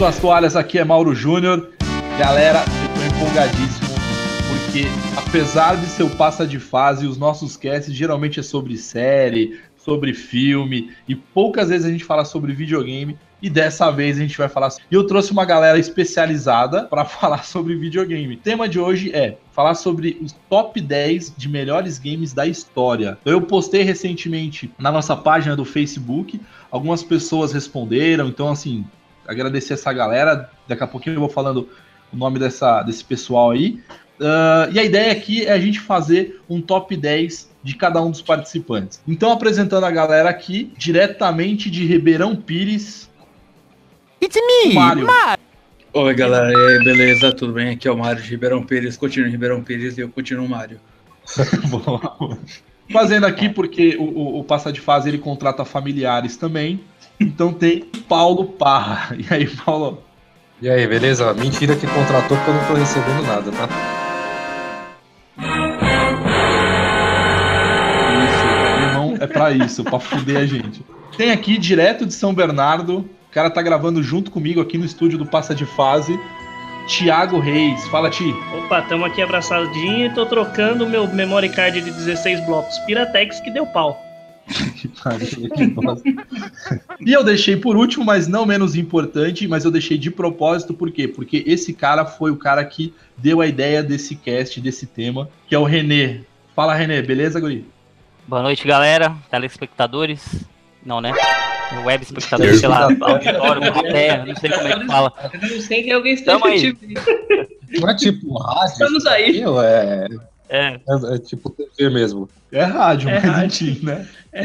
suas toalhas, aqui é Mauro Júnior. Galera, eu tô empolgadíssimo, porque apesar de ser o passa de fase, os nossos casts geralmente é sobre série, sobre filme, e poucas vezes a gente fala sobre videogame. E dessa vez a gente vai falar. E eu trouxe uma galera especializada para falar sobre videogame. O tema de hoje é falar sobre os top 10 de melhores games da história. Eu postei recentemente na nossa página do Facebook. Algumas pessoas responderam, então assim, agradecer essa galera. Daqui a pouquinho eu vou falando o nome dessa, desse pessoal aí. Uh, e a ideia aqui é a gente fazer um top 10 de cada um dos participantes. Então, apresentando a galera aqui, diretamente de Ribeirão Pires, It's me, Mário. Oi, galera, e aí, beleza? Tudo bem? Aqui é o Mário de Ribeirão Pires, continuo em Ribeirão Pires e eu continuo Mário. Fazendo aqui porque o, o, o Passa de Fase ele contrata familiares também. Então tem Paulo Parra. E aí, Paulo? E aí, beleza? Mentira que contratou porque eu não tô recebendo nada, tá? Isso, irmão, é pra isso, pra fuder a gente. Tem aqui, direto de São Bernardo, o cara tá gravando junto comigo aqui no estúdio do Passa de Fase. Tiago Reis, fala Ti. Opa, tamo aqui abraçadinho e tô trocando meu memory card de 16 blocos Piratex que deu pau. E eu deixei por último, mas não menos importante, mas eu deixei de propósito, por quê? Porque esse cara foi o cara que deu a ideia desse cast, desse tema, que é o Renê. Fala, Renê, beleza, Guri? Boa noite, galera, telespectadores. Não, né? web espectador, sei lá, auditório, plateia, não sei como é que fala. Eu não sei que alguém esteja aí. Não é tipo rádio? Estamos aí. É... É. É, é, tipo TV mesmo. É rádio, é mas rádio. enfim, né? É.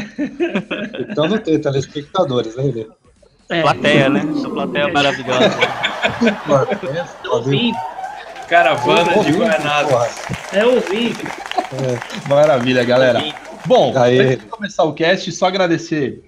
Então não tem telespectadores, né, Renê? É. Plateia, né? Sua plateia é maravilhosa. ouvindo. Caravana de Guanados. É ouvindo. É. Maravilha, galera. Bom, Aê. antes de começar o cast, só agradecer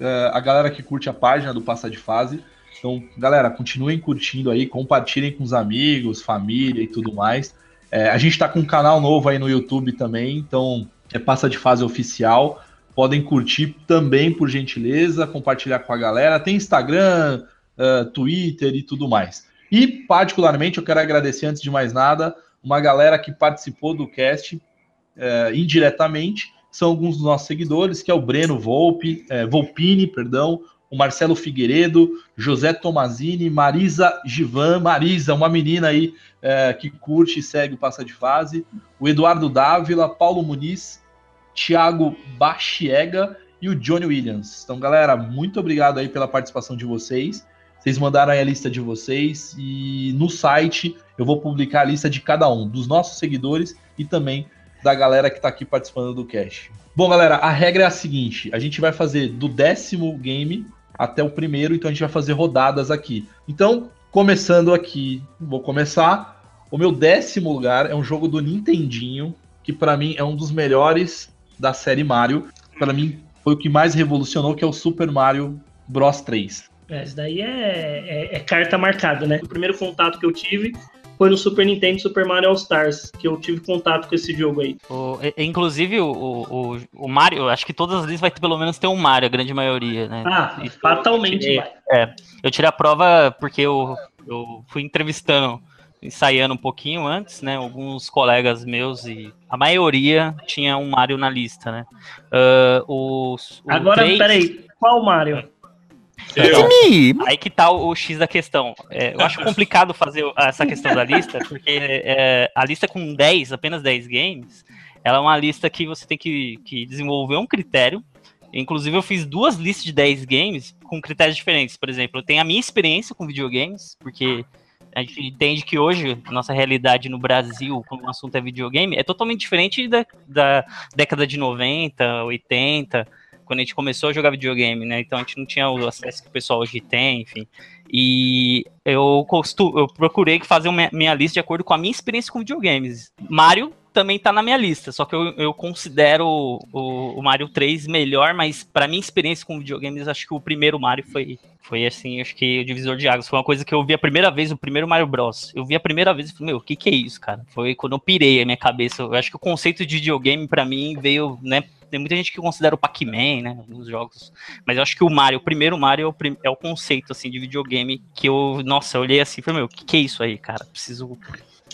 uh, a galera que curte a página do Passa de Fase. Então, galera, continuem curtindo aí, compartilhem com os amigos, família e tudo mais. É, a gente está com um canal novo aí no YouTube também, então é Passa de Fase Oficial. Podem curtir também, por gentileza, compartilhar com a galera. Tem Instagram, uh, Twitter e tudo mais. E, particularmente, eu quero agradecer, antes de mais nada, uma galera que participou do cast uh, indiretamente são alguns dos nossos seguidores, que é o Breno Volpe, é, Volpini, perdão, o Marcelo Figueiredo, José Tomazini, Marisa Givan, Marisa, uma menina aí é, que curte e segue o Passa de Fase, o Eduardo Dávila, Paulo Muniz, Thiago Bachiega e o Johnny Williams. Então, galera, muito obrigado aí pela participação de vocês. Vocês mandaram aí a lista de vocês e no site eu vou publicar a lista de cada um, dos nossos seguidores e também da galera que está aqui participando do cast. Bom, galera, a regra é a seguinte: a gente vai fazer do décimo game até o primeiro, então a gente vai fazer rodadas aqui. Então, começando aqui, vou começar. O meu décimo lugar é um jogo do Nintendinho, que para mim é um dos melhores da série Mario. Para mim foi o que mais revolucionou, que é o Super Mario Bros 3. É, isso daí é, é, é, carta marcada, né? O primeiro contato que eu tive foi no Super Nintendo Super Mario All Stars, que eu tive contato com esse jogo aí. O, inclusive, o, o, o Mario, acho que todas as vezes vai ter, pelo menos ter um Mario, a grande maioria, né? Ah, Isso fatalmente eu vai. É, eu tirei a prova porque eu, eu fui entrevistando, ensaiando um pouquinho antes, né? Alguns colegas meus e a maioria tinha um Mario na lista, né? Uh, o, o Agora, 3... peraí, qual Mario? Então, aí que tá o, o, X da questão. É, eu acho complicado fazer essa questão da lista, porque é, a lista com 10, apenas 10 games, ela é uma lista que você tem que, que desenvolver um critério. Inclusive, eu fiz duas listas de 10 games com critérios diferentes. Por exemplo, eu tenho a minha experiência com videogames, porque a gente entende que hoje, nossa realidade no Brasil, quando o assunto é videogame, é totalmente diferente da, da década de 90, 80 quando a gente começou a jogar videogame, né? Então a gente não tinha o acesso que o pessoal hoje tem, enfim. E eu, costumo, eu procurei fazer uma, minha lista de acordo com a minha experiência com videogames. Mario também tá na minha lista, só que eu, eu considero o, o Mario 3 melhor, mas para minha experiência com videogames, acho que o primeiro Mario foi, foi assim, acho que o divisor de águas. Foi uma coisa que eu vi a primeira vez, o primeiro Mario Bros. Eu vi a primeira vez e falei, meu, o que que é isso, cara? Foi quando eu pirei a minha cabeça. Eu acho que o conceito de videogame para mim veio, né, tem muita gente que considera o Pac-Man, né, nos jogos, mas eu acho que o Mario, o primeiro Mario é o, é o conceito, assim, de videogame que eu, nossa, eu olhei assim e falei, meu, o que que é isso aí, cara? Preciso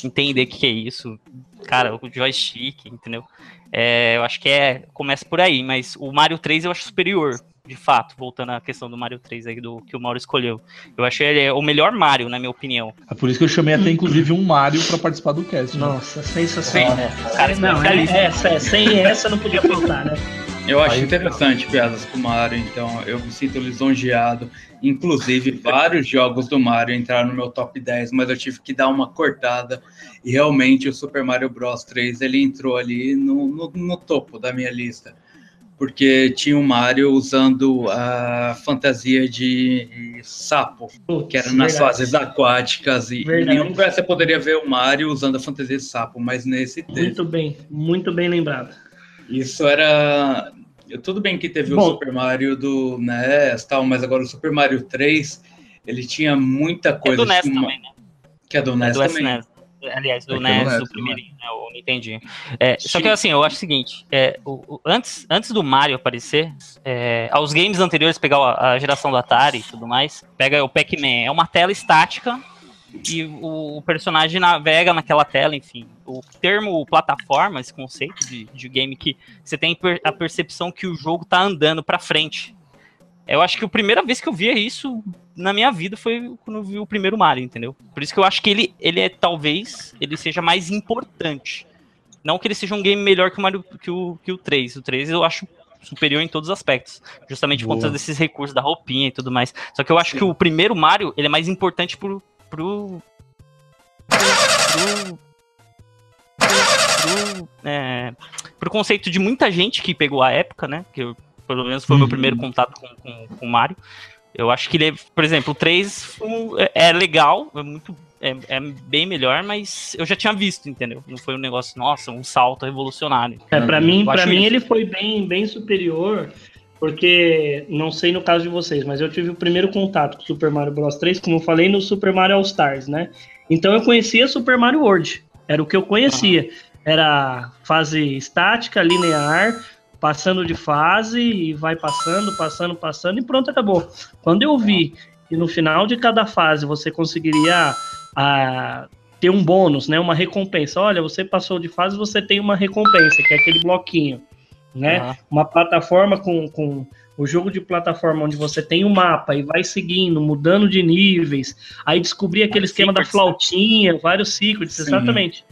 entender o que, que é isso. Cara, o joystick, entendeu? É, eu acho que é começa por aí, mas o Mario 3 eu acho superior, de fato, voltando à questão do Mario 3 aí do que o Mauro escolheu. Eu achei ele é o melhor Mario, na minha opinião. É por isso que eu chamei até inclusive um Mario para participar do cast. Né? Nossa, sensacional. É, cara, não, é, é, sem essa não podia faltar, né? Eu acho Aí, interessante piadas com o Mario, então eu me sinto lisonjeado. Inclusive, vários jogos do Mario entraram no meu top 10, mas eu tive que dar uma cortada. E realmente o Super Mario Bros 3 ele entrou ali no, no, no topo da minha lista. Porque tinha o Mario usando a fantasia de sapo, que era nas verdade. fases aquáticas. E verdade. em nenhum lugar você poderia ver o Mario usando a fantasia de sapo, mas nesse. Muito bem, muito bem lembrado. Isso era. Tudo bem que teve Bom, o Super Mario do NES tal, mas agora o Super Mario 3 ele tinha muita coisa. É do NES uma... também, né? Que é do NES é do também. SNES. Aliás, do é NES, NES, do primeiro, né, o Nintendo. É, só que assim, eu acho o seguinte: é, o, o, antes, antes do Mario aparecer, é, aos games anteriores, pegar a, a, geração do Atari e tudo mais, pega o Pac-Man, é uma tela estática e o, o, personagem navega naquela tela, enfim. O termo plataforma, esse conceito de, de game que você tem a percepção que o jogo tá andando para frente. Eu acho que a primeira vez que eu via isso na minha vida foi quando eu vi o primeiro Mario, entendeu? Por isso que eu acho que ele, ele é, talvez, ele seja mais importante. Não que ele seja um game melhor que o Mario que o, que o 3. O 3 eu acho superior em todos os aspectos. Justamente Boa. por conta desses recursos da roupinha e tudo mais. Só que eu acho que o primeiro Mario, ele é mais importante por, pro. pro. pro, é, pro conceito de muita gente que pegou a época, né? Que eu, pelo menos foi o meu uhum. primeiro contato com, com, com o Mario. Eu acho que ele, é, por exemplo, o 3 é, é legal, é muito é, é, bem melhor, mas eu já tinha visto, entendeu? Não foi um negócio, nossa, um salto revolucionário. É, para mim, para mim ele foi bem, bem superior porque não sei no caso de vocês, mas eu tive o primeiro contato com Super Mario Bros 3, como eu falei, no Super Mario All Stars, né? Então eu conhecia Super Mario World, era o que eu conhecia. Era fase estática, linear, passando de fase e vai passando, passando, passando e pronto, acabou. Quando eu vi que no final de cada fase você conseguiria a, ah, ter um bônus, né, uma recompensa. Olha, você passou de fase, você tem uma recompensa, que é aquele bloquinho né? Uhum. Uma plataforma com, com o jogo de plataforma onde você tem o um mapa e vai seguindo, mudando de níveis, aí descobrir aquele esquema da flautinha, vários secrets, Sim. exatamente.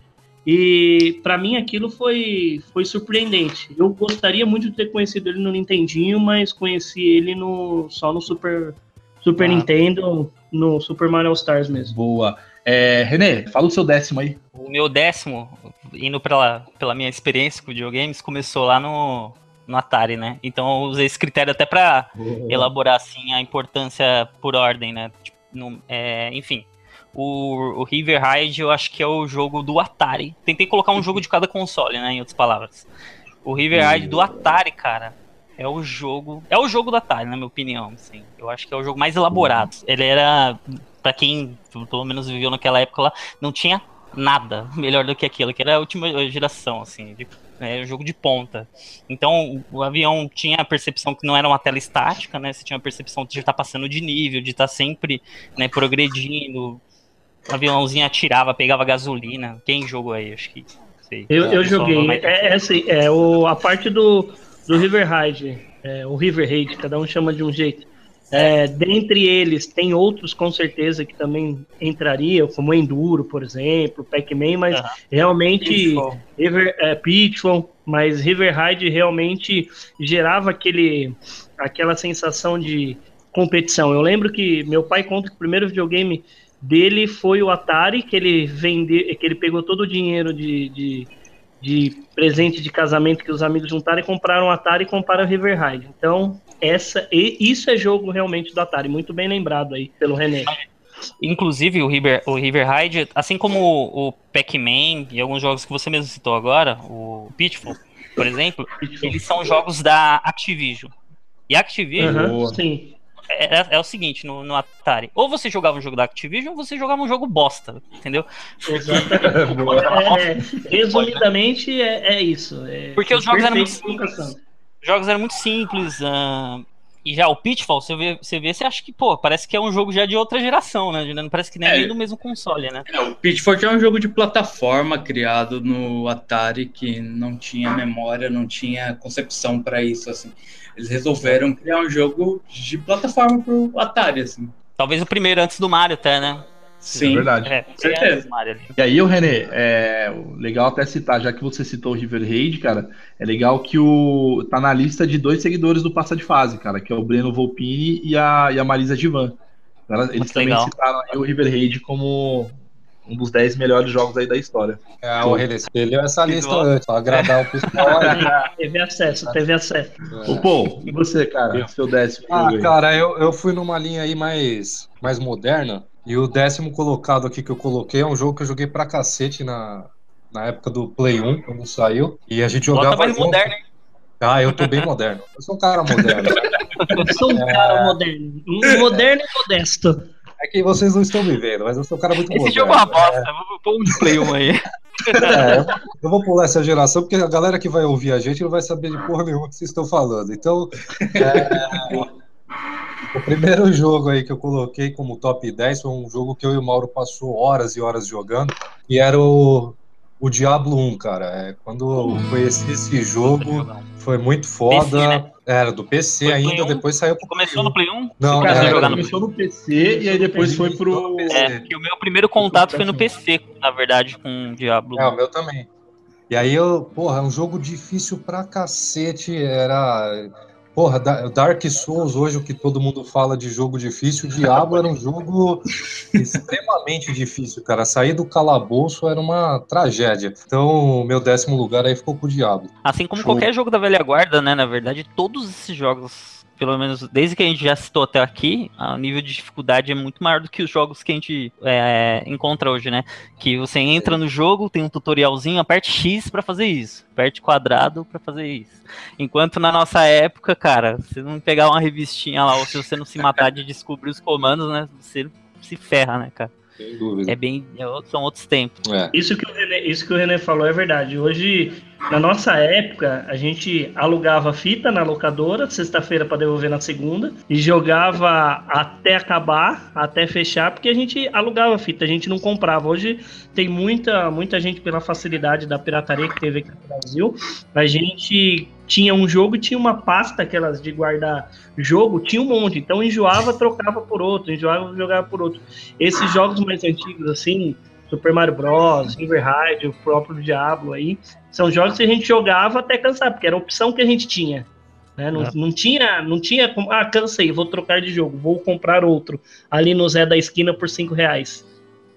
E para mim aquilo foi, foi surpreendente. Eu gostaria muito de ter conhecido ele no Nintendinho, mas conheci ele no, só no Super, Super ah. Nintendo, no Super Mario All Stars mesmo. Boa. É, René, fala o seu décimo aí. O meu décimo, indo pela, pela minha experiência com videogames, começou lá no, no Atari, né? Então eu usei esse critério até para uhum. elaborar assim a importância por ordem, né? Tipo, no, é, enfim, o, o River Raid eu acho que é o jogo do Atari. Tentei colocar um jogo de cada console, né? Em outras palavras. O River Raid do Atari, cara, é o jogo. É o jogo do Atari, na minha opinião. Assim. Eu acho que é o jogo mais elaborado. Ele era. Para quem pelo menos viveu naquela época lá, não tinha nada melhor do que aquilo, que era a última geração, assim, de, é, jogo de ponta. Então, o avião tinha a percepção que não era uma tela estática, né? Você tinha a percepção de estar passando de nível, de estar sempre né, progredindo. O aviãozinho atirava, pegava gasolina. Quem jogou aí? Acho que. Sei, eu, eu joguei. É, é, assim, é o, a parte do, do River Ride, é, o River Raid, cada um chama de um jeito. É, dentre eles, tem outros com certeza que também entrariam, como Enduro, por exemplo, Pac-Man, mas uhum. realmente. River, é, Pitfall, mas River Ride realmente gerava aquele, aquela sensação de competição. Eu lembro que meu pai conta que o primeiro videogame dele foi o Atari, que ele vendeu, que ele pegou todo o dinheiro de, de, de presente de casamento que os amigos juntaram e compraram o Atari e compraram o River Ride. Então, essa e isso é jogo realmente do Atari, muito bem lembrado aí pelo René. Inclusive o River, o River Raid, assim como o, o Pac-Man e alguns jogos que você mesmo citou agora, o Pitfall, por exemplo, eles são jogos da Activision. E Activision Uhum, sim. é, é o seguinte no, no Atari: ou você jogava um jogo da Activision, ou você jogava um jogo bosta, entendeu? É, resumidamente, é, é isso. é Porque os jogos eram muito. Os jogos eram muito simples. ah, e já o Pitfall, você vê, você vê, você acha que, pô, parece que é um jogo já de outra geração, né? Não parece que nem É. do mesmo console, né? É, o Pitfall é um jogo de plataforma criado no Atari que não tinha memória, não tinha concepção para isso, assim. Eles resolveram criar um jogo de plataforma pro Atari, assim. Talvez o primeiro antes do Mario até, né? Sim. É verdade. É, certeza. E aí, o René, é legal até citar, já que você citou o River Raid, cara, é legal que o tá na lista de dois seguidores do Passa de Fase, cara, que é o Breno Volpini e a, e a Marisa Divan. Eles Muito também legal. citaram aí o River Raid como um dos 10 melhores jogos aí da história. É, o René, você leu essa Que lista gosto. antes, pra agradar o pessoal. aí. Teve acesso, teve acesso. Ô, Pô, e você, cara? Seu décimo Ah, cara, eu, eu fui numa linha aí mais, mais moderna. E o décimo colocado aqui que eu coloquei é um jogo que eu joguei pra cacete na, na época do Play 1, quando saiu. E a gente jogava. Bota mais junto. moderno, hein? Ah, eu tô bem moderno. Eu sou um cara moderno. Eu sou um cara moderno. Um moderno e modesto. É que vocês não estão me vendo, mas eu sou um cara muito Esse moderno. jogo é uma bosta. Vou pôr um de Play 1 aí. É, eu vou pular essa geração, porque a galera que vai ouvir a gente não vai saber de porra nenhuma que vocês estão falando. Então, é, o primeiro jogo aí que eu coloquei como top 10 foi um jogo que eu e o Mauro passou horas e horas jogando, e era o, o Diablo 1, cara. É, quando eu conheci esse jogo, foi muito foda. PC, né? Era do PC Foi ainda, Play 1? depois saiu pro Começou no Play 1? Não, é, jogar no começou no PC e aí depois foi pro. É, que o meu primeiro contato foi no PC, na verdade, com o Diablo. É, o meu também. E aí eu, porra, é um jogo difícil pra cacete. Era. Porra, Da- Dark Souls, hoje o que todo mundo fala de jogo difícil, o Diablo era um jogo extremamente difícil, cara. Sair do calabouço era uma tragédia. Então, o meu décimo lugar aí ficou pro Diablo. Assim como Show. qualquer jogo da velha guarda, né? Na verdade, todos esses jogos, pelo menos desde que a gente já citou até aqui, o nível de dificuldade é muito maior do que os jogos que a gente é, encontra hoje, né? Que você entra no jogo, tem um tutorialzinho, aperte X pra fazer isso, aperte quadrado pra fazer isso. Enquanto na nossa época, cara, se não pegar uma revistinha lá, ou se você não se matar de descobrir os comandos, né? Você se ferra, né, cara? Sem dúvida. É bem. é são outros tempos. É. Isso que, o René, isso que o René falou é verdade. Hoje, na nossa época, a gente alugava fita na locadora, sexta-feira para devolver na segunda, e jogava até acabar, até fechar, porque a gente alugava fita, a gente não comprava. Hoje tem muita, muita gente, pela facilidade da pirataria que teve aqui no Brasil, a gente tinha um jogo e tinha uma pasta, aquelas de guardar jogo, tinha um monte. Então enjoava, trocava por outro, enjoava, jogava por outro. Esses jogos mais antigos, assim, Super Mario Bros, River Raid, o próprio Diablo aí, são jogos que a gente jogava até cansar, porque era a opção que a gente tinha. Né? Não, É. não tinha, não tinha como, ah, cansei, vou trocar de jogo, vou comprar outro ali no Zé da esquina por cinco reais.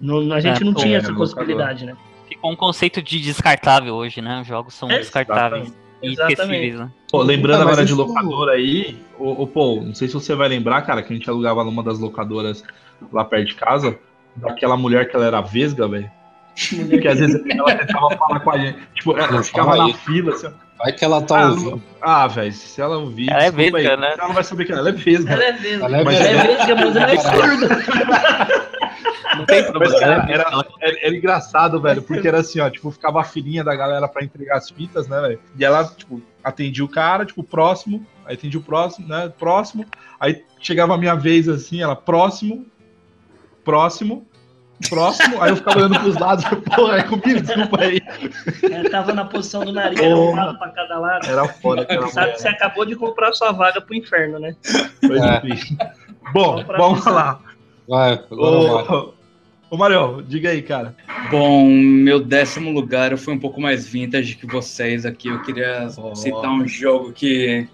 Não- a gente É, não pô, tinha é, essa possibilidade, né? Ficou um conceito de descartável hoje, né? Os jogos são É, descartáveis. e Exatamente. esquecíveis, né? Pô, lembrando mas agora de locadora aí, o, Pô, não sei se você vai lembrar, cara, que a gente alugava numa das locadoras lá perto de casa, daquela mulher que ela era vesga, velho. Que às vezes ela tentava falar com a gente. Tipo, ela Não, ficava na aí. fila, assim. Vai que ela tá Ah, ouvindo. ah, velho, se ela ouvir. Ela é vesga, né? Ela não vai saber que ela é vesga. Ela é vesga. Ela é Mas Ela é vesga. vesga, mas ela é surda. Não tem problema. cara, né? era, era- era engraçado, velho, porque era assim, ó, tipo, ficava a filinha da galera pra entregar as fitas, né, velho? E ela, tipo, atendia o cara, tipo, próximo, aí atendia o próximo, né, próximo, aí chegava a minha vez, assim, ela, próximo, próximo, próximo, aí eu ficava olhando pros lados, porra, é comigo, desculpa aí. Ela tava na posição do nariz, Porra. um lado pra cada lado. Era foda aquela Sabe mulher, que você acabou de comprar sua vaga pro inferno, né? foi É. difícil. Bom, Vamos lá. Vai, agora vai. Ô, Mariel, diga aí, cara. Bom, meu décimo lugar eu fui um pouco mais vintage que vocês aqui. Eu queria Ó. citar um jogo que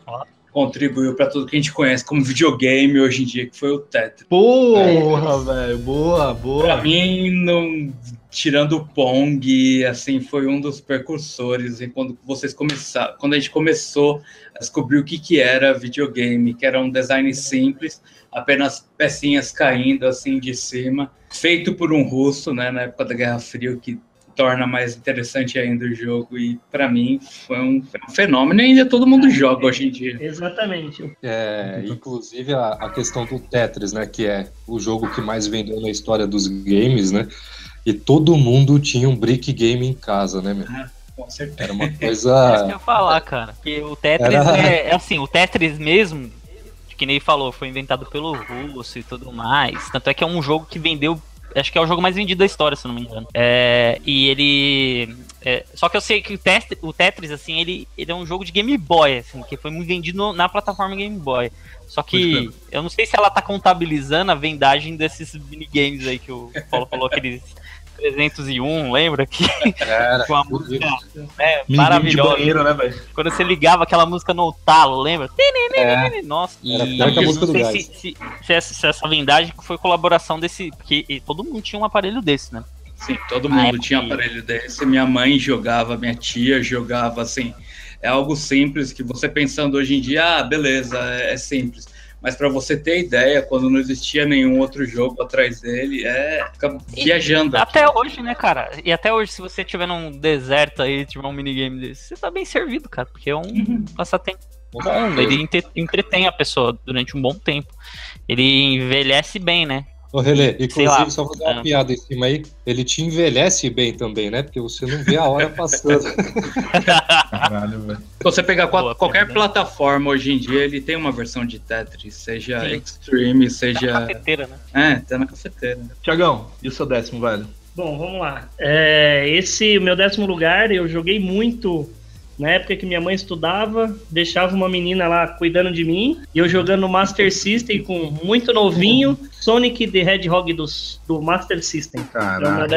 contribuiu para tudo que a gente conhece como videogame hoje em dia, que foi o Tetris. Porra, velho, boa, boa. Pra mim, não, tirando o Pong, assim, foi um dos precursores, quando vocês começaram, quando a gente começou a descobrir o que, que era videogame, que era um design simples, apenas pecinhas caindo assim de cima, feito por um russo, né, na época da Guerra Fria, que torna mais interessante ainda o jogo. E para mim foi um, fenômeno e ainda todo mundo joga hoje em dia. Exatamente. É, inclusive a, a, questão do Tetris, né? Que é o jogo que mais vendeu na história dos games, né? E todo mundo tinha um brick game em casa, né, meu? Ah. Com certeza. Era uma coisa. É isso que eu ia falar, cara. Que o Tetris Era... é, é assim, o Tetris mesmo, que nem ele falou, foi inventado pelo russo e tudo mais. Tanto é que é um jogo que vendeu Acho que é o jogo mais vendido da história, se não me engano. É, e ele. É, só que eu sei que o, test, o Tetris, assim, ele, ele é um jogo de Game Boy, assim, que foi muito vendido na plataforma Game Boy. Só que eu não sei se ela tá contabilizando a vendagem desses minigames aí que o Paulo falou, aqueles 301, lembra? Que Era, com a música é, maravilhosa. Banheiro, né, Quando você ligava aquela música no talo, lembra? É. Nossa, e a música do se, se, se, essa, se essa vendagem foi colaboração desse. Porque todo mundo tinha um aparelho desse, né? Sim, todo mundo tinha aparelho desse. Minha mãe jogava, minha tia jogava, assim. É algo simples que você pensando hoje em dia, ah, beleza, é, é simples mas para você ter ideia, quando não existia nenhum outro jogo atrás dele, é fica viajando. até hoje, né, cara? E até hoje, se você tiver num deserto aí, tiver um minigame desse, você tá bem servido, cara, porque é um uhum. passatempo bom, ele entretém a pessoa durante um bom tempo. Ele envelhece bem, né? Ô, Relê, inclusive, só vou dar uma é. piada em cima aí, ele te envelhece bem também, né? Porque você não vê a hora passando. Caralho, velho. Se você pegar Boa, qualquer pena. plataforma hoje em dia, ele tem uma versão de Tetris, seja Sim. Extreme, seja. Tá na cafeteira, né? É, tá na cafeteira. Tiagão, e o seu décimo, velho? Bom, vamos lá. É, esse meu décimo lugar, eu joguei muito na época que minha mãe estudava, deixava uma menina lá cuidando de mim, e eu jogando no Master System com muito novinho, Sonic the Hedgehog do, do Master System. Caraca,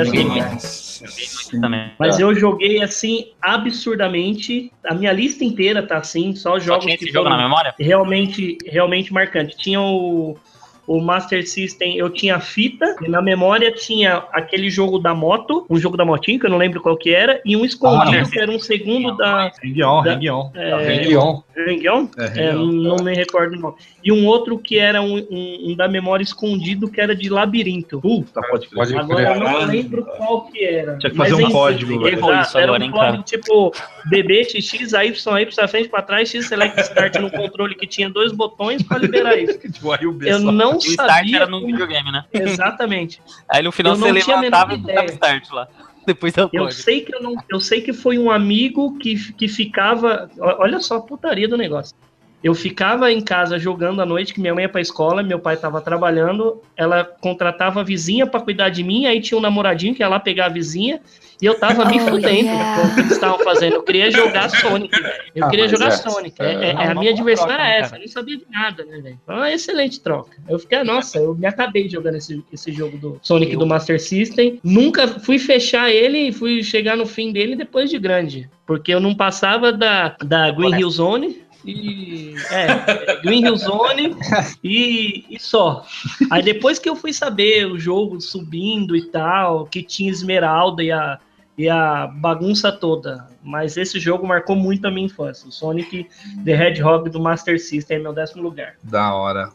Mas eu joguei assim absurdamente. A minha lista inteira tá assim, só jogos só que jogo na memória? realmente, realmente marcante. Tinha o o Master System eu tinha fita, e na memória tinha aquele jogo da moto, um jogo da motinha, que eu não lembro qual que era, e um escondido, ah, que era um segundo da. Ring-On, Ring-On. Ring-On? É, é, não me recordo não. E um outro que era um, um, um, da memória escondido, que era de labirinto. Puta, pode, pode Agora eu não lembro qual que era. Tinha que fazer um código, velho. Era um código tipo BB, X, AY, Y pra frente, pra trás, X, Select Start no controle que tinha dois botões pra liberar isso. Tipo, eu não o start era no videogame, né? Exatamente. Aí no final eu você levantava e dava start lá. Depois da eu sei que eu não, eu sei que foi um amigo que, que ficava, olha só a putaria do negócio. Eu ficava em casa jogando à noite, que minha mãe ia pra escola, meu pai estava trabalhando, ela contratava a vizinha para cuidar de mim, aí tinha um namoradinho que ia lá pegar a vizinha, e eu tava me oh, fudendo yeah. com o que eles estavam fazendo. Eu queria jogar Sonic, velho. Eu ah, queria jogar é, Sonic. É, é, é a minha diversão era essa, cara. eu não sabia de nada, né, velho? Foi uma excelente troca. Eu fiquei, nossa, eu me acabei jogando esse, esse jogo do Sonic eu... do Master System. Nunca fui fechar ele e fui chegar no fim dele depois de grande. Porque eu não passava da, da Green Hill Zone e é, Green Hill Zone e, e só. Aí depois que eu fui saber o jogo subindo e tal, que tinha Esmeralda e a e a bagunça toda. Mas esse jogo marcou muito a minha infância. O Sonic the Hedgehog do Master System é meu décimo lugar. Da hora.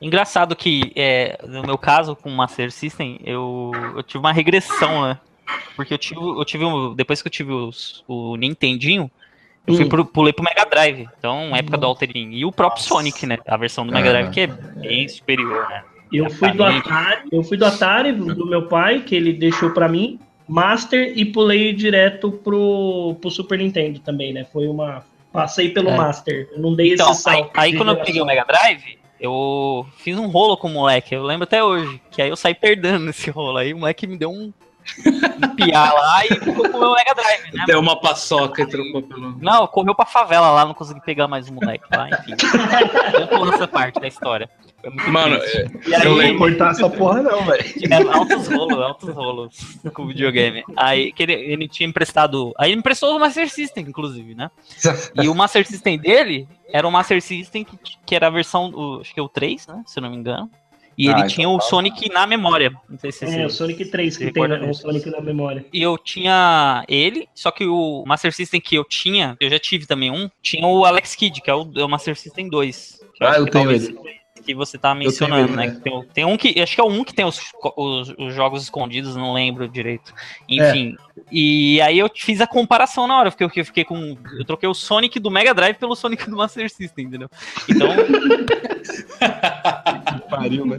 Engraçado que, é, no meu caso, com o Master System, eu, eu tive uma regressão, né? Porque eu tive, eu tive um, depois que eu tive os, o Nintendinho, eu fui hum. pro, pulei pro Mega Drive. Então, época do Alterin. E o próprio Nossa. Sonic, né? A versão do Mega Drive, que é bem superior, né? Eu fui do Atari, eu fui do Atari do meu pai, que ele deixou para mim. Master e pulei direto pro, pro Super Nintendo também, né? Foi uma. Passei pelo é. Master. Eu não dei então, esse salto. Aí, aí quando eu peguei o Mega Drive, eu fiz um rolo com o moleque. Eu lembro até hoje. Que aí eu saí perdendo nesse rolo. Aí o moleque me deu um. Piar lá e ficou com o Mega Drive, né? Deu uma paçoca e trocou pelo. Não, correu pra favela lá, não consegui pegar mais o moleque lá, enfim. Eu pulando essa parte da história. Mano, é, e aí, eu não ia cortar essa porra, não, velho. É, altos rolos, altos rolos com o videogame. Aí que ele, ele tinha emprestado. Aí ele emprestou o Master System, inclusive, né? E o Master System dele era o Master System que, que era a versão, o, acho que é o 3, né? Se eu não me engano. E ah, ele então tinha o tá. Sonic na memória. Não sei se é, o Sonic 3 que tem o Sonic na memória. E eu tinha ele, só que o Master System que eu tinha, eu já tive também um, tinha o Alex Kidd, que é o, é o Master System 2. Ah, eu tenho ele que você tá mencionando, né? né? Tem, tem, um que. Acho que é um que tem os, os, os jogos escondidos, não lembro direito. Enfim. É. E aí eu fiz a comparação na hora, porque eu, eu fiquei com. Eu troquei o Sonic do Mega Drive pelo Sonic do Master System, entendeu? Então. pariu, né?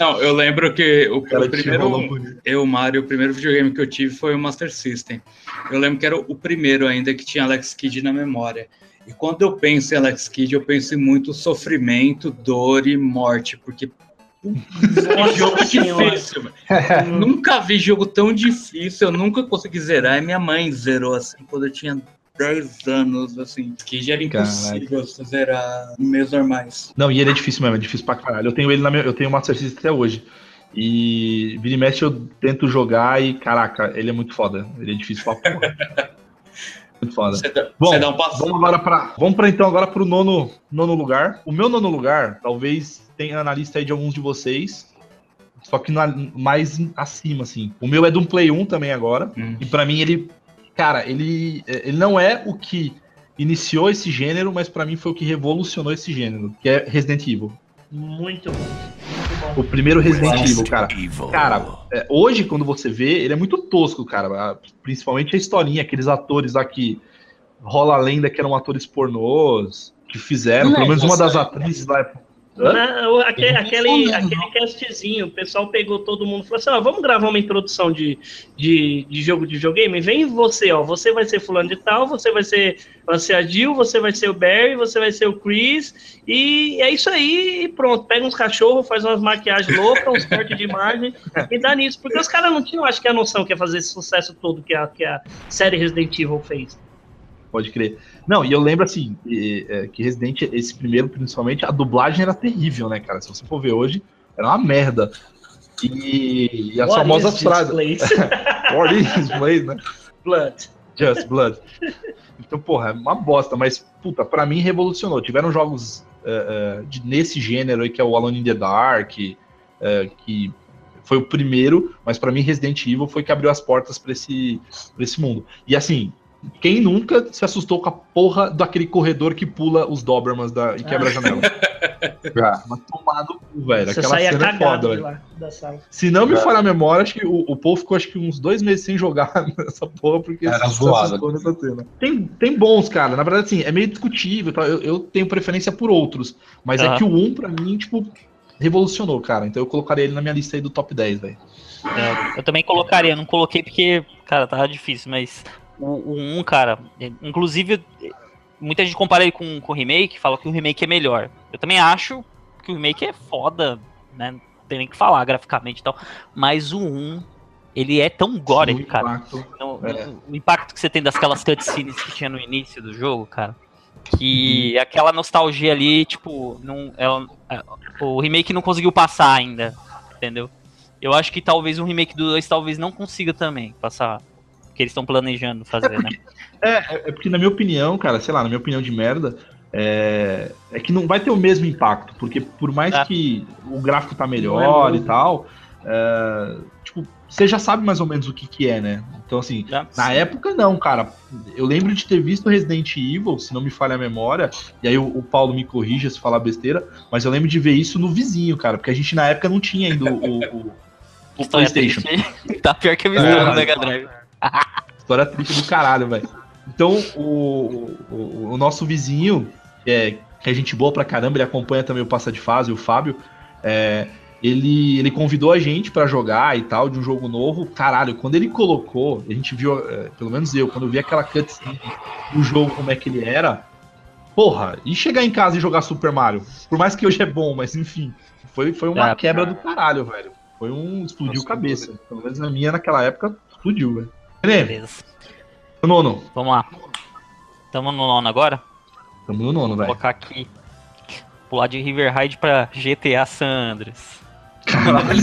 Não, eu lembro que o, o primeiro. Eu, Mario, o primeiro videogame que eu tive foi o Master System. Eu lembro que era o primeiro ainda que tinha Alex Kidd na memória. E quando eu penso em Alex Kidd, eu penso em muito sofrimento, dor e morte, porque que jogo difícil, nunca vi jogo tão difícil, eu nunca consegui zerar. E minha mãe zerou assim quando eu tinha 10 anos, assim. Que era impossível Caraca. zerar em meios normais. Não, e ele é difícil mesmo, é difícil pra caralho. Eu tenho ele na minha, eu tenho o Master System até hoje. E vira e mexe eu tento jogar e, caraca, ele é muito foda. Ele é difícil pra porra. Muito foda. Dá, Bom, um vamos agora para vamos para então agora para o nono, nono lugar. O meu nono lugar, talvez tenha na lista aí de alguns de vocês, só que na, mais acima, assim. O meu é de um Play 1 também agora, hum. e para mim ele, cara, ele, ele não é o que iniciou esse gênero, mas para mim foi o que revolucionou esse gênero, que é Resident Evil. Muito bom. O primeiro Resident Evil, cara. Cara, é, hoje, quando você vê, ele é muito tosco, cara. Principalmente a historinha, aqueles atores lá que rola a lenda que eram atores pornôs, que fizeram, pelo menos uma das atrizes lá não, aquele, aquele, aquele castzinho, o pessoal pegou todo mundo e falou assim: ó, vamos gravar uma introdução de, de, de jogo de videogame? Vem você, ó. Você vai ser fulano de tal, você vai ser, vai ser a Jill, você vai ser o Barry, você vai ser o Chris, e é isso aí, e pronto. Pega uns cachorros, faz umas maquiagens loucas, uns cortes de imagem e dá nisso. Porque os caras não tinham, acho que, a noção que ia fazer esse sucesso todo que a, que a série Resident Evil fez pode crer. Não, e eu lembro assim, que, é, que Resident, esse primeiro, principalmente, a dublagem era terrível, né, cara? Se você for ver hoje, era uma merda. E, e as What famosas frases. What is place, né? Blood. Just Blood. Então, porra, é uma bosta, mas, puta, pra mim revolucionou. Tiveram jogos uh, uh, de, nesse gênero aí, que é o Alone in the Dark, uh, que foi o primeiro, mas para mim Resident Evil foi que abriu as portas para esse, pra esse mundo. E assim, quem nunca se assustou com a porra daquele corredor que pula os Dobermans da, e quebra ah. a janela? Já. Mas tomado cu, velho. Você Aquela cena é foda, velho. Se não me falha a memória, acho que o, o povo ficou acho que uns dois meses sem jogar nessa porra, porque Era se zoado. nessa cena. Tem, tem bons, cara. Na verdade, assim, é meio discutível. Tá? Eu, eu tenho preferência por outros. Mas é que o 1, pra mim, tipo, revolucionou, cara. Então eu colocaria ele na minha lista aí do top 10, velho. É, eu também colocaria, não coloquei porque, cara, tava difícil, mas o, o 1, cara, inclusive, muita gente compara ele com, com o remake, fala que o remake é melhor. Eu também acho que o remake é foda, né? Não tem nem que falar graficamente e tal. Mas o 1, ele é tão gore, cara. Impacto, então, é. O impacto que você tem daquelas cutscenes que tinha no início do jogo, cara. Que uhum. aquela nostalgia ali, tipo, não, é, o remake não conseguiu passar ainda, entendeu? Eu acho que talvez o remake do 2 talvez não consiga também passar que eles estão planejando fazer, é porque, né? É, é porque na minha opinião, cara, sei lá, na minha opinião de merda, é, é que não vai ter o mesmo impacto, porque por mais é. que o gráfico tá melhor é e tal, é, tipo, você já sabe mais ou menos o que que é, né? Então, assim, é, na época não, cara. Eu lembro de ter visto Resident Evil, se não me falha a memória, e aí o, o Paulo me corrija se falar besteira, mas eu lembro de ver isso no vizinho, cara, porque a gente na época não tinha ainda o, o, o PlayStation. tá pior que a visão é, do Mega Drive. História triste do caralho, velho. Então, o, o, o, nosso vizinho, que é, que é gente boa pra caramba, ele acompanha também o Passa de Fase, o Fábio, é, ele, ele convidou a gente para jogar e tal, de um jogo novo. Caralho, quando ele colocou, a gente viu, é, pelo menos eu, quando eu vi aquela cutscene do jogo, como é que ele era, porra, e chegar em casa e jogar Super Mario? Por mais que hoje é bom, mas enfim, foi, foi uma é, quebra do caralho, velho. foi um. explodiu Nossa, cabeça. Pelo menos na minha, naquela época, explodiu, velho. Beleza. Nono. Vamos lá. Tamo no nono agora? Tamo no nono, velho. Vou colocar aqui. Pular de River Ride pra GTA Sandras.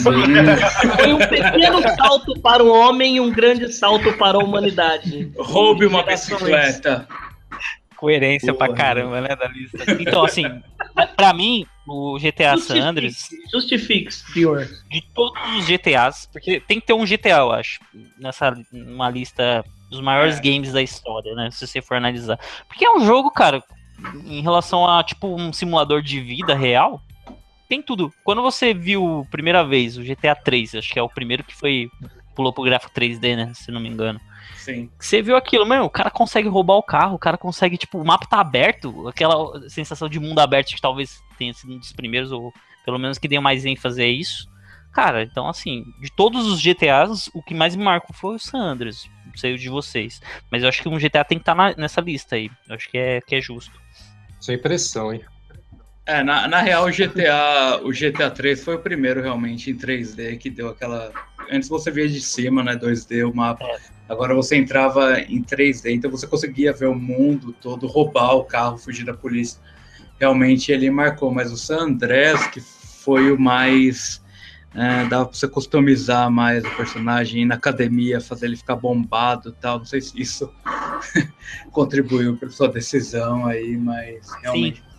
Foi um pequeno salto para o homem e um grande salto para a humanidade. Roube uma bicicleta. Coerência Porra. pra caramba, né, da lista. Então, assim, pra mim, o GTA San Andreas. Justifique, pior. De todos os GTAs, porque tem que ter um GTA, eu acho, nessa uma lista dos maiores é. games da história, né? Se você for analisar. Porque é um jogo, cara, em relação a, tipo, um simulador de vida real, tem tudo. Quando você viu primeira vez o GTA 3, acho que é o primeiro que foi. pulou pro gráfico 3D, né? Se não me engano. Sim. Você viu aquilo, meu, o cara consegue roubar o carro, o cara consegue, tipo, o mapa tá aberto, aquela sensação de mundo aberto que talvez tenha sido um dos primeiros, ou pelo menos que dê mais ênfase a isso. Cara, então assim, de todos os GTAs, o que mais me marcou foi o San Andreas. Não sei o de vocês. Mas eu acho que um GTA tem que estar tá nessa lista aí. Eu acho que é, que é justo. Sem pressão, hein? É, na, na real, o GTA, o GTA 3 foi o primeiro realmente em 3D que deu aquela. Antes você via de cima, né? 2D o mapa. É. Agora você entrava em 3D, então você conseguia ver o mundo todo, roubar o carro, fugir da polícia. Realmente ele marcou, mas o San Andreas, que foi o mais. É, dava pra você customizar mais o personagem, ir na academia, fazer ele ficar bombado e tal. Não sei se isso contribuiu para sua decisão aí, mas realmente. Sim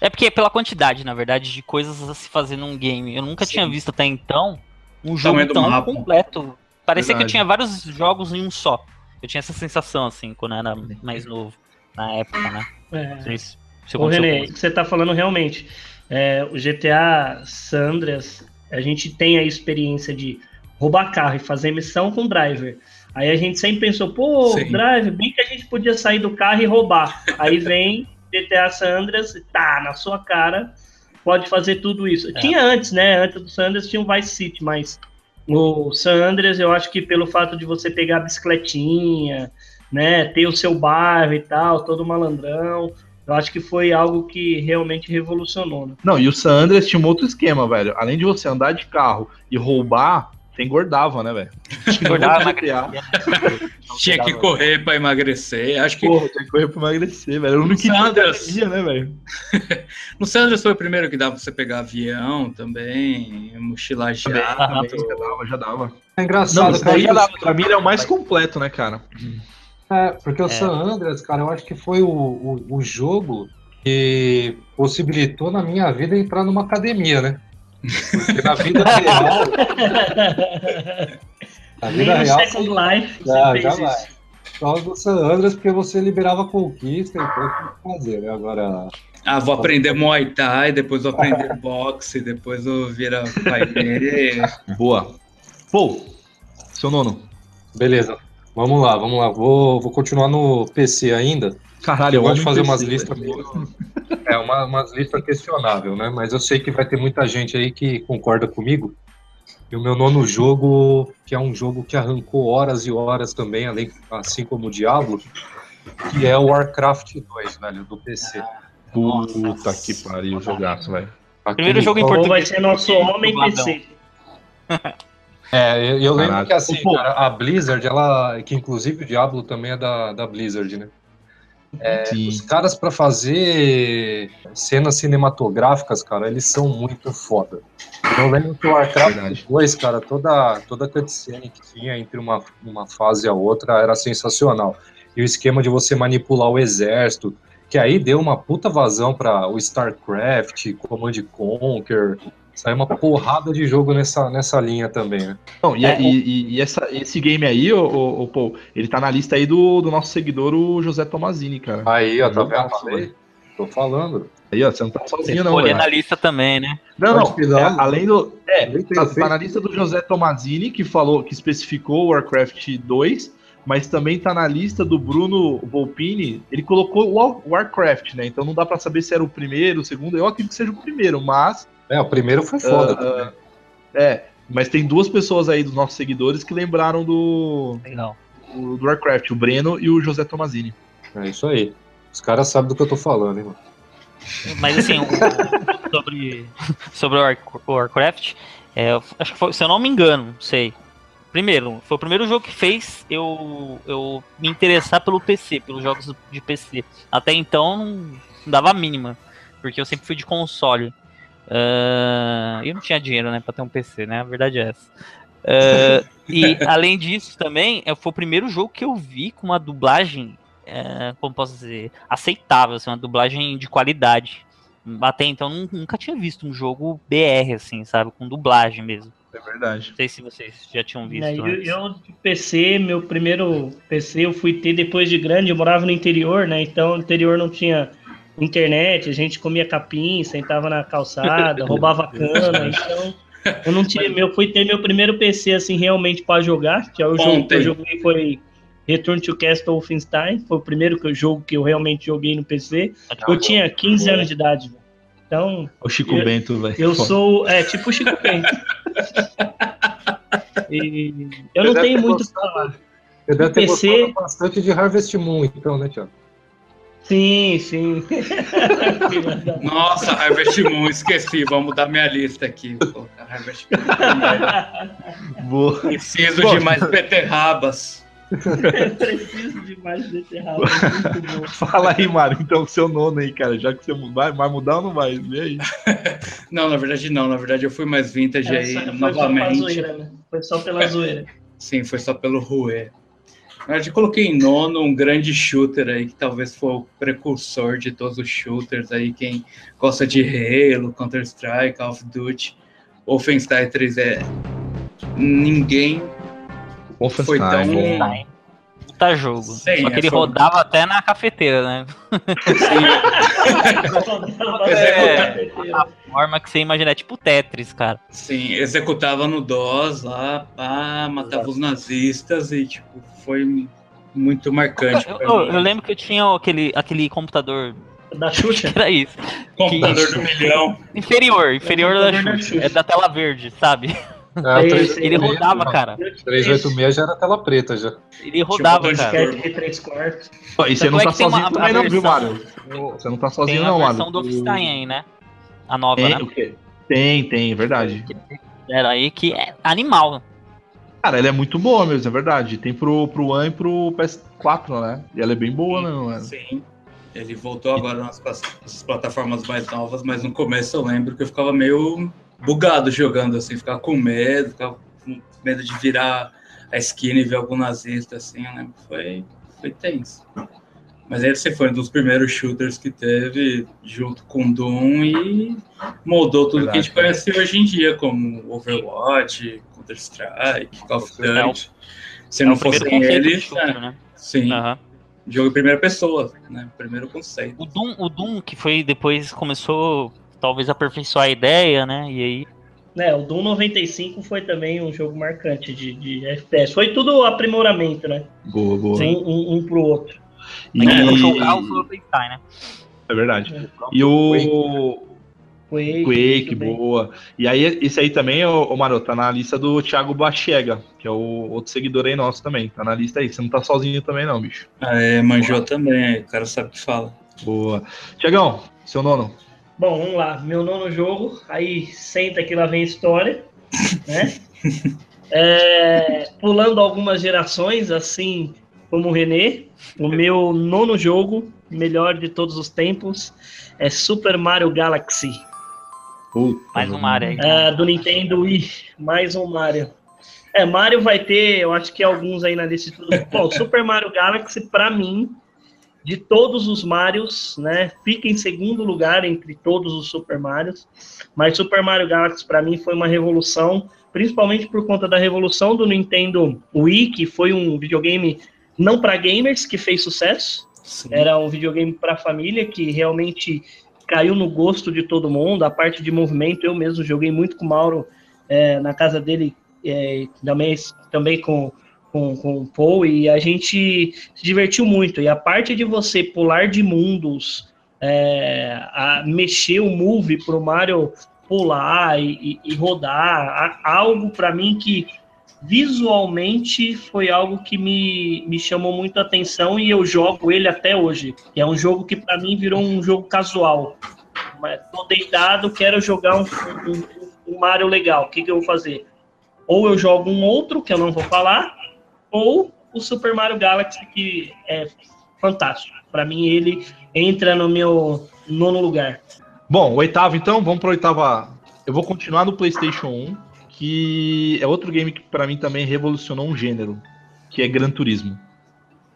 é porque é pela quantidade, na verdade, de coisas a se fazer num game. Eu nunca Sim. tinha visto até então um jogo tão mapa. completo. Parecia verdade. que eu tinha vários jogos em um só. Eu tinha essa sensação, assim, quando eu era mais novo, na época, né? É. Se, se Ô, René, que você tá falando realmente. É, o GTA Sandras, a gente tem a experiência de roubar carro e fazer missão com driver. Aí a gente sempre pensou, pô, Sim. driver, bem que a gente podia sair do carro e roubar. Aí vem GTA Sandras, tá, na sua cara, pode fazer tudo isso. É. Tinha antes, né? Antes do Sandras tinha o Vice City, mas o Sandras, eu acho que pelo fato de você pegar a bicicletinha, né, ter o seu bairro e tal, todo malandrão, eu acho que foi algo que realmente revolucionou. Né? Não, e o Sandras tinha um outro esquema, velho. Além de você andar de carro e roubar, você engordava, né, velho? Engordava, emagrecia. tinha que correr pra emagrecer. Acho que. Porra, tinha que correr pra emagrecer, velho. Eu não queria Sanders... né, velho? no Sanders foi o primeiro que dava pra você pegar avião também, mochilar já. Também, já dava, já dava. É engraçado, não, cara. Já dava. Pra mim ele é o mais completo, né, cara? É, porque o é. San Andreas, cara, eu acho que foi o, o, o jogo que possibilitou na minha vida entrar numa academia, né? Porque na vida real. na vida Nem real. Second você... Life. Você ah, jamais. Só do San Andreas, porque você liberava conquista, então tem que fazer, né? Agora. Ah, vou aprender Muay Thai, depois vou aprender boxe, depois vou virar pai Boa. Pô, seu nono. Beleza. Vamos lá, vamos lá. Vou, vou continuar no PC ainda. Caralho, eu, gosto de fazer PC, umas listas meio... É, uma, umas listas questionável, né? Mas eu sei que vai ter muita gente aí que concorda comigo. E o meu nono jogo, que é um jogo que arrancou horas e horas também, além, assim como o Diablo, que é o Warcraft 2, velho, do PC. Puta que pariu, jogaço, velho. Primeiro jogo em português. vai ser nosso homem PC. É, eu, eu lembro que assim, cara, a Blizzard, ela. Que inclusive o Diablo também é da, da Blizzard, né? É, os caras para fazer cenas cinematográficas, cara, eles são muito foda. Eu lembro que o Warcraft 2, cara, toda, toda cutscene que tinha entre uma, uma fase e a outra era sensacional. E o esquema de você manipular o exército, que aí deu uma puta vazão para o StarCraft, Command Conquer, Saiu uma porrada de jogo nessa, nessa linha também, né? Não, e, é, e, e essa, esse game aí, o, o, o Paul, ele tá na lista aí do, do nosso seguidor, o José Tomazini, cara. Aí, ó, tá vendo? Tô falando. Aí, ó, você não tá sozinho, não. Olha na lista também, né? Não, não. É, além do. É, tá, tá, na lista do José Tomazini, que falou, que especificou o Warcraft 2, mas também tá na lista do Bruno Volpini. Ele colocou o Warcraft, né? Então não dá para saber se era o primeiro, o segundo. Eu acredito que seja o primeiro, mas é, o primeiro foi foda. Uh, uh, é, mas tem duas pessoas aí dos nossos seguidores que lembraram do. Não. Do, do Warcraft, o Breno e o José Tomazini. É isso aí. Os caras sabem do que eu tô falando, hein, mano. Mas assim, o, sobre, sobre o Warcraft, É, acho que foi, se eu não me engano, não sei. Primeiro, foi o primeiro jogo que fez eu, eu me interessar pelo PC, pelos jogos de PC. Até então não dava a mínima, porque eu sempre fui de console. Uh, eu não tinha dinheiro, né, pra ter um PC, né? A verdade é essa. Uh, e além disso também, é, foi o primeiro jogo que eu vi com uma dublagem, uh, como posso dizer, aceitável, assim, uma dublagem de qualidade. Até então nunca tinha visto um jogo BR, assim, sabe? Com dublagem mesmo. É verdade. Não sei se vocês já tinham visto. É, eu, eu, de PC, meu primeiro PC eu fui ter depois de grande, eu morava no interior, né? Então no interior não tinha internet, a gente comia capim, sentava na calçada, roubava cana, então eu não tinha, meu, fui ter meu primeiro PC assim realmente para jogar, que é o Ontem. jogo que eu joguei foi Return to Castle Wolfenstein, foi o primeiro que eu jogo que eu realmente joguei no PC. Eu tinha 15 anos de idade. Então. O Chico eu, Bento, velho. Eu sou. É, tipo o Chico Bento. e eu não tenho muito pra falar. Você deve ter PC... bastante de Harvest Moon, então, né, Tiago? Sim, sim. Nossa, Harvest Moon, esqueci. Vamos mudar minha lista aqui. Pô, Harvest Moon. Boa. Preciso de mais beterrabas. Preciso de mais beterraba. Fala aí, Mário, então, o seu nono aí, cara. Já que você vai, vai mudar ou não vai? Vê aí. não, na verdade não. Na verdade eu fui mais vintage é, aí foi novamente. Só zoeira, né? Foi só pela zoeira. Sim, foi só pelo Rue. Eu coloquei em nono um grande shooter aí, que talvez foi o precursor de todos os shooters aí, quem gosta de Halo, Counter-Strike, Call of Duty, Wolfenstein 3 é... Ninguém. Foi tão... Puta jogo. Sim, Só que é ele rodava até na cafeteira, né? Sim. é, a forma que você imagina, é tipo Tetris, cara. Sim, executava no DOS lá, pá, matava Exato. os nazistas e, tipo, foi muito marcante. Eu, eu, eu, lembro que eu tinha aquele, aquele computador da Xuxa? Era isso. Computador que... do milhão. Inferior, inferior da Xuxa. da Xuxa. É da tela verde, sabe? É, ele, 3, ele rodava, não. cara. 386 já era tela preta já. Ele rodava, cara. De 3 quartos. E você não tá sozinho uma, também não, viu, Mário? Você não tá sozinho não, Mário. Tem a versão do Wolfenstein aí, né? A nova, tem, né? O quê? Tem, tem, verdade. Era aí que é animal. Cara, ela é muito boa mesmo, é verdade. Tem pro, pro One e pro PS4, né? E ela é bem boa, né, mano? Sim. Ele voltou agora nas, nas plataformas mais novas, mas no começo eu lembro que eu ficava meio bugado jogando, assim, ficava com medo, ficava com medo de virar a esquina e ver algum nazista, assim, né? Foi, foi tenso. Mas esse foi um dos primeiros shooters que teve, junto com Doom, e moldou tudo Verdade, que a gente conhece hoje em dia, como Overwatch, Counter-Strike, Call of é Duty. Se é não fossem eles, shooter, é, né? sim. Uhum. Jogo em primeira pessoa, né? Primeiro conceito. O Doom, o Doom, que foi depois começou talvez aperfeiçoar a ideia, né? E aí. É, o Doom 95 foi também um jogo marcante de, de FPS. Foi tudo aprimoramento, né? Boa, boa. Um, um, um pro outro. E... É, jogar o Wolfenstein, né? É verdade. É. E o. Quake, Quake boa. E aí, esse aí também, ô, ô Maro, tá na lista do Thiago Bachega, que é o outro seguidor aí nosso também. Tá na lista aí. Você não tá sozinho também, não, bicho. Ah, é, manjou também, o cara sabe o que fala. Boa. Tiagão, seu nono. Bom, vamos lá. Meu nono jogo, aí senta que lá vem história, né? é, pulando algumas gerações, assim como o René, o meu nono jogo, melhor de todos os tempos, é Super Mario Galaxy. mais um Mario aí. É, do Nintendo Wii, mais um Mario. É, Mario vai ter, eu acho que alguns aí na lista. Bom, Super Mario Galaxy, para mim, de todos os Marios, né? Fica em segundo lugar entre todos os Super Marios. Mas Super Mario Galaxy para mim foi uma revolução, principalmente por conta da revolução do Nintendo Wii, que foi um videogame não para gamers que fez sucesso. Sim. Era um videogame para família que realmente caiu no gosto de todo mundo. A parte de movimento eu mesmo joguei muito com o Mauro é, na casa dele, é, também, também com com, com o Paul e a gente se divertiu muito. E a parte de você pular de mundos, é, a mexer o move para o Mario pular e, e, e rodar, algo para mim que visualmente foi algo que me, me chamou muito a atenção e eu jogo ele até hoje. É um jogo que para mim virou um jogo casual. Mas deitado, quero jogar um, um, um Mario legal, o que, que eu vou fazer? Ou eu jogo um outro, que eu não vou falar, ou o Super Mario Galaxy, que é fantástico. Para mim, ele entra no meu nono lugar. Bom, oitavo então, vamos para oitava. Eu vou continuar no PlayStation 1, que é outro game que para mim também revolucionou um gênero, que é Gran Turismo.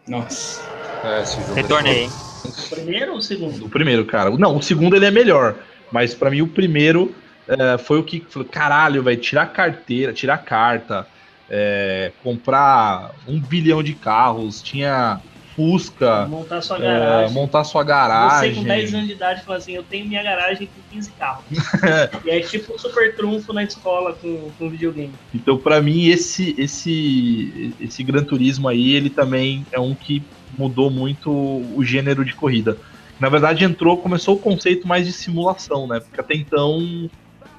Nossa. É, esse jogo Retornei. O primeiro ou o segundo? O primeiro, cara. Não, o segundo ele é melhor, mas para mim o primeiro é, foi o que falou, caralho, vai tirar carteira, tirar carta, é, comprar um bilhão de carros, tinha Fusca. Montar sua garagem. É, montar sua garagem. Você com 10 anos de idade fala assim, eu tenho minha garagem com 15 carros. e é tipo um super trunfo na escola com, com videogame. Então, para mim, esse, esse, esse Gran Turismo aí, ele também é um que mudou muito o gênero de corrida. Na verdade, entrou, começou o conceito mais de simulação, né? Porque até então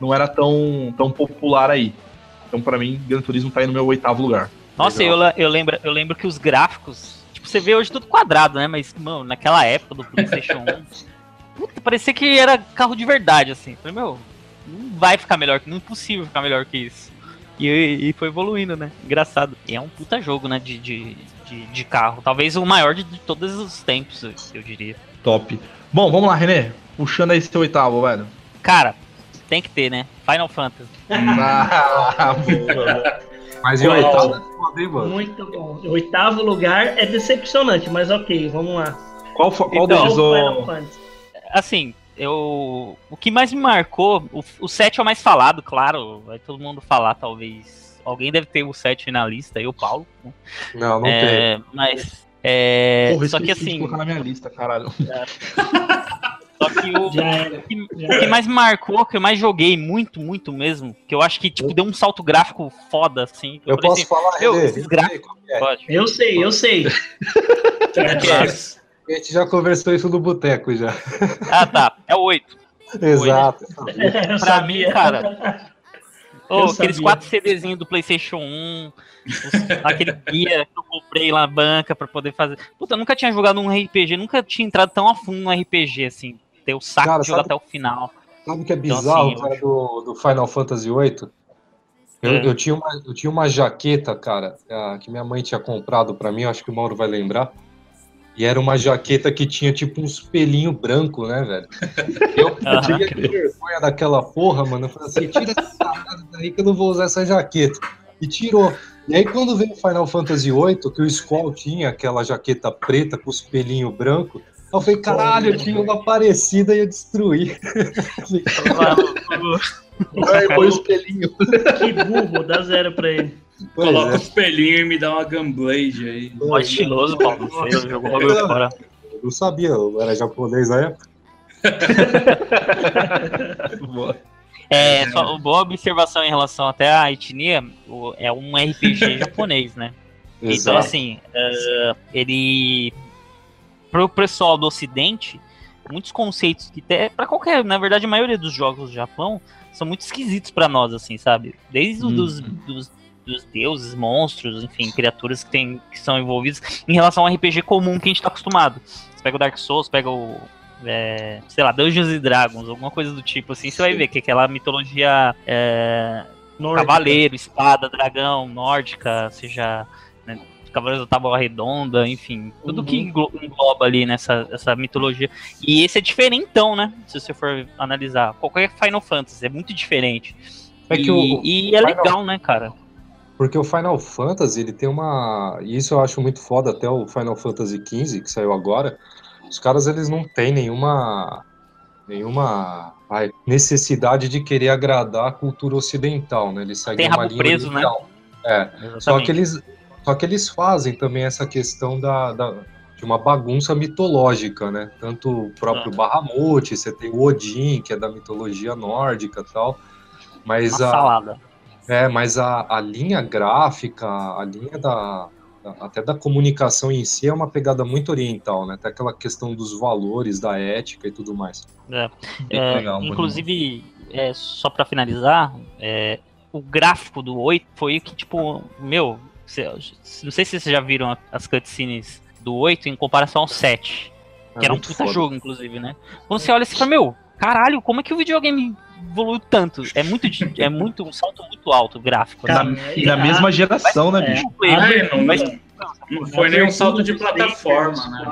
não era tão, tão popular aí. Então, para mim, Gran Turismo tá aí no meu oitavo lugar. Nossa, eu, eu, lembro, eu lembro que os gráficos Tipo, você vê hoje tudo quadrado, né? Mas, mano, naquela época do PlayStation 1, puta, parecia que era carro de verdade, assim. Falei, meu, não vai ficar melhor, não é possível ficar melhor que isso. E, e foi evoluindo, né? Engraçado. E é um puta jogo, né? De, de, de, de carro. Talvez o maior de, de, todos os tempos, eu diria. Top. Bom, vamos lá, René. Puxando aí seu oitavo, velho. Cara, tem que ter, né? Final Fantasy. Ah, boa. Mas em oitavo mano. Muito bom. O oitavo lugar é decepcionante, mas ok, vamos lá. Qual, qual então, deles? O... Assim, eu. O que mais me marcou, o, o 7 é o mais falado, claro. Vai todo mundo falar, talvez. Alguém deve ter o 7 na lista, eu, Paulo. Né? Não, não é, tem. Mas. É, Porra, só que assim. colocar na minha lista, caralho. É. Só que o, o, que, o que mais me marcou, que eu mais joguei muito, muito mesmo, que eu acho que tipo, deu um salto gráfico foda, assim. Eu, eu posso assim, falar, eu, esses gráficos. É. Eu sei, eu sei. é A gente já conversou isso no boteco já. Ah, tá. É o 8. Exato. Pra mim, cara. Oh, aqueles quatro CDzinhos do PlayStation 1, os, aquele guia que eu comprei lá na banca pra poder fazer. Puta, eu nunca tinha jogado um RPG, nunca tinha entrado tão a fundo no RPG, assim ter o saco cara, de jogar sabe, até o final. Sabe o que é bizarro, então, assim, cara, do, do Final Fantasy VIII? Eu, é. eu, tinha uma, eu tinha uma jaqueta, cara, que minha mãe tinha comprado para mim, acho que o Mauro vai lembrar. E era uma jaqueta que tinha tipo uns pelinho branco, né, velho? Eu uhum, tinha vergonha daquela porra, mano. Eu falei assim: tira essa parada daí que eu não vou usar essa jaqueta. E tirou. E aí, quando veio o Final Fantasy VIII, que o Squall tinha aquela jaqueta preta com os pelinhos brancos, eu falei, caralho, eu tinha uma parecida e eu destruí. Vai, põe os pelinhos. Que burro, dá zero pra ele. Pois Coloca é. os pelinhos e me dá uma Gunblade aí. Mó estiloso, Paulo. Você jogou bagulho fora. Eu sabia, eu era japonês na época. É, só boa observação em relação até à etnia, é um RPG japonês, né? Então, Exato. Então, assim, uh, ele pro pessoal do Ocidente, muitos conceitos que até para qualquer, na verdade, a maioria dos jogos do Japão são muito esquisitos para nós, assim, sabe? Desde uhum. dos, dos, dos, deuses, monstros, enfim, criaturas que, tem, que são envolvidas em relação ao RPG comum que a gente tá acostumado. Você pega o Dark Souls, pega o. É, sei lá, Dungeons and Dragons, alguma coisa do tipo assim, você vai ver que aquela mitologia é, cavaleiro, espada, dragão, nórdica, seja Cavaleiros da Tábua Redonda, enfim, tudo uhum. que engloba ali nessa essa mitologia. E esse é diferentão, né? Se você for analisar. Qualquer Final Fantasy é muito diferente. É e, o, e é Final... legal, né, cara? Porque o Final Fantasy, ele tem uma. E isso eu acho muito foda, até o Final Fantasy XV, que saiu agora. Os caras, eles não têm nenhuma. Nenhuma ai, necessidade de querer agradar a cultura ocidental, né? Eles seguem tem uma linha preso, né? É. Exatamente. Só que eles, só que eles fazem também essa questão da, da de uma bagunça mitológica, né? Tanto o próprio ah. Bahamut, você tem o Odin, que é da mitologia nórdica e tal. Mas uma a, salada. É, mas a, a linha gráfica, a linha da, até da comunicação em si é uma pegada muito oriental, né? Até aquela questão dos valores, da ética e tudo mais. É. É, legal, inclusive, é, só para finalizar, é, o gráfico do 8 foi que, tipo, meu, não sei se vocês já viram as cutscenes do 8 em comparação ao 7. É que era um puta foda. jogo, inclusive, né? Quando você olha e fala, meu, caralho, como é que o videogame evoluiu tanto. É muito, é muito um salto muito alto gráfico. Cara, na, e na mesma geração, né, bicho? É, não, mas, não foi nem um salto de plataforma, né?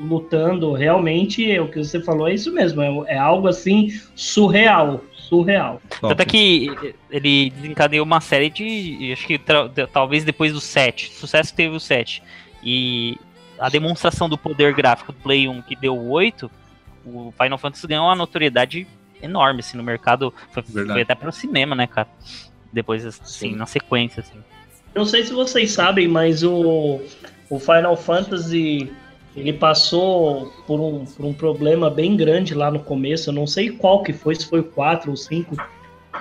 Lutando, realmente, o que você falou é isso mesmo. É, é algo assim surreal surreal. Tanto é que ele desencadeou uma série de. Acho que talvez depois do 7. Sucesso teve o 7. E a demonstração do poder gráfico do Play 1 que deu 8, o Final Fantasy ganhou uma notoriedade enorme assim, no mercado. Foi, foi até para o cinema, né, cara? Depois, assim, Sim. na sequência, assim. Não sei se vocês sabem, mas o, o Final Fantasy ele passou por um, por um problema bem grande lá no começo. Eu não sei qual que foi, se foi o 4 ou 5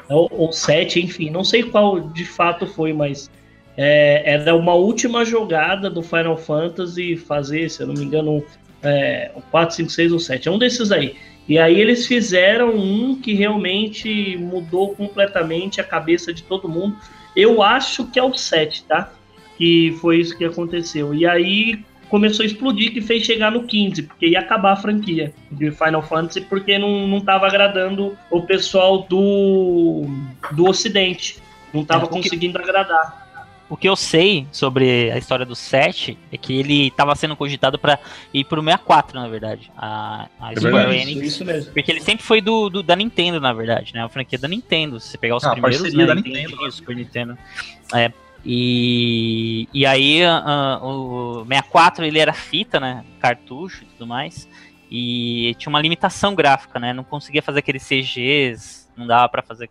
ou, ou 7, enfim, não sei qual de fato foi, mas é, era uma última jogada do Final Fantasy fazer, se eu não me engano, é, o 4, 5, 6 ou 7. É um desses aí. E aí eles fizeram um que realmente mudou completamente a cabeça de todo mundo. Eu acho que é o 7, tá? Que foi isso que aconteceu. E aí começou a explodir que fez chegar no 15, porque ia acabar a franquia de Final Fantasy, porque não, não tava agradando o pessoal do, do Ocidente. Não tava é, conseguindo agradar. O que eu sei sobre a história do 7 é que ele estava sendo cogitado para ir pro 64, na verdade. A, a é Square Enix. Isso mesmo. Porque ele sempre foi do, do, da Nintendo, na verdade, né? A franquia da Nintendo. Se você pegar os ah, primeiros, né? da Nintendo, Nintendo, Super Nintendo. É, e, e aí uh, o 64 ele era fita, né? Cartucho e tudo mais. E tinha uma limitação gráfica, né? Não conseguia fazer aqueles CGs, não dava para fazer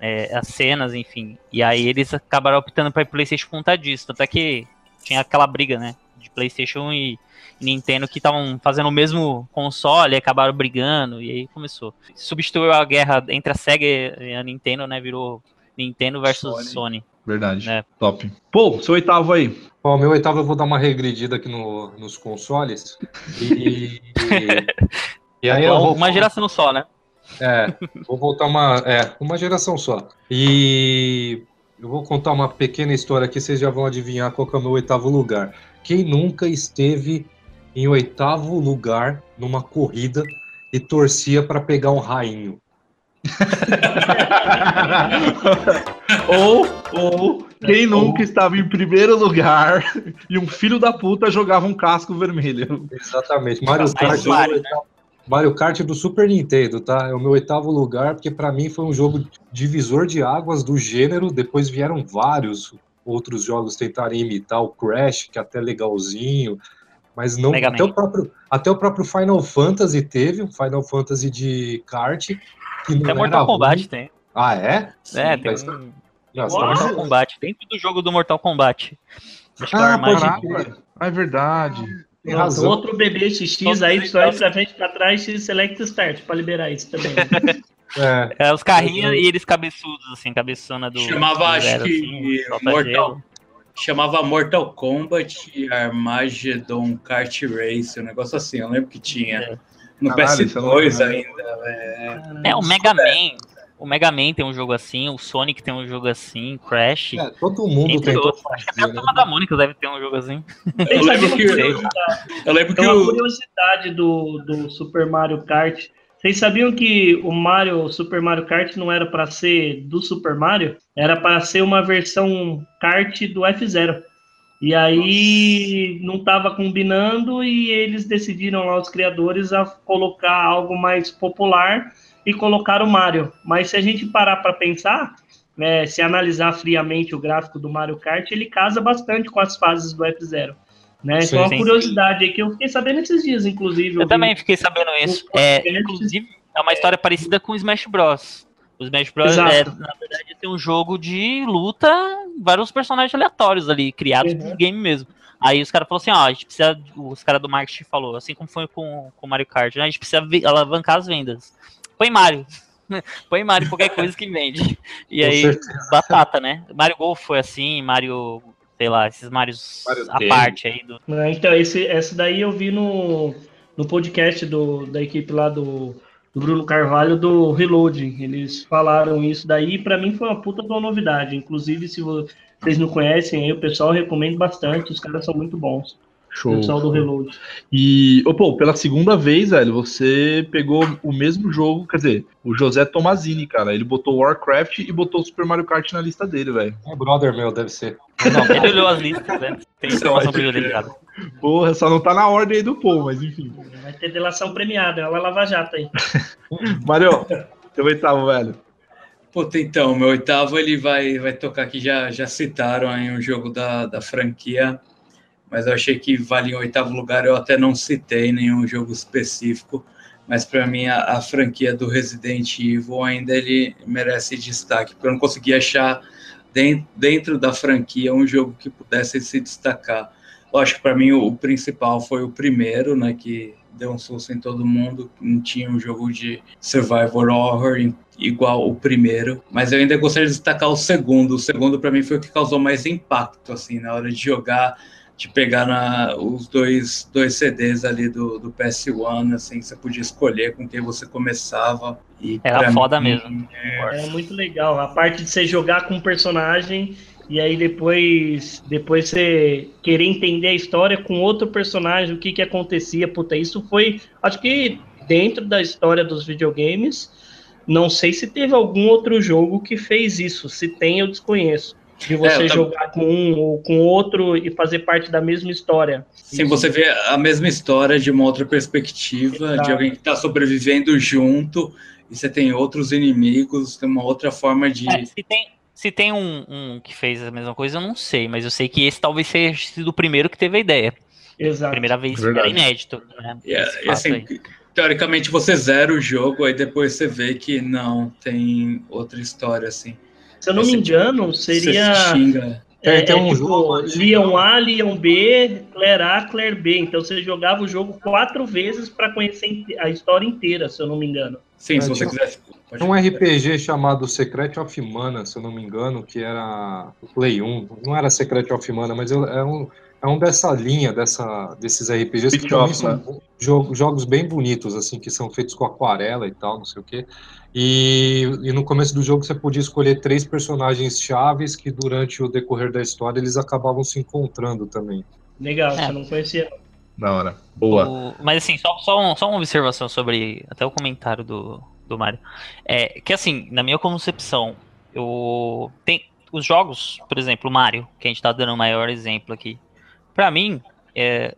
é, as cenas, enfim. E aí eles acabaram optando para PlayStation por conta disso. Tanto é que tinha aquela briga, né? De PlayStation e Nintendo que estavam fazendo o mesmo console e acabaram brigando. E aí começou. Substituiu a guerra entre a Sega e a Nintendo, né? Virou Nintendo versus Sony. Sony. Verdade. É. Top. Pô, seu oitavo aí. Ó, meu oitavo eu vou dar uma regredida aqui no, nos consoles. E, e aí eu vou... Uma geração só, né? É, vou voltar uma, é, uma geração só. E eu vou contar uma pequena história aqui, vocês já vão adivinhar qual é o meu oitavo lugar. Quem nunca esteve em oitavo lugar numa corrida e torcia para pegar um rainho? ou, ou quem nunca estava em primeiro lugar e um filho da puta jogava um casco vermelho. Exatamente. Mario Kart, Mario, né? Mario Kart do Super Nintendo, tá? É o meu oitavo lugar, porque para mim foi um jogo divisor de águas do gênero. Depois vieram vários outros jogos tentarem imitar o Crash, que é até legalzinho. Mas não. Até o, próprio, até o próprio Final Fantasy teve, um Final Fantasy de kart até Mortal Kombat tem. Ah, é? Sim, é, tem mas... um... Nossa, Mortal Kombat, dentro do jogo do Mortal Kombat. Acho ah, que é, é verdade. Tem razão. Outro bebê XX aí, só pra frente pra trás, Select Start, pra liberar isso também. é. é. os carrinhos e eles cabeçudos, assim, cabeçona do. Chamava, do acho zero, que. Assim, Mortal. Chamava Mortal Kombat Armageddon Kart Race, um negócio assim, eu lembro que tinha. É no Caralho, PS2 ainda. É... é, o Mega Man. O Mega Man tem um jogo assim, o Sonic tem um jogo assim, Crash. É, todo mundo tem. Acho que até a turma da Mônica deve ter um jogo assim. Eu lembro que, eu lembro que uma o... curiosidade do, do Super Mario Kart. Vocês sabiam que o Mario Super Mario Kart não era para ser do Super Mario? Era para ser uma versão kart do F0. E aí não estava combinando e eles decidiram lá, os criadores, a colocar algo mais popular e colocar o Mario. Mas se a gente parar para pensar, né, se analisar friamente o gráfico do Mario Kart, ele casa bastante com as fases do F-Zero. Né? Sim, então, uma sim, curiosidade sim. aí que eu fiquei sabendo esses dias, inclusive. Eu, eu também fiquei sabendo isso. É, inclusive, é uma história parecida com Smash Bros. O Smash Bros. É, na verdade, tem um jogo de luta, vários personagens aleatórios ali, criados uhum. no game mesmo. Aí os caras falaram assim, ó, a gente precisa, os caras do marketing falou, assim como foi com o Mario Kart, né, a gente precisa alavancar as vendas. Põe Mario. Põe Mario qualquer coisa que vende. E com aí, certeza. batata, né? Mario Golf foi assim, Mario, sei lá, esses Marios Mario à parte aí. Do... Então, esse, esse daí eu vi no, no podcast do, da equipe lá do do Bruno Carvalho do Reloading. Eles falaram isso daí, para mim foi uma puta de uma novidade. Inclusive, se vocês não conhecem aí, o pessoal recomendo bastante, os caras são muito bons. Show. Pessoal do Reload. E, oh, pô, pela segunda vez, velho, você pegou o mesmo jogo, quer dizer, o José Tomazini, cara. Ele botou Warcraft e botou o Super Mario Kart na lista dele, velho. É brother meu, deve ser. Não, ele olhou as listas, né? Tem informação privilegiada. Porra, só não tá na ordem aí do povo, mas enfim. Vai ter delação premiada, é uma lava-jato aí. Mario, teu oitavo, velho. Puta, então, meu oitavo ele vai, vai tocar aqui, já, já citaram aí um jogo da, da franquia mas eu achei que vale em oitavo lugar. Eu até não citei nenhum jogo específico, mas para mim a, a, franquia do Resident Evil ainda ele merece destaque, porque eu não consegui achar dentro, dentro da franquia um jogo que pudesse se destacar. Lógico, para mim o, o, principal foi o primeiro, né, que deu um susto em todo mundo, não tinha um jogo de survival horror igual o primeiro, mas eu ainda gostaria de destacar o segundo. O segundo para mim foi o que causou mais impacto assim na hora de jogar de pegar na, os dois, dois CDs ali do, do PS1, assim, você podia escolher com quem você começava. E Era foda mim, mesmo. É... Era muito legal. A parte de você jogar com um personagem e aí depois, depois você querer entender a história com outro personagem, o que que acontecia. Puta, isso foi, acho que dentro da história dos videogames, não sei se teve algum outro jogo que fez isso. Se tem, eu desconheço de você é, jogar com um ou com outro e fazer parte da mesma história. Sim, você vê a mesma história de uma outra perspectiva, Exato. de alguém que está sobrevivendo junto, e você tem outros inimigos, tem uma outra forma de. É, se tem, se tem um, um, que fez a mesma coisa, eu não sei, mas eu sei que esse talvez seja sido o primeiro que teve a ideia. Exato. Primeira vez Verdade. era inédito. Né? e assim, teoricamente você zera o jogo, aí depois você vê que não, tem outra história, assim. Se eu não me engano, seria. É, é, um tipo, jogo, Leon A, Leon B, Claire A, Claire B. Então você jogava o jogo quatro vezes para conhecer a história inteira, se eu não me engano. Sim, se você quiser. Tinha um RPG chamado Secret of Mana, se eu não me engano, que era o Play 1. Não era Secret of Mana, mas é um, é um dessa linha, dessa, desses RPGs que também são né? jogos, jogos bem bonitos, assim, que são feitos com aquarela e tal, não sei o quê. E, e, no começo do jogo você podia escolher três personagens chaves que durante o decorrer da história eles acabavam se encontrando também. Legal, é. você não conhecia. Da hora. Boa. O, mas assim, só, só, um, só uma observação sobre até o comentário do, do Mario. É que assim, na minha concepção, eu tem os jogos, por exemplo, o Mario, que a gente tá dando o maior exemplo aqui. Para mim, é,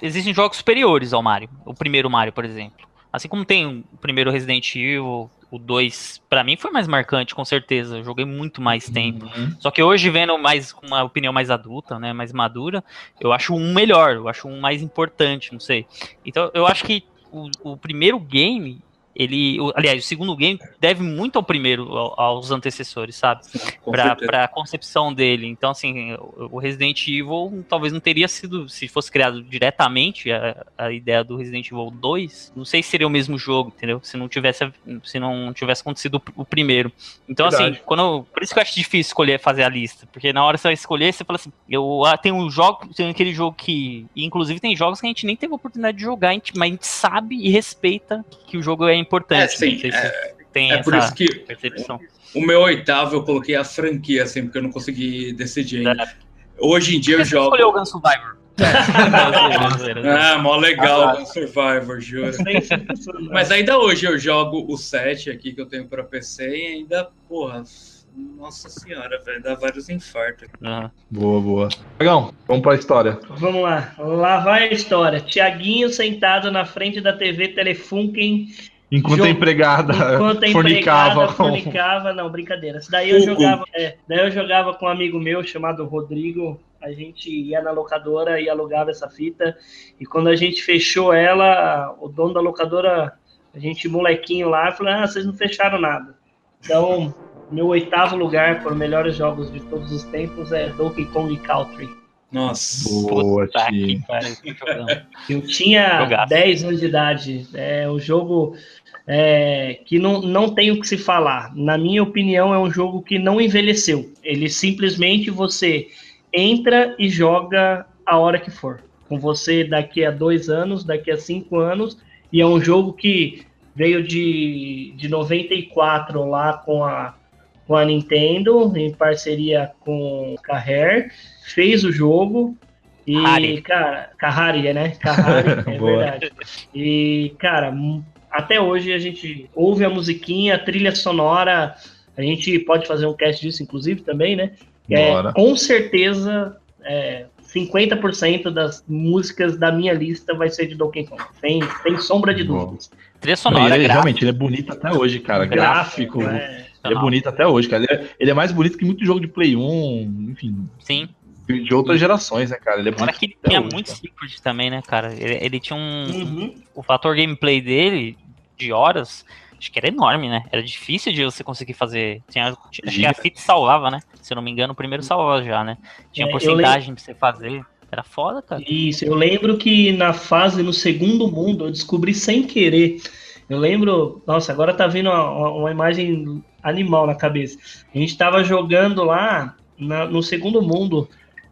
existem jogos superiores ao Mario. O primeiro Mario, por exemplo. Assim como tem o primeiro Resident Evil, o 2, para mim foi mais marcante, com certeza. Eu joguei muito mais uhum. tempo. Uhum. Só que hoje, vendo mais com uma opinião mais adulta, né, mais madura, eu acho um melhor, eu acho um mais importante, não sei. Então, eu acho que o, o primeiro game, ele, aliás, o segundo game deve muito ao primeiro, aos antecessores, sabe? Para a concepção dele. Então, assim, o Resident Evil talvez não teria sido, se fosse criado diretamente a, a ideia do Resident Evil 2, não sei se seria o mesmo jogo, entendeu? Se não tivesse, se não tivesse acontecido o, o primeiro. Então, assim, Verdade. assim, quando eu, por isso que eu acho difícil escolher fazer a lista, porque na hora que você vai escolher, você fala assim, eu ah, tenho um jogo, tem aquele jogo que, inclusive tem jogos que a gente nem teve a oportunidade de jogar, mas a gente sabe e respeita que o jogo é importante importante. É, sim, é, tem é por isso que percepção. O, o, meu oitavo eu coloquei a franquia, assim, porque eu não consegui decidir ainda. É. Hoje em dia eu jogo. escolheu o Gun Survivor. ah, mó legal Gun Survivor, juro. Mas ainda hoje eu jogo o 7 aqui que eu tenho para PC e ainda, porra, nossa senhora, velho, dá vários infartos. Uhum. Boa, boa. Legal, vamos pra história. Vamos lá, lá vai a história. Tiaguinho sentado na frente da TV Telefunken Enquanto a empregada Enquanto a fornicava, empregada fornicava, não, brincadeira. Daí eu jogava, é, daí eu jogava com um amigo meu chamado Rodrigo. A gente ia na locadora e alugava essa fita. E quando a gente fechou ela, o dono da locadora, a gente molequinho lá, falou: "Ah, vocês não fecharam nada". Então, meu oitavo lugar os melhores jogos de todos os tempos é Donkey Kong Country. Nossa, boa, Eu tinha Jogaço. 10 anos de idade. É um jogo é, que não, não tem o que se falar. Na minha opinião, é um jogo que não envelheceu. Ele simplesmente você entra e joga a hora que for. Com você daqui a dois anos, daqui a cinco anos. E é um jogo que veio de, de 94 lá com a, com a Nintendo, em parceria com a Rare, fez o jogo E, Hari. cara, Kahari, né? Kahari, é verdade. E, cara, até hoje a gente ouve a musiquinha, a trilha sonora, a gente pode fazer um cast disso, inclusive, também, né? É, com certeza, é, 50% das músicas da minha lista vai ser de Donkey Kong. Sem, sem sombra de dúvidas. Trilha sonora, ele, realmente, ele é bonito até hoje, cara. Gráfico. gráfico é... Ele é bonito até hoje, cara. Ele é, ele é, mais bonito que muito jogo de Play 1, enfim. Sim. De outras gerações, né, cara? Ele é Fora que ele tinha hoje, muito secret também, né, cara? Ele, ele tinha um. Uhum. O fator gameplay dele, de horas, acho que era enorme, né? Era difícil de você conseguir fazer. Tinha, acho que a fita salvava, né? Se eu não me engano, o primeiro salvava já, né? Tinha é, porcentagem pra você fazer. Era foda, cara. Isso, eu lembro que na fase, no segundo mundo, eu descobri sem querer. Eu lembro, nossa, agora tá vindo uma, uma imagem animal na cabeça. A gente tava jogando lá na, no segundo mundo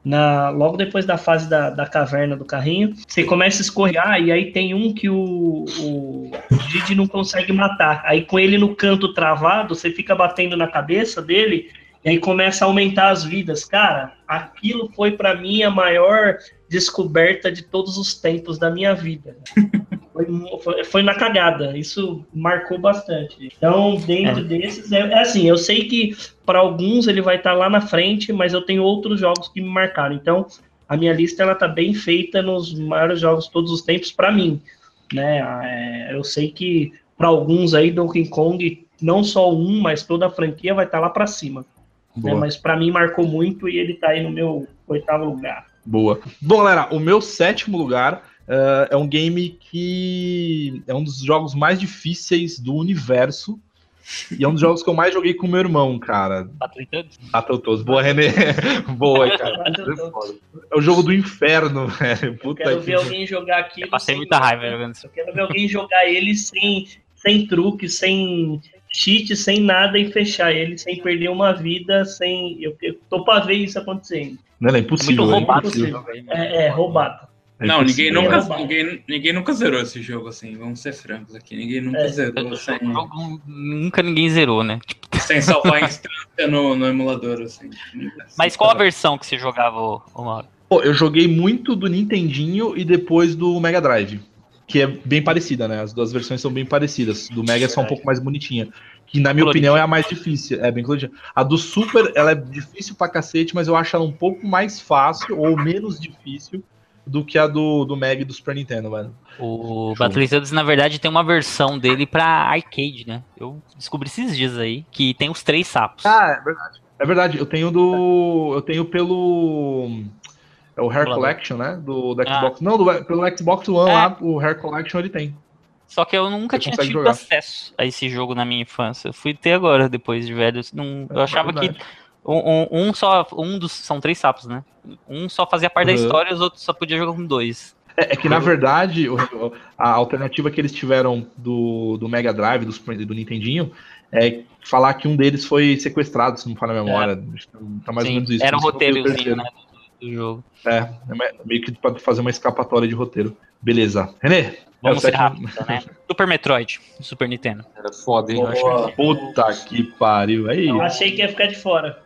na, logo depois da fase da, da caverna do carrinho, você começa a escorregar e aí tem um que o, o, Didi não consegue matar. Aí com ele no canto travado, você fica batendo na cabeça dele e aí começa a aumentar as vidas. Cara, aquilo foi para mim a maior descoberta de todos os tempos da minha vida. Foi, foi, na cagada, isso marcou bastante. Então, dentro é. desses, é, é, assim, eu sei que para alguns ele vai estar tá lá na frente, mas eu tenho outros jogos que me marcaram. Então, a minha lista ela tá bem feita nos maiores jogos de todos os tempos para mim, né? É, eu sei que para alguns aí Donkey Kong, não só um, mas toda a franquia vai estar tá lá para cima. Né? Mas para mim marcou muito e ele tá aí no meu oitavo lugar. Boa. Bom, galera, o meu sétimo lugar Uh, é um game que é um dos jogos mais difíceis do universo. E é um dos jogos que eu mais joguei com meu irmão, cara. Battletoads? Boa, René. Boa, cara. é o jogo do inferno, velho. Puta eu quero ver alguém jogar aqui. Eu passei muita raiva jogando isso. Eu quero ver alguém jogar ele sem, sem truque, sem cheat, sem nada e fechar ele, sem perder uma vida, sem. Eu, eu tô pra ver isso acontecendo. Não, é impossível. É, muito roubado, é, impossível. é, é roubado. É não, ninguém nunca, ninguém, ninguém nunca zerou esse jogo assim, vamos ser francos aqui. Ninguém nunca é, zerou sem. Jogo, nunca ninguém zerou, né? Sem salvar instância no, no emulador, assim. Mas qual a versão que você jogava, Mauro? Pô, eu joguei muito do Nintendinho e depois do Mega Drive. Que é bem parecida, né? As duas versões são bem parecidas. Do Mega é só um pouco mais bonitinha. Que, na minha opinião, é a mais difícil. É bem colorida. A do Super, ela é difícil pra cacete, mas eu acho ela um pouco mais fácil ou menos difícil do que a do, do Meg do Super Nintendo, velho. O Battletoads, na verdade, tem uma versão dele pra arcade, né? Eu descobri esses dias aí que tem os três sapos. Ah, é verdade. É verdade, eu tenho do. Eu tenho pelo. É o Hair Collection, né? Do, do ah. Xbox. Ah. Não, do, pelo Xbox One é. lá, o Hair Collection ele tem. Só que eu nunca Você tinha tido jogar. acesso a esse jogo na minha infância. Eu fui ter agora, depois de velho. Não, eu é achava que um, um, só. Um dos. São três sapos, né? Um só fazia parte uhum. da história e os outros só podia jogar com dois. É, é que, na verdade, a alternativa que eles tiveram do, do Mega Drive, do, do Nintendinho, é falar que um deles foi sequestrado, se não falar a memória. É. Tá mais Sim, ou menos isso. Era um roteirozinho, né? Do jogo. É, é meio que para fazer uma escapatória de roteiro. Beleza. René, Vamos ser rápido, né? Super Metroid, Super Nintendo. Era foda, hein? Boa. Puta que pariu. Aí. Eu achei que ia ficar de fora.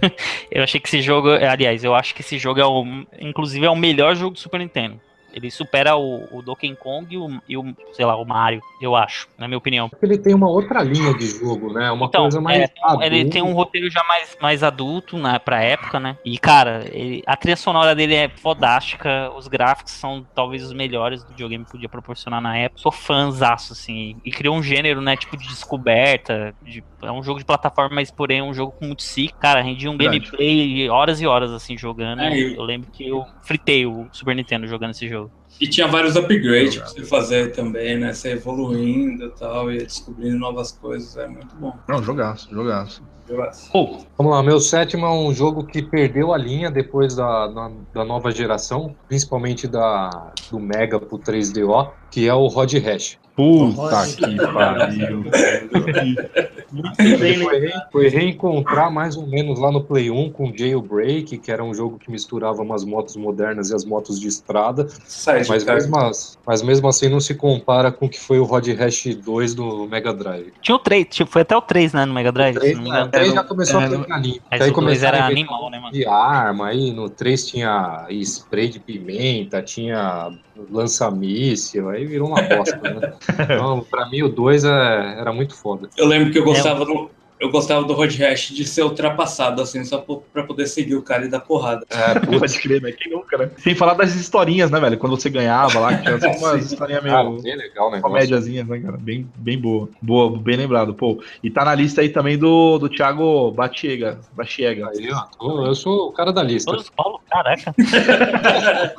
eu achei que esse jogo, aliás, eu acho que esse jogo é o, inclusive é o melhor jogo do Super Nintendo. Ele supera o, o Donkey Kong e o, e o, sei lá, o Mario, eu acho, na minha opinião. Ele tem uma outra linha de jogo, né? Uma então, coisa mais. É, ele tem um roteiro já mais, mais adulto né, pra época, né? E, cara, ele, a trilha sonora dele é fodástica, os gráficos são talvez os melhores do videogame que podia proporcionar na época. Sou fãzaço, assim. E criou um gênero, né? Tipo de descoberta. De, é um jogo de plataforma, mas porém é um jogo com muito si. Cara, rendia um Verdade. gameplay horas e horas, assim, jogando. É, eu lembro que eu fritei o Super Nintendo jogando esse jogo. E tinha vários upgrades para você fazer também, né? Você evoluindo e tal, e descobrindo novas coisas, é muito bom. Não, jogaço, jogaço. Oh, vamos lá, meu sétimo é um jogo que perdeu a linha depois da, da, da nova geração, principalmente da, do Mega pro 3DO, que é o Rod Hash. Puta que pariu. Foi, reencontrar mais ou menos lá no Play 1 com Jailbreak, que era um jogo que misturava umas motos modernas e as motos de estrada. Sai mas, mesmo, mas mesmo assim não se compara com o que foi o Rod Rash 2 do Mega Drive. Tinha o 3, tipo, foi até o 3, né, no Mega Drive. O 3, não, o 3 já começou é, a pegar limpo. Aí começou era animal, né, mano? De arma, aí no 3 tinha spray de pimenta, tinha lança-míssil, aí virou uma bosta, né? Então, pra mim o 2 é, era muito foda. Eu lembro que eu gostava é. do eu gostava do Road Rash de ser ultrapassado, assim, só pra poder seguir o cara e dar porrada. É, pode crer, né? Quem nunca, né? Sem falar das historinhas, né, velho? Quando você ganhava lá, que tinha umas historinhas meio. Ah, bem legal, né? Comédiazinhas, né, cara? Bem, bem boa. Boa, bem lembrado. Pô, e tá na lista aí também do, do Thiago Batiega. Batiega. Aí, ó. Eu sou o cara da lista. Paulo, caraca.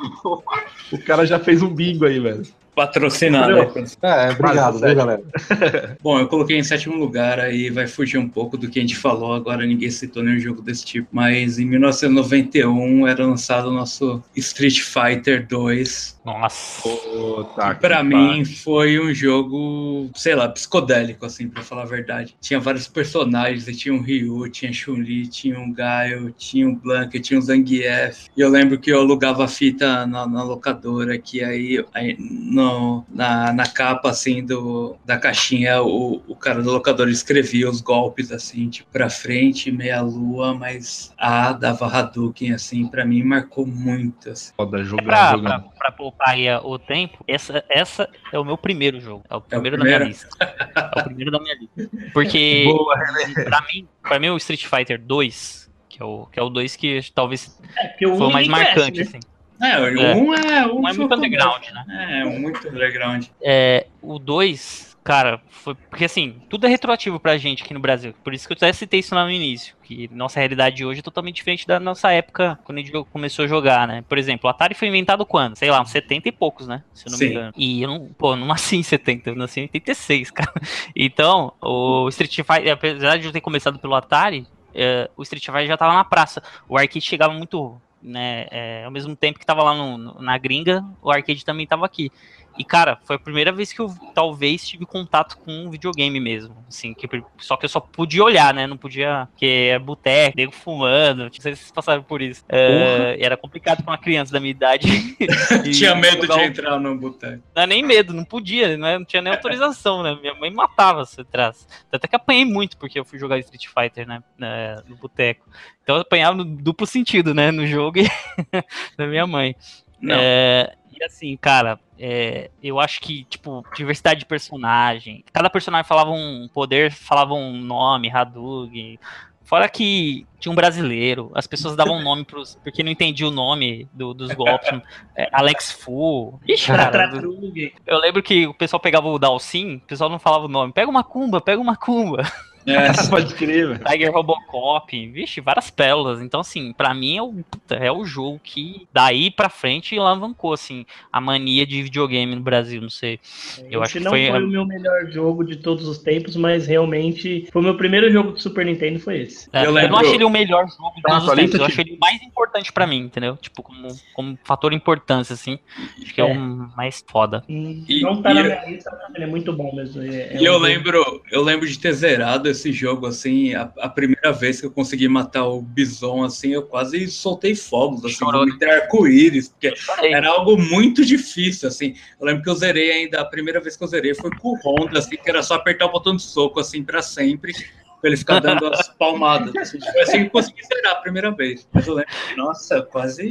o cara já fez um bingo aí, velho patrocinado. É, obrigado, viu, galera? Bom, eu coloquei em sétimo lugar, aí vai fugir um pouco do que a gente falou, agora ninguém citou nenhum jogo desse tipo, mas em 1991 era lançado o nosso Street Fighter 2. Nossa! Puta pra mim foi um jogo, sei lá, psicodélico, assim, pra falar a verdade. Tinha vários personagens, tinha um Ryu, tinha Chun-Li, tinha um Gaio, tinha um Blanca, tinha um Zangief. E eu lembro que eu alugava a fita na, na locadora, que aí, aí no no, na, na capa, assim, do, da caixinha, o, o cara do locador escrevia os golpes, assim, tipo, pra frente, meia lua, mas A dava Hadouken, assim, pra mim marcou muito, assim. Foda, pra, jogando. Pra, pra poupar aí o tempo, essa, essa é o meu primeiro jogo, é o primeiro, é o primeiro? da minha lista. É o primeiro da minha lista. Porque, Boa, né? pra mim, pra mim o Street Fighter 2, que é o, que é o 2 que talvez é, foi o mais marcante, né? assim. É, o é. um é um, um é muito underground, né? É, muito underground. É, o 2, cara, foi. Porque assim, tudo é retroativo pra gente aqui no Brasil. Por isso que eu até citei isso lá no início. Que nossa realidade hoje é totalmente diferente da nossa época, quando a gente começou a jogar, né? Por exemplo, o Atari foi inventado quando? Sei lá, uns 70 e poucos, né? Se eu não Sim. me engano. E eu não, pô, não nasci em 70, eu nasci em 86, cara. Então, o Street Fighter, apesar de eu ter começado pelo Atari, é, o Street Fighter já tava na praça. O arcade chegava muito né? É, ao mesmo tempo que tava lá no, no, na gringa, o arcade também tava aqui. E, cara, foi a primeira vez que eu talvez tive contato com um videogame mesmo. Assim, que, só que eu só podia olhar, né? Não podia. Que é boteco, nego fumando. Não sei se vocês passaram por isso. É, era complicado pra uma criança da minha idade. Tinha medo de entrar no boteco. Não é nem medo, não podia, não, é, não tinha nem autorização, né? Minha mãe matava se atrás. Até que apanhei muito porque eu fui jogar Street Fighter, né? No boteco. Então eu apanhava no duplo sentido, né? No jogo e da minha mãe. É, e assim, cara, é, eu acho que, tipo, diversidade de personagem. Cada personagem falava um poder, falava um nome, Hadug. Fora que tinha um brasileiro, as pessoas davam nome pros. Porque não entendia o nome do, dos golpes. É, Alex Fu. Ixi, cara, eu lembro que o pessoal pegava o Dalsin, o pessoal não falava o nome. Pega uma cumba, pega uma cumba. É, pode crer, velho. Tiger Robocop, vixe, várias pérolas. Então, assim, para mim é o, é o jogo que daí pra frente alavancou, assim, a mania de videogame no Brasil, não sei. Eu acho que não foi, foi o meu melhor jogo de todos os tempos, mas realmente foi o meu primeiro jogo de Super Nintendo, foi esse. É, eu, lembro... eu, não achei ele o melhor jogo de todos os tempos, eu achei ele o mais importante para mim, entendeu? Tipo, como, como fator importância, assim. Acho que é, é o mais foda. E, não tá e na minha lista, mas ele é muito bom mesmo. É, é e eu lembro, eu lembro de ter zerado esse jogo, assim, a, a, primeira vez que eu consegui matar o Bison, assim, eu quase soltei fogos, assim, ter arco-íris, porque era algo muito difícil, assim. Eu lembro que eu zerei ainda, a primeira vez que eu zerei foi com o Honda, assim, que era só apertar o botão de soco, assim, para sempre, pra ele ficar dando as palmadas. Assim, foi assim que eu consegui zerar a primeira vez. Mas eu lembro que, nossa, quase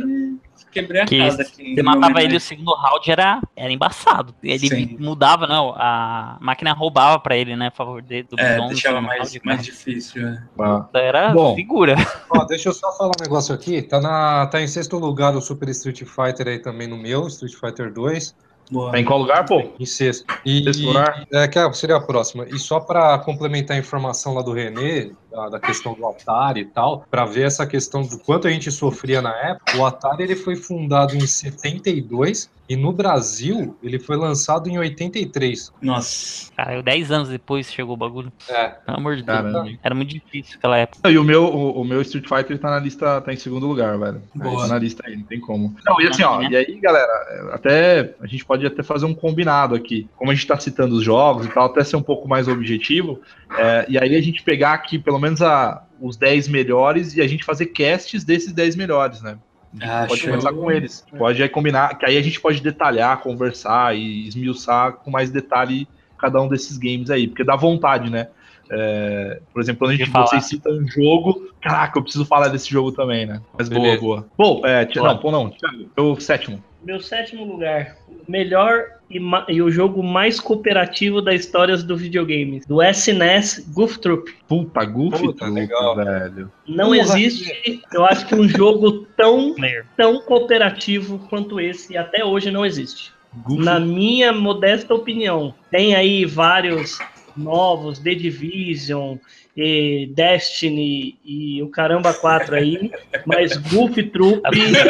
quebrei a que casa aqui. Você matava ele o segundo round, era, era embaçado. Ele Sim. mudava, não, a máquina roubava pra ele, né, a favor de, do é, Bidon, deixava mais, round, mais difícil, é. ah. Era Bom, figura. Ó, deixa eu só falar um negócio aqui, tá, na, tá em sexto lugar o Super Street Fighter aí também no meu, Street Fighter 2. Boa. Tá em qual lugar, pô? Em sexto. E, sexto lugar? É, que é, seria a próxima. E só para complementar a informação lá do Renê, da, da questão do Atari e tal, para ver essa questão do quanto a gente sofria na época. O Atari ele foi fundado em 72 e no Brasil, ele foi lançado em 83. Nossa. Cara, 10 anos depois chegou o bagulho. É. Pelo amor de Deus. Caramba. Era muito difícil naquela época. E o meu, o, o, meu Street Fighter tá na lista, tá em segundo lugar, velho. Boa. Tá na lista aí, não tem como. Não, e assim, ó, e aí, galera, até a gente pode até fazer um combinado aqui. Como a gente tá citando os jogos e tal, até ser um pouco mais objetivo. É, e aí a gente pegar aqui pelo menos a, os 10 melhores e a gente fazer casts desses 10 melhores, né? Ah, pode show. começar com eles. Pode aí combinar, que aí a gente pode detalhar, conversar e esmiuçar com mais detalhe cada um desses games aí, porque dá vontade, né? É, por exemplo, quando a gente, vocês citam um jogo, caraca, eu preciso falar desse jogo também, né? Mas Beleza. boa, boa. Bom, é, não, pô, não, o sétimo. Meu sétimo lugar, melhor e, e, o jogo mais cooperativo da história do videogame, do SNES Goof Troop. Puta, Goof Puta, Troop, legal. velho. Não Porra, existe, eu acho que um jogo tão, tão cooperativo quanto esse, e até hoje não existe. Goof. Na minha modesta opinião, tem aí vários novos, The Division, e Destiny e o caramba 4 aí, mas Goof Troop,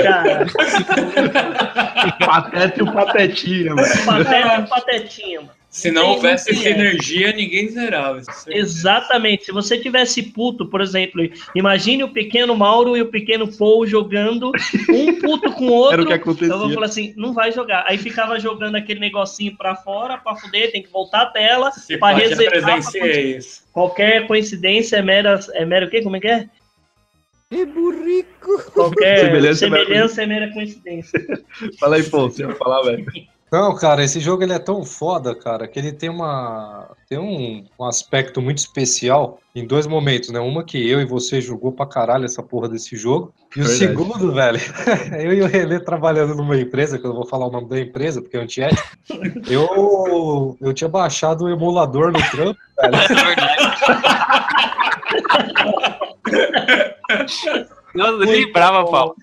cara. Pateta e o Patetinha, mano. Pateta e o Patetinha, mano. Se não houvesse sinergia, ninguém zerava. Exatamente. Se você tivesse puto, por exemplo, imagine o pequeno Mauro e o pequeno Paul jogando, um puto com o outro. Era o que acontecia. Então eu vou falar assim, não vai jogar. Aí ficava jogando aquele negocinho pra fora, pra fuder, tem que voltar a tela, Se pra reservar. Pra... Qualquer coincidência é mera. É mera o quê? Como é que é? É burrico. Qualquer semelhança, semelhança é mera coincidência. Fala aí, Paul, você ia falar, velho. Não, cara, esse jogo ele é tão foda, cara, que ele tem uma tem um, um, aspecto muito especial em dois momentos, né? Uma que eu e você jogou pra caralho essa porra desse jogo. E Verdade. o segundo, velho, eu e o Relê trabalhando numa empresa, que eu não vou falar o nome da empresa, porque é antiético. eu, eu tinha baixado o emulador no trampo, velho. É Nossa, nem lembrava, Paulo.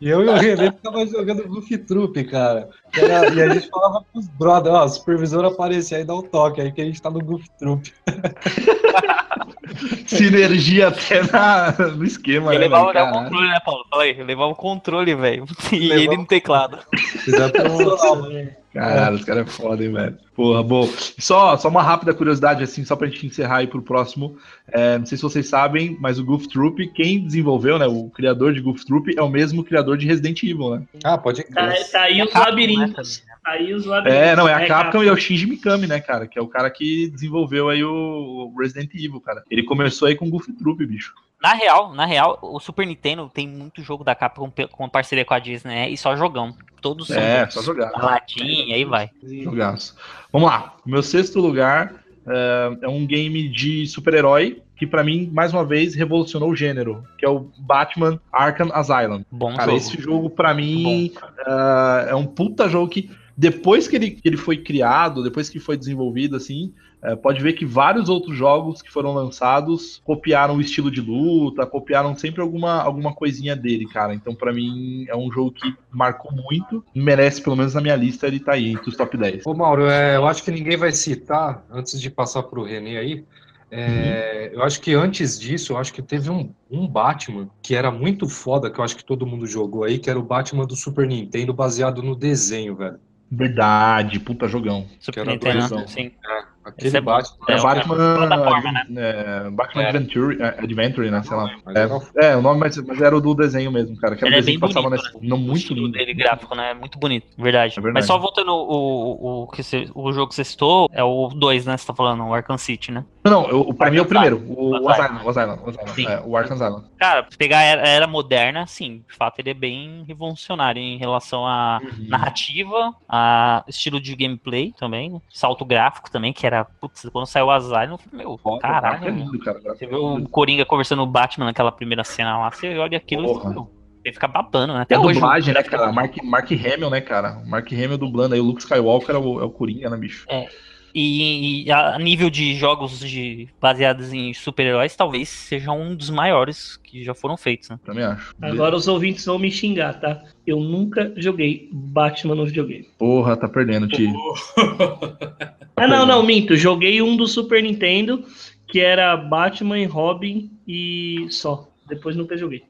E eu e o René ficava jogando Goof Troop, cara. Era, e a gente falava pros brothers, ó, o supervisor aparecia aí dá um toque aí que a gente tá no Goof Troop. Sinergia até na, no esquema, ele né? Levava o controle, né, Paulo? Fala aí, levava o controle, velho. E levava... ele no teclado. Exatamente. Caralho, os caras é foda, hein, velho. Porra, bom. Só, só uma rápida curiosidade, assim, só pra gente encerrar aí pro próximo. É, não sei se vocês sabem, mas o Goof Troop, quem desenvolveu, né? O criador de Goof Troop é o mesmo criador de Resident Evil, né? Ah, pode crer. Tá, tá aí os labirintos. Tá aí os labirintos. É, não, é a é Capcom, Capcom, e é o Shinji Mikami, né, cara? Que é o cara que desenvolveu aí o Resident Evil, cara. Ele começou aí com Goof Troop, bicho. Na real, na real, o Super Nintendo tem muito jogo da Capcom com parceria com a Disney, né? E só jogão. Todos são é, só jogar. Latinha, aí vai. Jogaço. Vamos lá. Meu sexto lugar é, é um game de super-herói que para mim, mais uma vez, revolucionou o gênero, que é o Batman Arkham Asylum. Bom Cara, jogo. esse jogo para mim uh, é um puta jogo que depois que ele, que ele foi criado, depois que foi desenvolvido, assim, é, pode ver que vários outros jogos que foram lançados copiaram o estilo de luta, copiaram sempre alguma, alguma coisinha dele, cara. Então, para mim, é um jogo que marcou muito, merece, pelo menos na minha lista, ele tá aí entre os top 10. Ô, Mauro, é, eu acho que ninguém vai citar, antes de passar pro René aí, é, uhum. Eu acho que antes disso, eu acho que teve um, um Batman que era muito foda, que eu acho que todo mundo jogou aí, que era o Batman do Super Nintendo, baseado no desenho, velho. Verdade, puta jogão. Super Nintendo, sim. É. Aquele é Batman. É, é Batman, né? é, Batman Adventure, é, Adventure, né? Sei lá. É, é, o nome, mas, mas era o do desenho mesmo, cara. Que era Ele o desenho é bem que passava bonito, nesse, né? não, muito lindo. dele gráfico, né? Muito bonito, verdade. É verdade. Mas só voltando o, o, que você, o jogo que você citou, é o 2, né? Você tá falando, o Arkham City, né? Não, não o, pra mim é o primeiro, o, o Asylum, o Asylum, o, Asylum, é, o Arkham Asylum. Cara, pegar a era, a era, moderna, sim, de fato ele é bem revolucionário em relação à uhum. narrativa, a estilo de gameplay também, né? salto gráfico também, que era, putz, quando saiu o Asylum, meu, Foda, caralho, é lindo, cara, você vê o Coringa conversando com o Batman naquela primeira cena lá, você olha aquilo Porra. e você fica babando, né? Até é hoje. dublagem, né, cara? Mark, Mark Hamill, né, cara? Mark Hamill dublando aí, o Luke Skywalker é o, é o Coringa, né, bicho? É. E, e, a nível de jogos de, baseados em super-heróis, talvez seja um dos maiores que já foram feitos, né? Também acho. Agora os ouvintes vão me xingar, tá? Eu nunca joguei Batman no videogame. Porra, tá perdendo, tio. ah, não, não, minto. Joguei um do Super Nintendo que era Batman e Robin e só. Depois nunca joguei.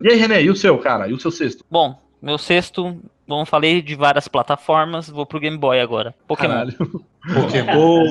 E aí, René, e o seu, cara? E o seu sexto? Bom, meu sexto, bom, falei de várias plataformas, vou pro Game Boy agora. Pokémon. Pokémon.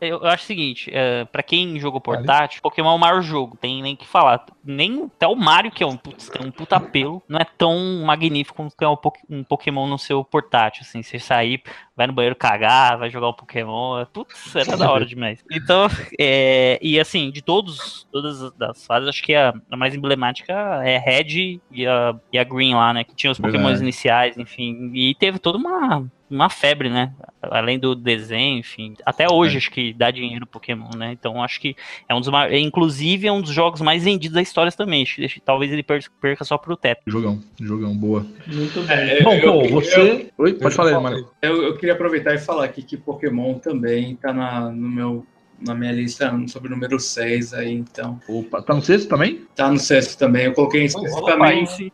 Eu, eu acho o seguinte, é, para quem jogou portátil, Pokémon é o maior jogo, tem nem que falar. Nem até o Mario, que é um, putz, tem um puta apelo, não é tão magnífico como ter um, Pokémon no seu portátil, assim, você sair, vai no banheiro cagar, vai jogar um Pokémon, putz, era da hora demais. Então, é, e assim, de todos, todas as fases, acho que a, a, mais emblemática é Red e a, e a Green lá, né, que tinha os Pokémons iniciais, enfim, e teve toda uma uma febre, né? Além do desenho, enfim. Até hoje é. acho que dá dinheiro Pokémon, né? Então acho que é um dos maiores. Inclusive é um dos jogos mais vendidos da história também. Talvez ele perca só pro teto. Jogão, jogão, boa. Muito bem. É, Bom, eu, pô, você. Eu, Oi, pode falar, Mário. Eu, eu queria aproveitar e falar aqui que Pokémon também tá na, no meu na minha lista sobre o número 6 aí, então. Opa, tá no sexto também? Tá no sexto também. Eu coloquei especificamente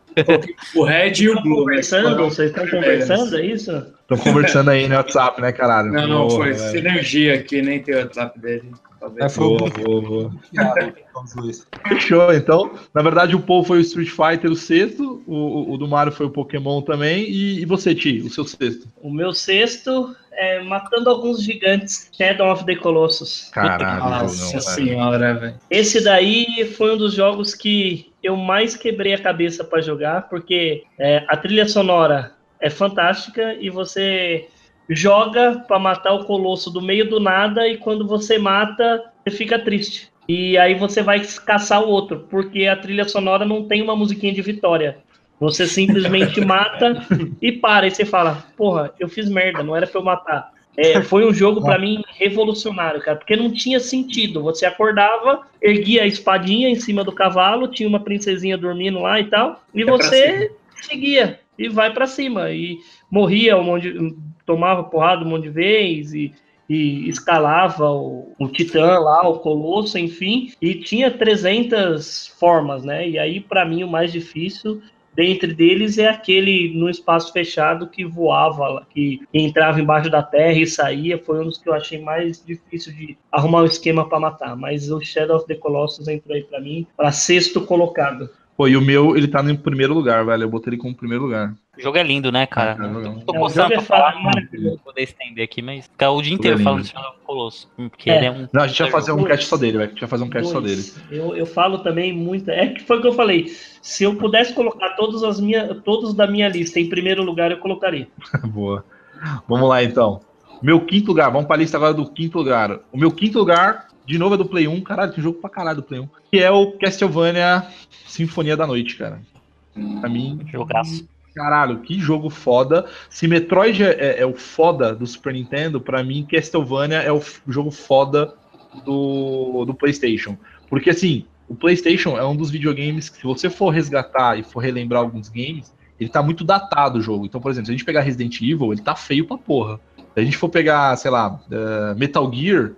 o Red e o Blue. Conversando? Vocês estão conversando, é isso? Estão conversando aí no WhatsApp, né, caralho? Não, não, foi é. sinergia aqui, nem tem o WhatsApp dele. É, foi boa, boa, boa. Fechou, então. Na verdade, o Paul foi o Street Fighter, o sexto. O, o do Mario foi o Pokémon também. E, e você, Ti, o seu sexto? O meu sexto é, matando alguns gigantes, Shadow of the Colossus. Caralho, Nossa não, senhora, velho. Esse daí foi um dos jogos que eu mais quebrei a cabeça para jogar, porque é, a trilha sonora é fantástica e você joga para matar o colosso do meio do nada e quando você mata, você fica triste. E aí você vai caçar o outro, porque a trilha sonora não tem uma musiquinha de vitória. Você simplesmente mata e para. E você fala, porra, eu fiz merda, não era pra eu matar. É, foi um jogo para mim revolucionário, cara, porque não tinha sentido. Você acordava, erguia a espadinha em cima do cavalo, tinha uma princesinha dormindo lá e tal, e é você seguia e vai para cima. E morria um monte, tomava porrada um monte de vez e, e escalava o, o titã lá, o colosso, enfim, e tinha 300 formas, né? E aí para mim o mais difícil Dentre deles é aquele no espaço fechado que voava, que entrava embaixo da terra e saía. Foi um dos que eu achei mais difícil de arrumar um esquema para matar. Mas o Shadow of the Colossus entrou aí para mim para sexto colocado. Pô, e o meu, ele tá no primeiro lugar, velho. Eu botei ele como primeiro lugar. O jogo é lindo, né, cara? É, Tô coçando é, pra falar, não poder estender aqui, mas ficar o dia inteiro é falando do Colosso. Porque é. ele é um. Não, a gente vai fazer um cast só dele, velho. A gente vai fazer um cast só dele. Eu, eu falo também muito. É que foi o que eu falei. Se eu pudesse colocar todos, as minha, todos da minha lista em primeiro lugar, eu colocaria. Boa. Vamos lá, então. Meu quinto lugar, vamos pra lista agora do quinto lugar. O meu quinto lugar, de novo, é do Play 1. Caralho, tem jogo pra caralho do Play 1. Que é o Castlevania Sinfonia da Noite, cara. Pra mim. Jogaço. Caralho, que jogo foda. Se Metroid é, é, é, o foda do Super Nintendo, para mim Castlevania é o jogo foda do, do PlayStation. Porque assim, o PlayStation é um dos videogames que, se você for resgatar e for relembrar alguns games, ele tá muito datado o jogo. Então, por exemplo, se a gente pegar Resident Evil, ele tá feio pra porra. Se a gente for pegar, sei lá, uh, Metal Gear,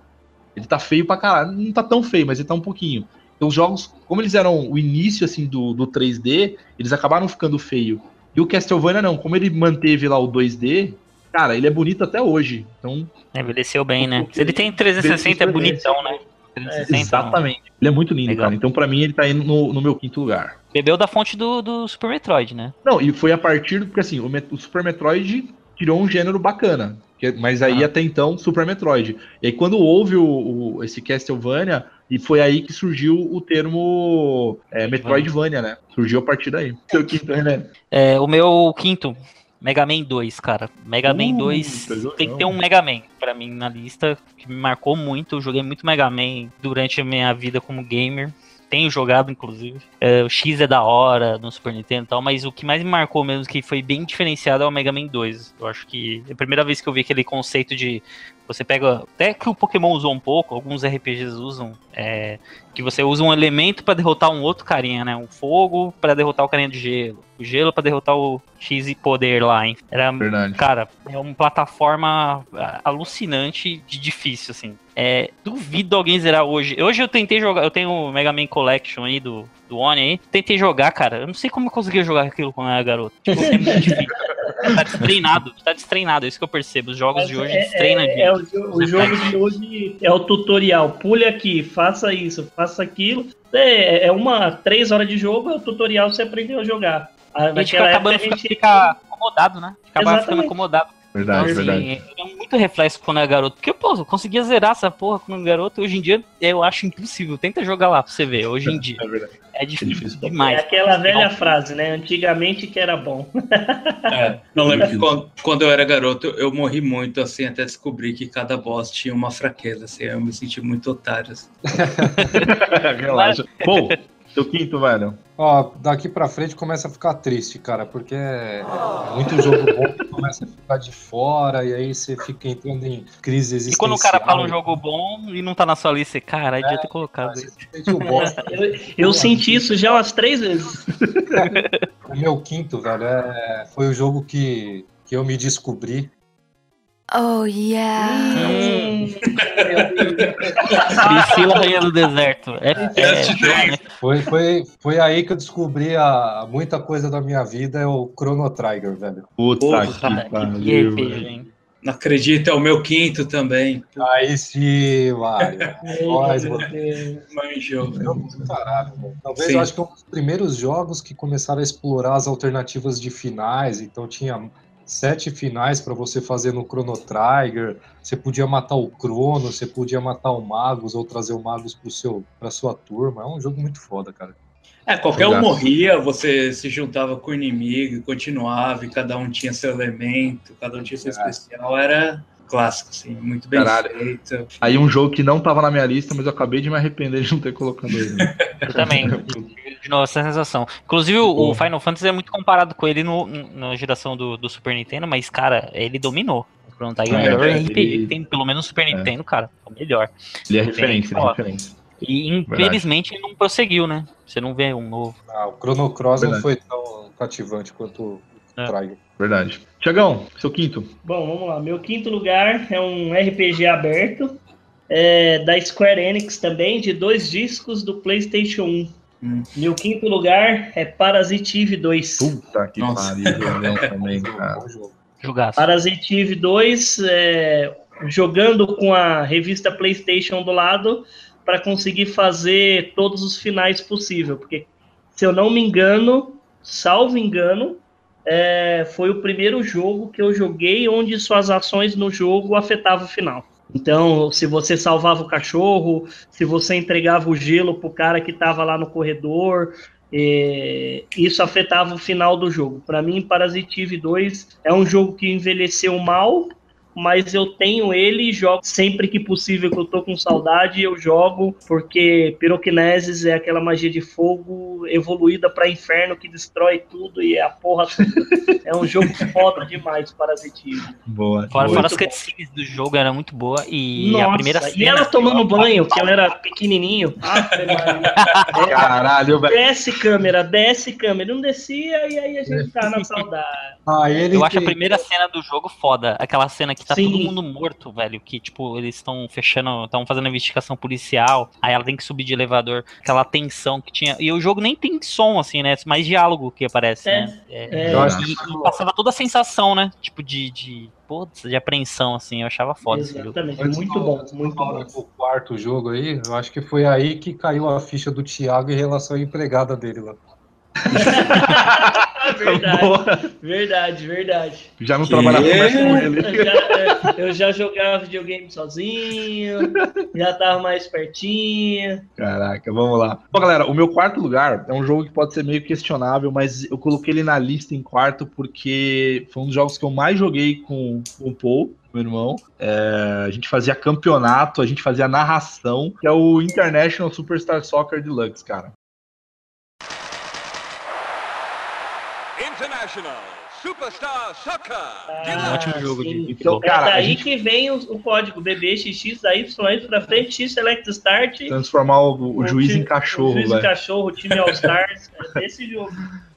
ele tá feio pra caralho. Não tá tão feio, mas ele tá um pouquinho. Então, os jogos, como eles eram o início assim do, do 3D, eles acabaram ficando feio. E o Castlevania não, como ele manteve lá o 2D, cara, ele é bonito até hoje. Então, envelheceu bem, né? Se ele tem 360 é bonitão, né? 360, é, exatamente. Ele é muito lindo, Legal. cara. Então, para mim, ele tá indo no, no, meu quinto lugar. Bebeu da fonte do, do Super Metroid, né? Não, e foi a partir do. Porque assim, o, o Super Metroid tirou um gênero bacana. Mas aí ah. até então, Super Metroid. E aí, quando houve o, o, esse Castlevania, e foi aí que surgiu o termo é, Metroidvania, né? Surgiu a partir daí. Seu quinto? É, o meu quinto, Mega Man 2, cara. Mega Man uh, 2 tem que ter um Mega Man pra mim na lista, que me marcou muito. Eu joguei muito Mega Man durante a minha vida como gamer tenho jogado, inclusive. É, o X é da hora no Super Nintendo e tal, mas o que mais me marcou mesmo, que foi bem diferenciado, é o Mega Man 2. Eu acho que é a primeira vez que eu vi aquele conceito de você pega. Até que o Pokémon usou um pouco, alguns RPGs usam. É, que você usa um elemento para derrotar um outro carinha, né? Um fogo para derrotar o carinha de gelo. O gelo para derrotar o X poder lá, hein? Era, Verdade. cara, é uma plataforma alucinante de difícil, assim. É, duvido alguém zerar hoje. Hoje eu tentei jogar, eu tenho o Mega Man Collection aí do, do Oni aí. Tentei jogar, cara. Eu não sei como eu conseguia jogar aquilo quando eu era garoto. Tipo, é muito difícil. Tá destreinado, tá destreinado, é isso que eu percebo. Os jogos Mas de hoje é, destreinam é, é, o, o jogo de hoje é o tutorial. Pule aqui, faça isso, faça aquilo. É, é uma três horas de jogo, é o tutorial você aprendeu a jogar. A gente fica acabando, a gente fica acomodado, né? Acaba ficando acomodado. Verdade, então, assim, verdade. É muito reflexo quando é garoto. Porque, pô, eu conseguia zerar essa porra quando garoto. Hoje em dia eu acho impossível. Tenta jogar lá pra você ver. Hoje em dia. É verdade. É difícil, é difícil demais. É aquela velha frase, né? Antigamente que era bom. É, não lembro que quando, quando, eu era garoto, eu morri muito, assim, até descobrir que cada boss tinha uma fraqueza, assim, eu me senti muito otário. Assim. Relaxa. Bom, seu quinto, velho. Ó, daqui pra frente começa a ficar triste, cara, porque é muito jogo bom que começa a ficar de fora e aí você fica entrando em crise existencial. E quando o cara fala um jogo bom e não tá na sua lista, cara, é, devia ter colocado isso. eu, eu senti isso já umas três vezes. o meu quinto, velho, é, foi o jogo que, que eu me descobri Oh, yeah. Hum. Priscila Rainha do Deserto. É, é, é, foi, foi, foi aí que eu descobri a, muita coisa da minha vida, é o Chrono Trigger, velho. Puta Porra, que pariu. Não acredito, é o meu quinto também. Aí sim, Mário. Manjou. Talvez sim. eu acho que é um dos primeiros jogos que começaram a explorar as alternativas de finais, então tinha sete finais para você fazer no Chrono Trigger. Você podia matar o Crono, você podia matar o Magus ou trazer o Magus pro seu, pra sua turma. É um jogo muito foda, cara. É, qualquer um morria, você se juntava com o inimigo, continuava, e cada um tinha seu elemento, cada um tinha seu é. especial. Era clássico, assim, muito bem Caralho. feito. Aí um jogo que não tava na minha lista, mas eu acabei de me arrepender de não ter colocado ele. eu também. De novo, essa sensação. Inclusive, o, o Final Fantasy é muito comparado com ele no, na geração do, do Super Nintendo, mas, cara, ele dominou. Pronto, tá aí é, o melhor é, RPG ele... tem, pelo menos no Super é. Nintendo, cara, é o melhor. Ele é referência, ele é referência. E infelizmente ele não prosseguiu, né? Você não vê um novo. Ah, o Chrono Cross Verdade. não foi tão cativante quanto o é. Trigger. Verdade. Tiagão, seu quinto. Bom, vamos lá. Meu quinto lugar é um RPG aberto é, da Square Enix também, de dois discos do PlayStation 1. Hum. Meu quinto lugar é Parasite Eve 2. Puta que pariu, também, cara. Jogaço. Parasite Eve 2, é, jogando com a revista PlayStation do lado para conseguir fazer todos os finais possível, porque se eu não me engano, salvo engano, é, foi o primeiro jogo que eu joguei onde suas ações no jogo afetavam o final. Então, se você salvava o cachorro, se você entregava o gelo pro cara que estava lá no corredor, é, isso afetava o final do jogo. Para mim, Parasitive 2 é um jogo que envelheceu mal, mas eu tenho ele e jogo sempre que possível que eu tô com saudade, eu jogo, porque Pyrokinesis é aquela magia de fogo evoluída para inferno que destrói tudo e é a porra É um jogo foda demais, Parasitismo. Boa. Fora, fora as cutscenes do jogo era muito boa e Nossa, a primeira cena. E ela tomando banho, que ela era pequenininho. Ah, Caralho, velho. Desce câmera, desce câmera. Não descia e aí a gente tá na saudade. Ah, eu acho a primeira cena do jogo foda. Aquela cena que tá Sim. todo mundo morto, velho. Que, tipo, eles estão fechando, estão fazendo investigação policial. Aí ela tem que subir de elevador. Aquela tensão que tinha. E o jogo nem tem som, assim, né? Mais diálogo que aparece, é, né? É, é, e, e, passava toda a sensação, né? Tipo, de. de putz, de apreensão, assim, eu achava foda Exatamente, muito bom, muito bom. O quarto jogo aí, eu acho que foi aí que caiu a ficha do Thiago em relação à empregada dele lá. verdade, verdade, verdade. Já não trabalhava mais com ele. Eu já, eu já, jogava videogame sozinho, já tava mais pertinho. Caraca, vamos lá. Bom, galera, o meu quarto lugar é um jogo que pode ser meio questionável, mas eu coloquei ele na lista em quarto porque foi um dos jogos que eu mais joguei com, com o Paul meu irmão. É, a gente fazia campeonato, a gente fazia narração, que é o International Superstar Soccer Deluxe, cara. International Superstar Soccer. Ah, um ótimo jogo de então, cara, é daí gente... que vem o, o código BBXXAY pra frente, X Select Start. Transformar o, o juiz time, em cachorro, O juiz véio. em cachorro, o time All Stars. é desse jogo.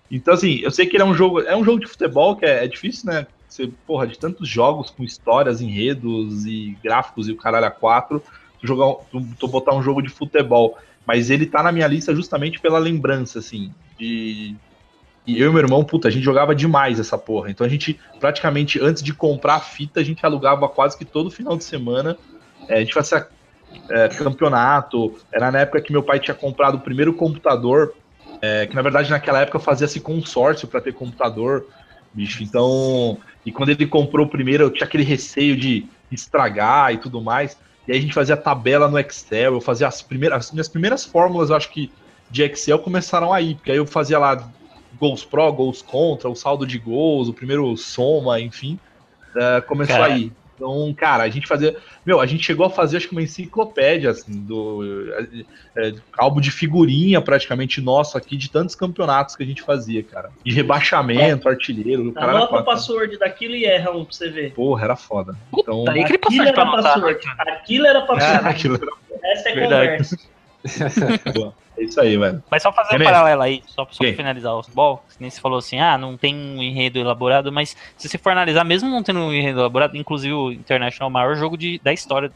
Então, assim, eu sei que ele é um jogo. É um jogo de futebol que é, é difícil, né? Você, porra, de tantos jogos com histórias, enredos e gráficos e o caralho a quatro, tu, jogar, tu, tu botar um jogo de futebol. Mas ele tá na minha lista justamente pela lembrança, assim, de E eu e meu irmão, puta, a gente jogava demais essa porra. Então a gente, praticamente, antes de comprar a fita, a gente alugava quase que todo final de semana. É, a gente fazia é, campeonato. Era na época que meu pai tinha comprado o primeiro computador, é, que na verdade naquela época fazia-se consórcio para ter computador, bicho. Então, e quando ele comprou o primeiro, eu tinha aquele receio de estragar e tudo mais. E aí a gente fazia tabela no Excel, eu fazia as primeiras, as minhas primeiras fórmulas, eu acho que de Excel começaram aí, porque aí eu fazia lá gols pró, gols contra, o saldo de gols, o primeiro soma, enfim, uh, começou Caralho. aí. Então, cara, a gente fazia. Meu, a gente chegou a fazer, acho que uma enciclopédia, assim, do. É, é, álbum de figurinha praticamente nosso aqui, de tantos campeonatos que a gente fazia, cara. De rebaixamento, é. artilheiro. O Anota o password daquilo e erra um pra você ver. Porra, era foda. Então, Puta, aí aquele password pra password. Aquilo era password. Aquilo era... Essa é Verdade. conversa. É isso aí, velho. Mas só fazer um paralelo aí, só, só pra finalizar o futebol, nem se falou assim, ah, não tem um enredo elaborado, mas se você for analisar, mesmo não tendo um enredo elaborado, inclusive o International é o maior jogo de, da história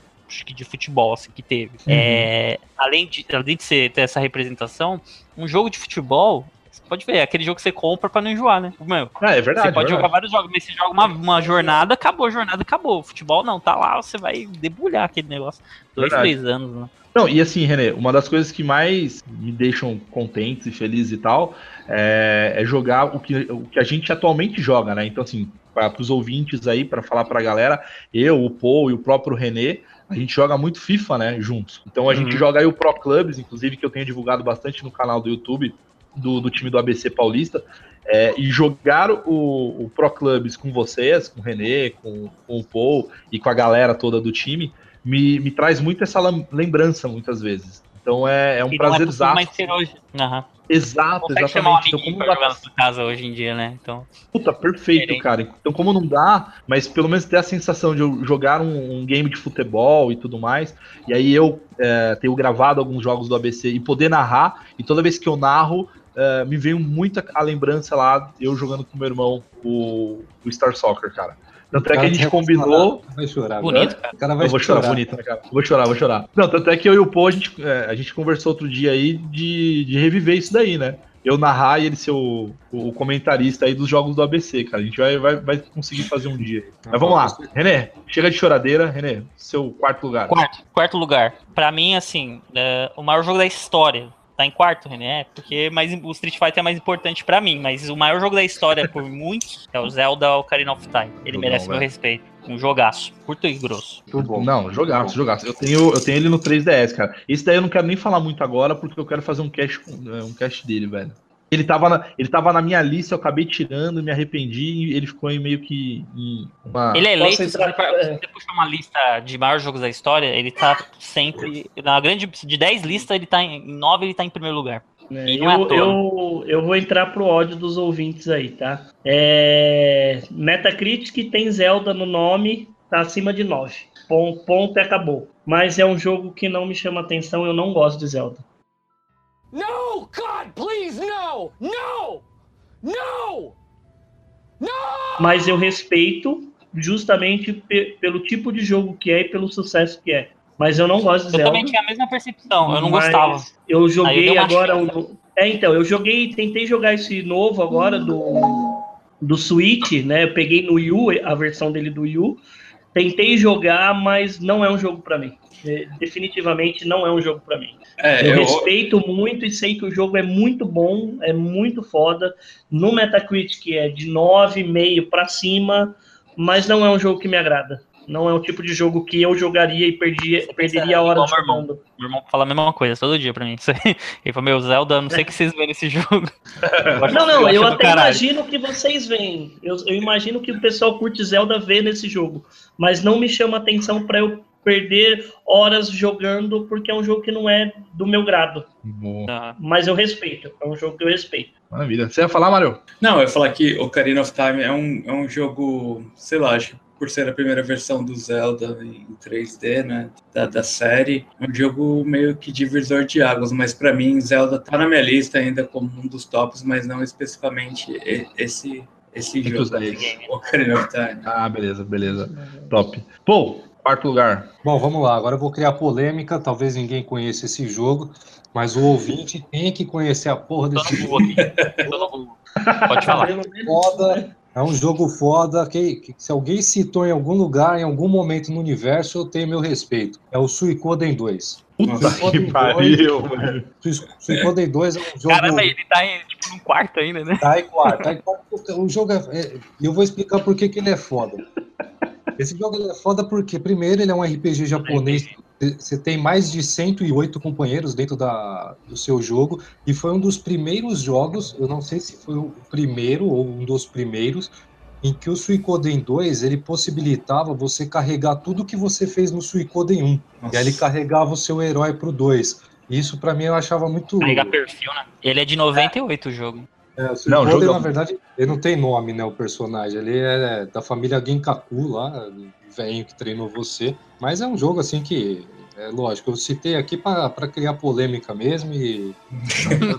que de futebol assim, que teve. Uhum. É, além, de, além de ser, ter essa representação, um jogo de futebol pode ver, é aquele jogo que você compra pra não enjoar, né? Meu, é, é verdade. Você pode é jogar vários jogos, mas você joga uma, uma jornada, acabou a jornada, acabou. Futebol não, tá lá, você vai debulhar aquele negócio. Dois, verdade. três anos, né? Não, e assim, René, uma das coisas que mais me deixam contentes e felizes e tal é, é jogar o que, o que a gente atualmente joga, né? Então, assim, para os ouvintes aí, para falar para a galera, eu, o Paul e o próprio René, a gente joga muito FIFA, né, juntos. Então a uhum. gente joga aí o Pro Clubs, inclusive, que eu tenho divulgado bastante no canal do YouTube do, do time do ABC Paulista. É, e jogar o, o Pro Clubs com vocês, com o René, com, com o Paul e com a galera toda do time, me, me traz muito essa lembrança muitas vezes. Então é, é um prazer exato. Mais ser hoje. Uhum. Exato, Consegue exatamente. Então, como jogar na casa hoje em dia, né? Então. Puta, perfeito, cara. Então, como não dá, mas pelo menos ter a sensação de eu jogar um, um game de futebol e tudo mais. E aí eu é, tenho gravado alguns jogos do ABC e poder narrar. E toda vez que eu narro, é, me veio muito a lembrança lá, eu jogando com meu irmão o, o Star Soccer, cara. Tanto é que a gente combinou. Vai chorar, bonito, cara. O cara vai eu vou chorar, chorar bonito, né, cara? Vou chorar, vou chorar. Não, tanto é que eu e o Pô, a gente, é, a gente conversou outro dia aí de, de reviver isso daí, né? Eu narrar e ele ser o, o comentarista aí dos jogos do ABC, cara. A gente vai, vai, vai conseguir fazer um dia. Mas vamos lá. René, chega de choradeira. René, seu quarto lugar. Quarto, quarto lugar. Pra mim, assim, é, o maior jogo da história tá em quarto, René, é, porque mais, o Street Fighter é mais importante para mim, mas o maior jogo da história por muitos é o Zelda Ocarina of Time. Ele merece meu respeito. Um jogaço, curto e grosso. Muito bom. Não, jogaço, jogaço. Eu tenho, eu tenho ele no 3DS, cara. Esse daí eu não quero nem falar muito agora, porque eu quero fazer um cast, um cast dele, velho. Ele tava, na, ele tava na minha lista, eu acabei tirando, me arrependi e ele ficou em meio que em uma... Ele é eleito, se você, você puxar uma lista de maiores jogos da história, ele tá sempre, na grande, de 10 listas, ele tá em 9, ele tá em primeiro lugar. É, eu, é eu, eu vou entrar pro ódio dos ouvintes aí, tá? É, Metacritic tem Zelda no nome, tá acima de 9. Ponto, ponto e acabou. Mas é um jogo que não me chama atenção, eu não gosto de Zelda. No! God, please, no! No! No! No! Mas eu respeito justamente pelo tipo de jogo que é e pelo sucesso que é. Mas eu não gosto de Zelda. Eu também tinha a mesma percepção, eu não gostava. Eu joguei eu agora. Um... É, então, eu joguei, tentei jogar esse novo agora do, do Switch, né? Eu peguei no Wii U, a versão dele do Wii U. Tentei jogar, mas não é um jogo para mim. Definitivamente não é um jogo para mim. É, eu, eu, respeito muito e sei que o jogo é muito bom, é muito foda. No Metacritic é de 9,5 para cima, mas não é um jogo que me agrada. Não é o tipo de jogo que eu jogaria e perdia, perderia a hora de meu irmão. Meu irmão fala a mesma coisa todo dia pra mim. Ele falou, meu, Zelda, não sei o que vocês veem nesse jogo. não, não, eu, eu até imagino que vocês veem. Eu, eu imagino que o pessoal curte Zelda vê nesse jogo. Mas não me chama atenção para eu perder horas jogando, porque é um jogo que não é do meu grado. Boa. Mas eu respeito, é um jogo que eu respeito. Maravilha. Você ia falar, Mario? Não, eu ia falar que Ocarina of Time é um, é um jogo, sei lá, acho que por ser a primeira versão do Zelda em 3D, né, da, da série, é um jogo meio que divisor de águas, mas para mim Zelda tá na minha lista ainda como um dos tops, mas não especificamente esse esse jogo, Ocarina of Time. Ah, beleza, beleza. Top. Pô, Quarto lugar. Bom, vamos lá. Agora eu vou criar polêmica. Talvez ninguém conheça esse jogo, mas o ouvinte tem que conhecer a porra desse jogo. Pode falar. Foda. É um jogo foda. Que, que, se alguém citou em algum lugar, em algum momento no universo, eu tenho meu respeito. É o Suicoden 2. Nossa, que pariu, velho. Suicoden 2 é um jogo. Caramba, ele tá em, tipo, num quarto ainda, né? Tá em quarto. Tá em quarto. O jogo é. é eu vou explicar por que, que ele é foda. Esse jogo é foda porque, primeiro, ele é um RPG japonês. Você tem mais de 108 companheiros dentro da, do seu jogo. E foi um dos primeiros jogos, eu não sei se foi o primeiro ou um dos primeiros, em que o Suicoden 2 ele possibilitava você carregar tudo que você fez no Suicoden 1. Nossa. E aí ele carregava o seu herói pro 2. Isso para mim eu achava muito. Carregar perfil, né? Ele é de 98 é. o jogo. É, o não, jogo... na verdade, ele não tem nome, né, o personagem. Ele é da família Genkaku lá, velho que treinou você. Mas é um jogo assim que, é lógico, eu citei aqui para criar polêmica mesmo e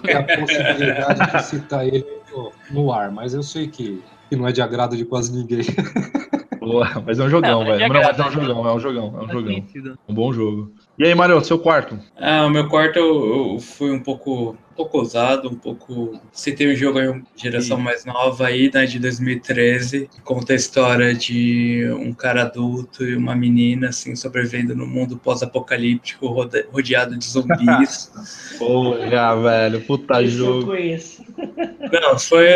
ter a possibilidade de citar ele no, no, ar. Mas eu sei que, que não é de agrado de quase ninguém. Boa, mas é um jogão, não, velho. Não, mas é um jogão, é um jogão, é um jogão. Um bom jogo. E aí, Mário, seu quarto? Ah, o meu quarto eu, eu fui um pouco um pouco ousado, um pouco. Citei um jogo aí, geração mais nova aí, né, de 2013. Conta a história de um cara adulto e uma menina, assim, sobrevivendo no mundo pós-apocalíptico, rodeado de zumbis. Porra, velho, puta Esse jogo. Eu conheço. Não, foi.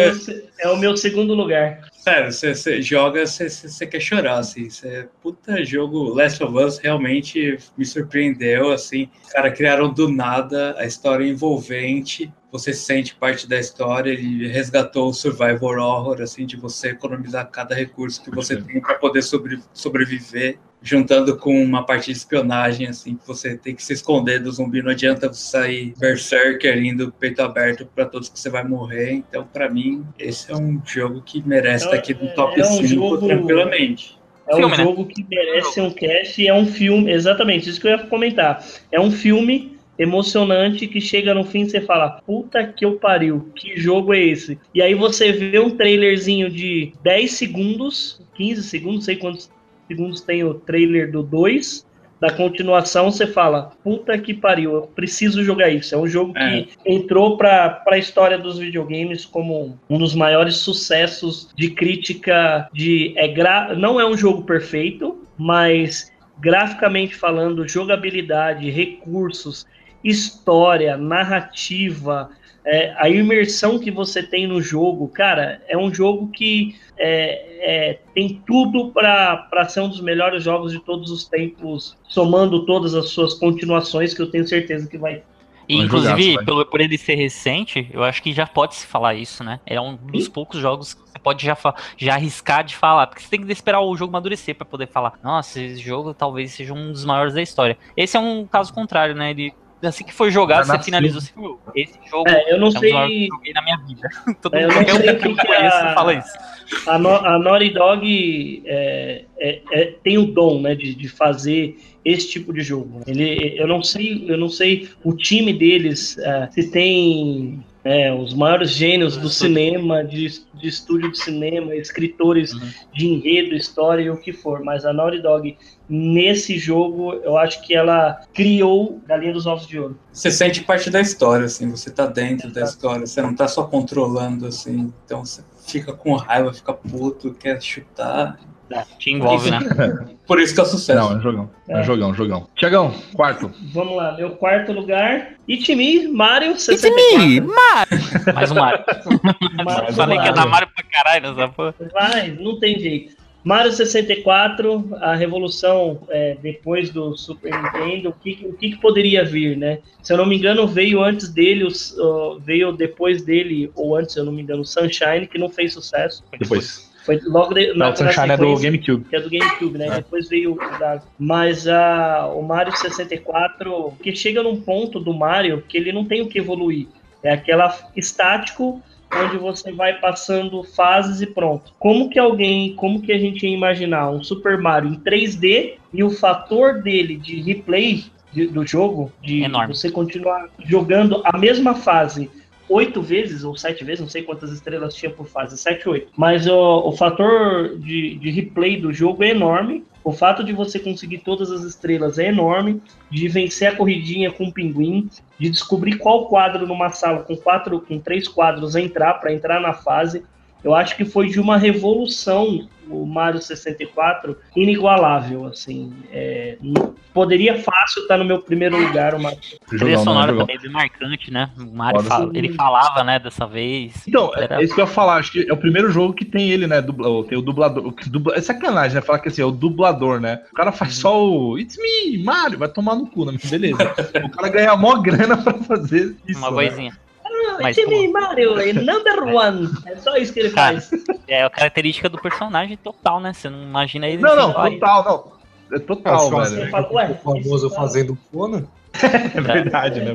É o meu segundo lugar. Sério, você joga, você quer chorar, assim. Cê, puta jogo. Last of Us realmente me surpreendeu, assim. Cara, criaram do nada a história envolvente. Você sente parte da história. Ele resgatou o survival horror, assim, de você economizar cada recurso que você tem para poder sobre, sobreviver juntando com uma parte de espionagem, assim, que você tem que se esconder do zumbi, não adianta você sair berserker indo peito aberto para todos que você vai morrer. Então, para mim, esse é um jogo que merece estar aqui no top é um 5 jogo... tranquilamente. É um filme, né? jogo né? que merece um cast e é um filme, exatamente, isso que eu ia comentar. É um filme emocionante que chega no fim e você fala, puta que eu pariu, que jogo é esse? E aí você vê um trailerzinho de 10 segundos, 15 segundos, não sei quantos segundos tem o trailer do 2. Da continuação, você fala: puta que pariu, eu preciso jogar isso. É um jogo é. que entrou para a história dos videogames como um dos maiores sucessos de crítica. de é gra... Não é um jogo perfeito, mas graficamente falando, jogabilidade, recursos, história, narrativa, é, a imersão que você tem no jogo, cara, é um jogo que é, é, tem tudo para ser um dos melhores jogos de todos os tempos, somando todas as suas continuações, que eu tenho certeza que vai. E, inclusive, jogar, pelo, por ele ser recente, eu acho que já pode se falar isso, né? É um dos Sim. poucos jogos que você pode já, já arriscar de falar, porque você tem que esperar o jogo amadurecer para poder falar. Nossa, esse jogo talvez seja um dos maiores da história. Esse é um caso contrário, né? Ele assim que foi jogado, você finalizou esse jogo. Esse jogo é, eu não é sei... um que eu joguei na minha vida. Todo é, eu não sei que, que a... fala isso. A, no, a Naughty Dog é, é, é, tem o dom né, de, de fazer esse tipo de jogo. Ele, eu não sei, eu não sei o time deles é, se tem é, os maiores gênios do cinema, de, de estúdio de cinema, escritores uhum. de enredo, história e o que for. Mas a Naughty Dog, nesse jogo, eu acho que ela criou Galinha dos Ovos de Ouro. Você sente parte da história, assim, você tá dentro da história, você não tá só controlando, assim, então você fica com raiva, fica puto, quer chutar. É, te envolve, né? Por isso que é sucesso. Não, é jogão. É, é jogão, jogão. Tiagão, quarto. Vamos lá, meu quarto lugar. Itimi, Mario 64. Itimi, Mario. Mais um Mario. Mais Falei que ia dar Mario pra caralho nessa porra. Vai, não tem jeito. Mario 64, a revolução é, depois do Super Nintendo, o que, o que, poderia vir, né? Se eu não me engano, veio antes dele, uh, veio depois dele, ou antes, se eu não me engano, o Sunshine, que não fez sucesso. Depois. Foi logo de, não, o Sunshine é do GameCube. Que é do GameCube, né? É. Depois veio o da... Mas uh, o Mario 64, que chega num ponto do Mario que ele não tem o que evoluir. É aquela estático onde você vai passando fases e pronto. Como que alguém, como que a gente ia imaginar um Super Mario em 3D e o fator dele de replay de, do jogo, de Enorme. você continuar jogando a mesma fase oito vezes ou sete vezes, não sei quantas estrelas tinha por fase, sete, oito. Mas o, o fator de, de replay do jogo é enorme. O fato de você conseguir todas as estrelas é enorme, de vencer a corridinha com o pinguim, de descobrir qual quadro numa sala com quatro, com três quadros entrar para entrar na fase. Eu acho que foi de uma revolução o Mario 64 inigualável, assim. É, poderia fácil estar no meu primeiro lugar o Mario. Trilha sonora também é bem marcante, né? O Mario fala, ele falava, né, dessa vez. Então, era... é isso que eu ia falar, acho que é o primeiro jogo que tem ele, né, dubla, tem o dublador, dubla, é sacanagem, né, falar que assim, é o dublador, né, o cara faz só o It's me, Mario, vai tomar no cu, né, beleza. o cara ganha mó grana pra fazer isso, Uma né? Mas, Time Mario, number one. É só isso que ele faz. É a característica do personagem total, né? Você não imagina ele. Não, não, total, não. É total, é, velho. Fala, Ué, o famoso fazendo Conan. é verdade, né?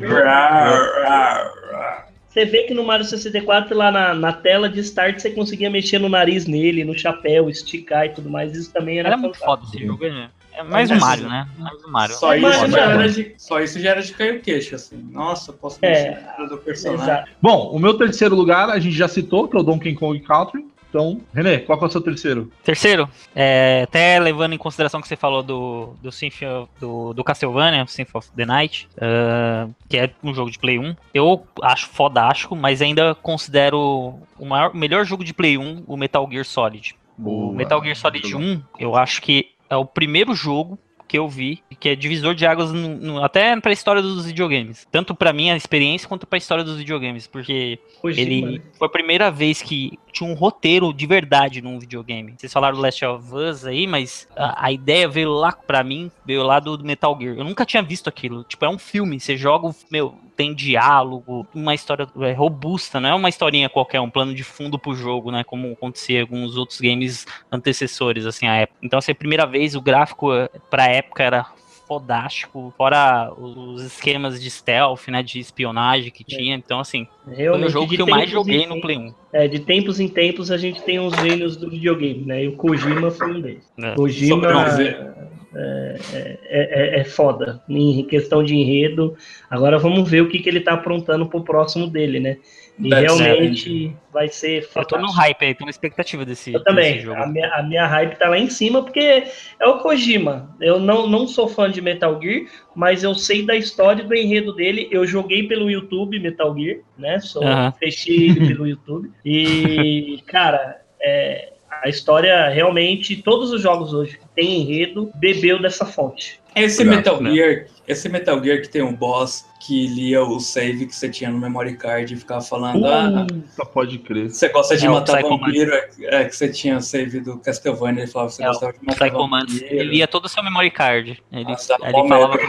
Você vê que no Mario 64, lá na, na tela de start, você conseguia mexer no nariz nele, no chapéu, esticar e tudo mais. Isso também era, era muito foda esse jogo, né? É mais um Mario, né? Mais um Mario. Só, isso, já era de, só isso já era de cair o queixo, assim. Nossa, posso mexer é, do personagem. Exato. Bom, o meu terceiro lugar a gente já citou, que é o Donkey Kong Country. Então, René, qual é o seu terceiro? Terceiro, é, até levando em consideração que você falou do, do Symphony, do, do Castlevania, Symphony of the Night, uh, que é um jogo de Play 1. Eu acho fodástico, mas ainda considero o maior, melhor jogo de Play 1 o Metal Gear Solid. Boa, o Metal Gear Solid 1, eu acho que é o primeiro jogo que eu vi, que é divisor de águas no, no, até para a história dos videogames. Tanto para minha experiência quanto para a história dos videogames, porque ele mano. foi a primeira vez que tinha um roteiro de verdade num videogame. Vocês falaram do Last of Us aí, mas a, a ideia veio lá para mim, veio lá do, do, Metal Gear. Eu nunca tinha visto aquilo. Tipo, é um filme, você joga, meu, tem diálogo, uma história é, robusta, não é uma historinha qualquer, um plano de fundo pro jogo, né, como acontecia em alguns outros games antecessores, assim, à época. Então, assim, a primeira vez o gráfico pra época era fodástico, fora os esquemas de stealth, né, de espionagem que tinha. Então, assim, Realmente, foi o jogo que eu mais joguei no Play 1. É, de tempos em tempos a gente tem uns gênios do videogame, né? E o Kojima foi um deles. É. Kojima é, é, é, é, foda em questão de enredo. Agora vamos ver o que, que ele tá aprontando pro próximo dele, né? E Deve realmente vai ser fantástico. Eu tô no hype aí, tô na expectativa desse, eu também. Desse jogo. A minha, a minha hype tá lá em cima, porque é o Kojima. Eu não, não sou fã de Metal Gear, mas eu sei da história e do enredo dele. Eu joguei pelo YouTube Metal Gear, né? Sou, uhum. Fechei ele pelo YouTube. E, cara, é, a história realmente, todos os jogos hoje tem enredo, bebeu dessa fonte. Esse Metal né? Gear, esse Metal Gear que tem um boss que lia o save que você tinha no memory card e ficava falando. ah, pode crer. Você gosta de é, matar vampiro? É, é, que você tinha o save do Castlevania ele falava que você é, gostava de matar vampiro. Ele lia todo o seu memory card. Ele, ah, ele falava que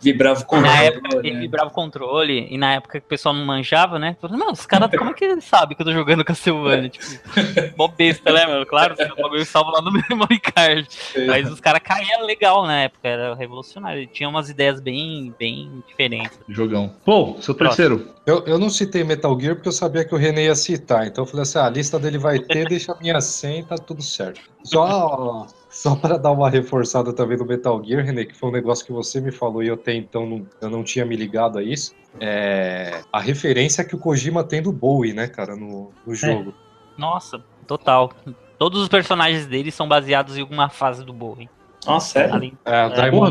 Vibrava o controle. Na época né? ele vibrava o controle, e na época que o pessoal não manjava, né? Falando, não, os caras, como é que ele sabe que eu tô jogando Castlevania? tipo, mó besta, né, mano? Claro, o bagulho salvo lá no memory card. Mas os caras caíam legal na época, era revolucionário. Ele tinha umas ideias bem, bem diferentes. Jogão. Pô, seu terceiro. Eu, eu não citei Metal Gear porque eu sabia que o René ia citar. Então eu falei assim: ah, a lista dele vai ter, deixa a minha senha e tá tudo certo. Só, só para dar uma reforçada também do Metal Gear, René, que foi um negócio que você me falou e eu até então não, eu não tinha me ligado a isso. É a referência que o Kojima tem do Bowie, né, cara, no, no é. jogo. É. Nossa, total. Todos os personagens dele são baseados em alguma fase do Bowie. Nossa, sério? Além, é, é, porra,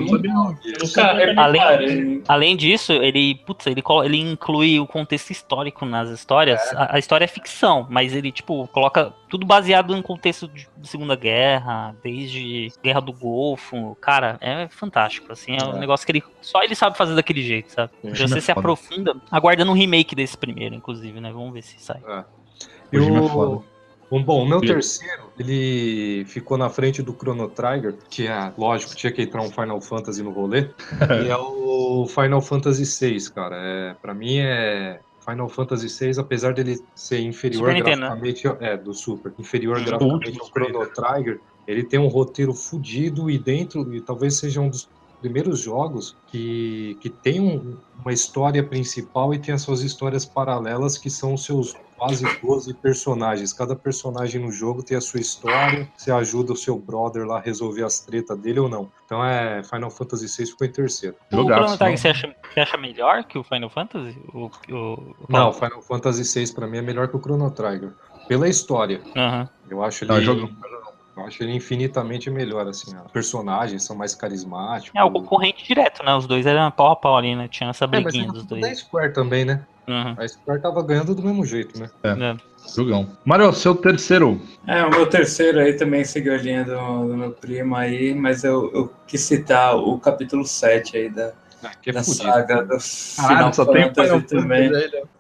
além, além disso, ele, putz, ele, ele inclui o contexto histórico nas histórias. É. A, a, história é ficção, mas ele, tipo, coloca tudo baseado em contexto de, de Segunda Guerra, desde Guerra do Golfo. Cara, é fantástico, assim, é, é. um negócio que ele só ele sabe fazer daquele jeito, sabe? Você se aprofunda, aguardando um remake desse primeiro, inclusive, né? Vamos ver se sai. É. Eu... Bom, o meu terceiro, ele ficou na frente do Chrono Trigger, que é, lógico, tinha que entrar um Final Fantasy no rolê, e é o Final Fantasy VI, cara. É, pra mim é Final Fantasy VI, apesar dele ser inferior Super graficamente, Nintendo. é, do Super, inferior graficamente ao Chrono Trigger, ele tem um roteiro fudido e dentro, e talvez seja um dos primeiros jogos que, que tem um, uma história principal e tem as suas histórias paralelas que são os seus quase 12 personagens. Cada personagem no jogo tem a sua história. Você ajuda o seu brother lá a resolver as tretas dele ou não. Então é Final Fantasy VI ficou em terceiro. O Chrono Trigger você acha, você acha melhor que o Final Fantasy? O, o, o... Não, o Final Fantasy VI para mim é melhor que o Chrono Trigger. Pela história. Uhum. Eu acho ele. Não, jogo Eu acho ele infinitamente melhor, assim. Os personagens são mais carismáticos. É, o concorrente direto, né? Os dois eram pau a pau ali, né? Tinha essa É, mas briguinha dos dois. da Square também, né? Uhum. A Square tava ganhando do mesmo jeito, né? É. Jogão. Mário, seu terceiro. É, o meu terceiro aí também seguiu a linha do, do meu primo aí, mas eu, eu quis citar o capítulo 7 aí da, Que é da fudido. saga do Final tem Fantasy também.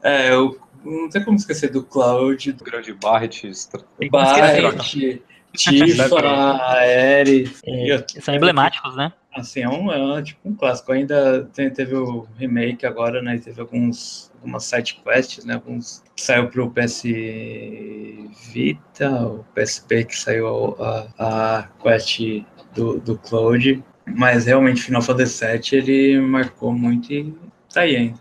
É, eu não tem como esquecer do Cloud, do grande Barret. Barret, Tifa, Ares. É, são emblemáticos, né? Assim, é um, é um- tipo um clássico. Ainda tem- teve o remake agora, né? Teve alguns, algumas side quests, né? Alguns que saiu pro PS Vita, o PSP que saiu a, a quest do, do Cloud. Mas realmente Final Fantasy VII ele marcou muito e tá aí ainda.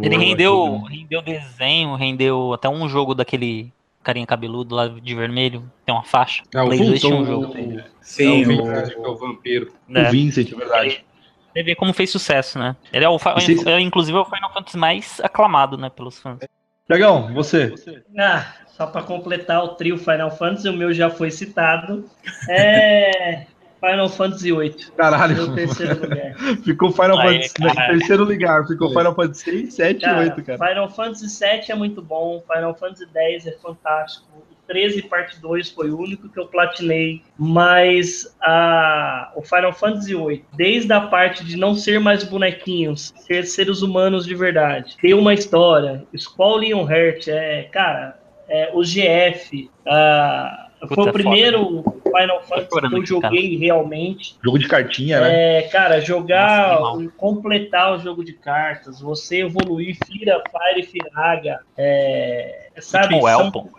Ele Boa, rendeu, jogão. rendeu desenho, rendeu até um jogo daquele carinha cabeludo lá de vermelho, tem uma faixa. É, o tinha um Vincent, jogo. o- Sim, é o, é o vampiro. né? O Vincent, é verdade. Você vê como fez sucesso, né? Ele é o, Vocês- é, inclusive é o Final Fantasy mais aclamado, né, pelos fãs. Tiagão, você. Ah, só para completar o trio Final Fantasy, o meu já foi citado. É Final Fantasy VIII. Caralho, Meu terceiro lugar. ficou Final Fantasy. né. Terceiro lugar, ficou Final Fantasy 6, 7 e Cara, 8, cara. Final Fantasy VII é muito bom, Final Fantasy X é fantástico. O 13 parte 2 foi o único que eu platinei, mas a, o Final Fantasy VIII, desde a parte de não ser mais bonequinhos, ser seres humanos de verdade, ter uma história, Squall Leon Heart, é, cara, é, o GF, ah, Puta, foi o foda, primeiro Final Fantasy que eu aqui, cara. joguei realmente. Jogo de cartinha, né? É, cara, jogar, Nossa, completar o jogo de cartas, você evoluir Fira, Fire, Firaga, é, sabe? Último.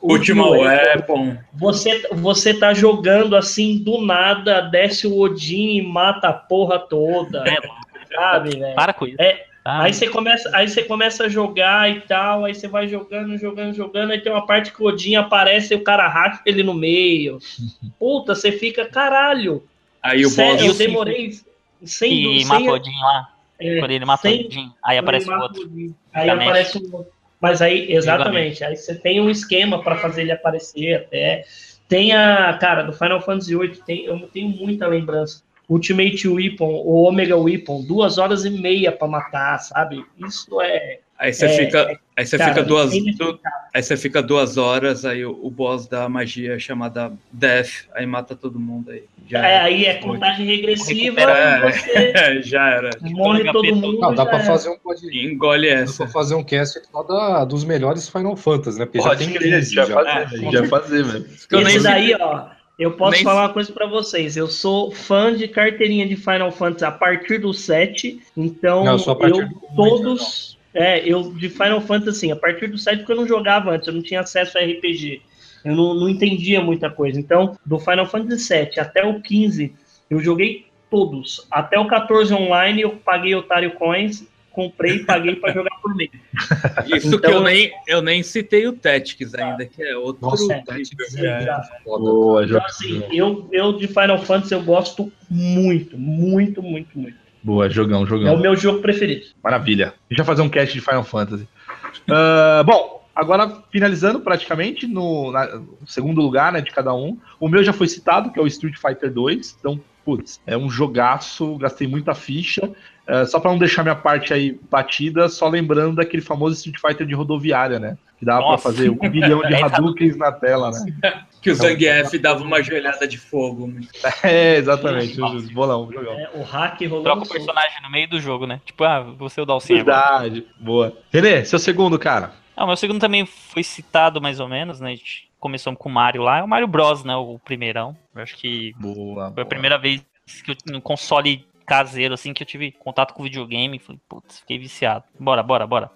Última Último Weapon. Você, você tá jogando assim, do nada, desce o Odin e mata a porra toda, É, sabe, velho? para com isso. É, Ah, Aí você começa, aí você começa a jogar e tal, aí você vai jogando, jogando, jogando, aí tem uma parte que o Odin aparece e o cara racha ele no meio. Puta, você fica, caralho. Aí o sério, boss. eu o demorei sem e sem- mata o Odin lá. é, Quando ele mata sem- o Odin, aí aparece o outro. Aí aparece um outro. Mas aí, exatamente, aí você tem um esquema para fazer ele aparecer até. Tem a, cara, do Final Fantasy VIII, tem, eu tenho muita lembrança. Ultimate Weapon, o Omega Weapon, duas horas e meia para matar, sabe? Isso é. Aí você É, fica, aí você cara, fica duas, du- aí você fica duas horas, aí o, o boss da magia chamada Death, aí mata todo mundo aí. Já É, aí é contagem regressiva, É, já era. morre HP todo mundo. Não, dá já pra é. fazer um podcast. Engole Dá essa. pra fazer um cast só da, dos melhores Final Fantasy, né? Porque já Pode tem crer, a 15 gente vai já. fazer, É, a gente vai fazer, velho. Que eu nem Esse daí, ó, eu posso nem falar uma coisa pra vocês. Eu sou fã de carteirinha de Final Fantasy a partir do 7, então Não, eu sou a partir eu do todos. É, eu de Final Fantasy, assim, a partir do 7 porque eu não jogava antes, eu não tinha acesso a RPG. Eu não, não entendia muita coisa. Então, do Final Fantasy 7 até o 15, eu joguei todos. Até o 14 online eu paguei Otário Coins, comprei e paguei pra jogar por mês. Isso Então- que eu nem, eu nem citei o Tactics ainda, que é outro. Nossa, É, Tactics é. é. Boa, Então, assim, eu, eu de Final Fantasy eu gosto muito, muito, muito, muito. Boa, jogão, É o jogão. meu jogo preferido. Maravilha. A gente vai fazer um cast de Final Fantasy. Ah, bom, agora finalizando praticamente no, na- no segundo lugar, né, de cada um. O meu já foi citado, que é o Street Fighter 2. Então, putz, é um jogaço, gastei muita ficha. Ah, só pra não deixar minha parte aí batida, só lembrando daquele famoso Street Fighter de rodoviária, né? Que dava pra Nossa. fazer um bilhão de É, Hadoukens na tela, né? Que o Zangief dava uma joelhada de fogo. É, exatamente. Bolão, jogão. É, o hack rolando. Troca o personagem no meio do jogo, né? Tipo, ah, você é o Dalcinha agora. Verdade. Boa. Renê, seu segundo, cara. Ah, o meu segundo também foi citado mais ou menos, né? A gente começou com o Mario lá, é o Mario Bros, né? O primeirão. Eu acho que Boa. foi a primeira vez que eu, no console caseiro, assim, que eu tive contato com videogame. Falei, putz, fiquei viciado. Bora, bora, bora.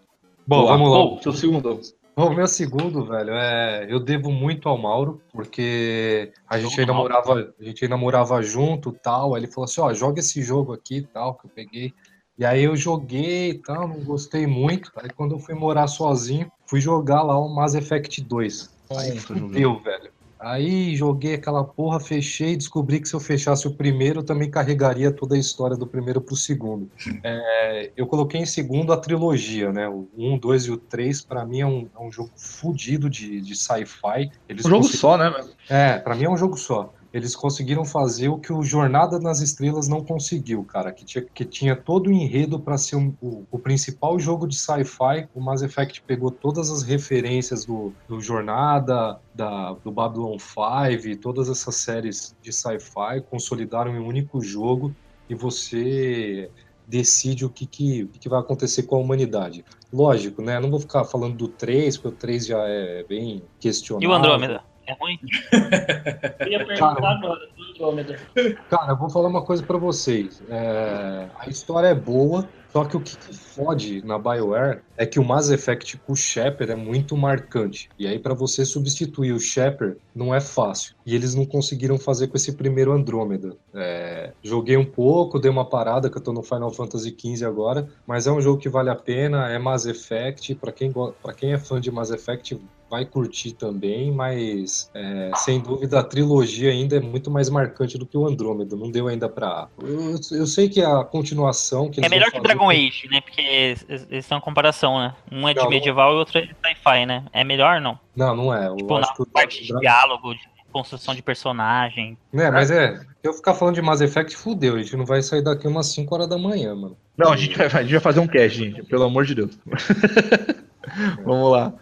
Bom, vamos lá. Seu segundo. Bom, meu segundo, velho, é. Eu devo muito ao Mauro, porque a gente ainda morava, a gente ainda morava junto tal. Aí ele falou assim, ó, joga esse jogo aqui tal, que eu peguei. E aí eu joguei e tal, não gostei muito. Aí quando eu fui morar sozinho, fui jogar lá o Mass Effect 2. Aí fudeu, velho. Aí joguei aquela porra, fechei e descobri que se eu fechasse o primeiro, também carregaria toda a história do primeiro pro segundo. É, eu coloquei em segundo a trilogia, né? O 1, 2 e o 3, pra mim é um, é um jogo fudido de, de sci-fi. Um jogo só, né? É, pra mim é um jogo só. Eles conseguiram fazer o que o Jornada nas Estrelas não conseguiu, cara. Que tinha, que tinha todo o enredo para ser um- o, o principal jogo de sci-fi. O Mass Effect pegou todas as referências do, do Jornada, da, do Babylon 5, todas essas séries de sci-fi, consolidaram em um único jogo e você decide o que, que, o que, vai acontecer com a humanidade. Lógico, né? Não vou ficar falando do 3, porque o 3 já é bem questionável. E o Andrômeda? É ruim? Eu ia perguntar agora, do Andrômeda. Cara, eu vou falar uma coisa pra vocês. É, A história é boa, só que o que, que fode na BioWare é que o Mass Effect com o Shepard é muito marcante. E aí, pra você substituir o Shepard, não é fácil. E eles não conseguiram fazer com esse primeiro Andrômeda. É, Joguei um pouco, dei uma parada, que eu tô no Final Fantasy XV agora, mas é um jogo que vale a pena, é Mass Effect. Pra quem, pra quem é fã de Mass Effect, vai curtir também, mas é, sem dúvida a trilogia ainda é muito mais marcante do que o Andrômeda. Não deu ainda pra. Eu, eu sei que a continuação que É melhor que Dragon Age, né? Porque eles uma comparação, né? Um é de Não, não- medieval e o outro é de sci-fi, né? É melhor não? Não, não é. Eu Tipo, acho na parte de diálogo, de construção de personagem. É, mas é. Se eu ficar falando de Mass Effect, fudeu. A gente não vai sair daqui umas 5 horas da manhã, mano. Não, a gente vai, a gente vai fazer um cast, gente. Pelo amor de Deus. Vamos lá.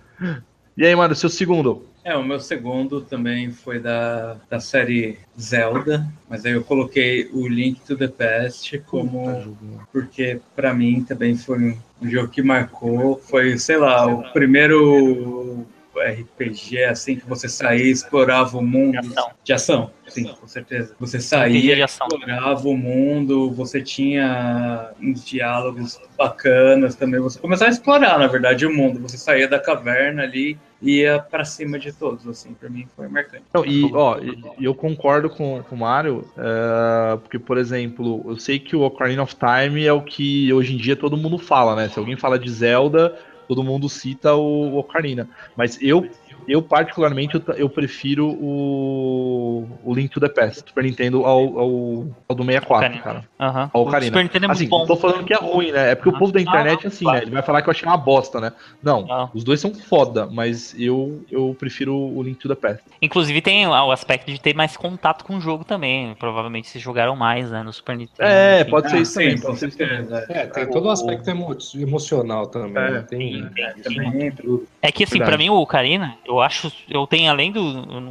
E aí, mano, seu segundo? É, o meu segundo também foi da, da série Zelda, mas aí eu coloquei o Link to the Past como porque pra mim também foi um jogo que marcou, foi, sei lá, o primeiro RPG assim que você saía e explorava o mundo De ação. de ação, sim, com certeza. Você saía, explorava o mundo, você tinha uns diálogos bacanas também. Você começava a explorar, na verdade, o mundo. Você saía da caverna ali e ia pra cima de todos, assim, pra mim foi marcante. Não, e, ó, eu concordo com, com o Mário, é, porque, por exemplo, eu sei que o Ocarina of Time é o que hoje em dia todo mundo fala, né? Se alguém fala de Zelda, todo mundo cita o Ocarina. Mas eu, eu particularmente, eu, eu prefiro o, o Link to the Past, Super Nintendo ao, ao, ao do 64, Ocarina. cara. Aham. Ao O Ocarina. Super Nintendo é muito Assim, bom. não tô falando que é ruim, né? É porque o Ah, povo da internet não, é assim, claro. né? Ele vai falar que eu achei uma bosta, né? Não, Não. os dois são foda, mas eu, eu prefiro o Link to the Past. Inclusive tem o aspecto de ter mais contato com o jogo também. Provavelmente vocês jogaram mais, né? No Super Nintendo. É, enfim. pode ser Ah, isso também. sim, Pode ser isso também. É, tem todo o aspecto emo- emocional também. É, né? Tem, tem. Também tudo. É que assim, Verdade. pra mim o Ocarina, eu acho, eu tenho além do,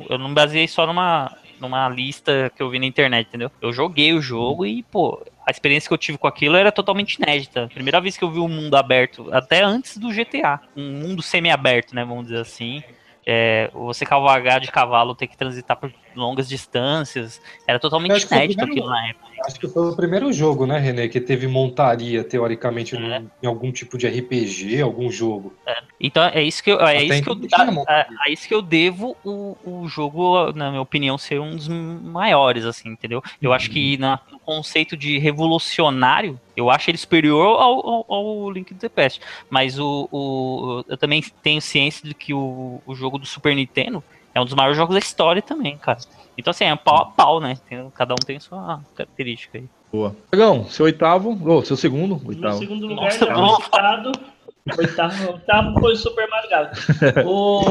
eu não- baseei só numa numa lista que eu vi na internet, entendeu? Eu joguei o jogo e, pô, a experiência que eu tive com aquilo era totalmente inédita. Primeira vez que eu vi um mundo aberto, até antes do GTA, um mundo semi-aberto, né, vamos dizer assim. É, você cavalgar de cavalo, ter que transitar por longas distâncias, era totalmente inédito primeiro- aquilo na época. Acho que foi o primeiro jogo, né, René, que teve montaria, teoricamente, É. num- em algum tipo de RPG, algum jogo. Então é isso que eu, é Até isso que eu, a, a- a isso que eu devo o, o jogo, na minha opinião, ser um dos maiores, assim, entendeu? Eu acho que na- no conceito de revolucionário, eu acho ele superior ao, ao, ao Link to the Past. Mas o, o- eu também tenho ciência de que o, o jogo do Super Nintendo é um dos maiores jogos da história também, cara. Então, assim, é pau a pau, né? Tem- cada um tem sua característica aí. Boa. Dragão, seu oitavo, ou seu segundo, oitavo. segundo lugar, Nossa, foi citado. Oitavo, oitavo foi o Super Mario Galaxy. O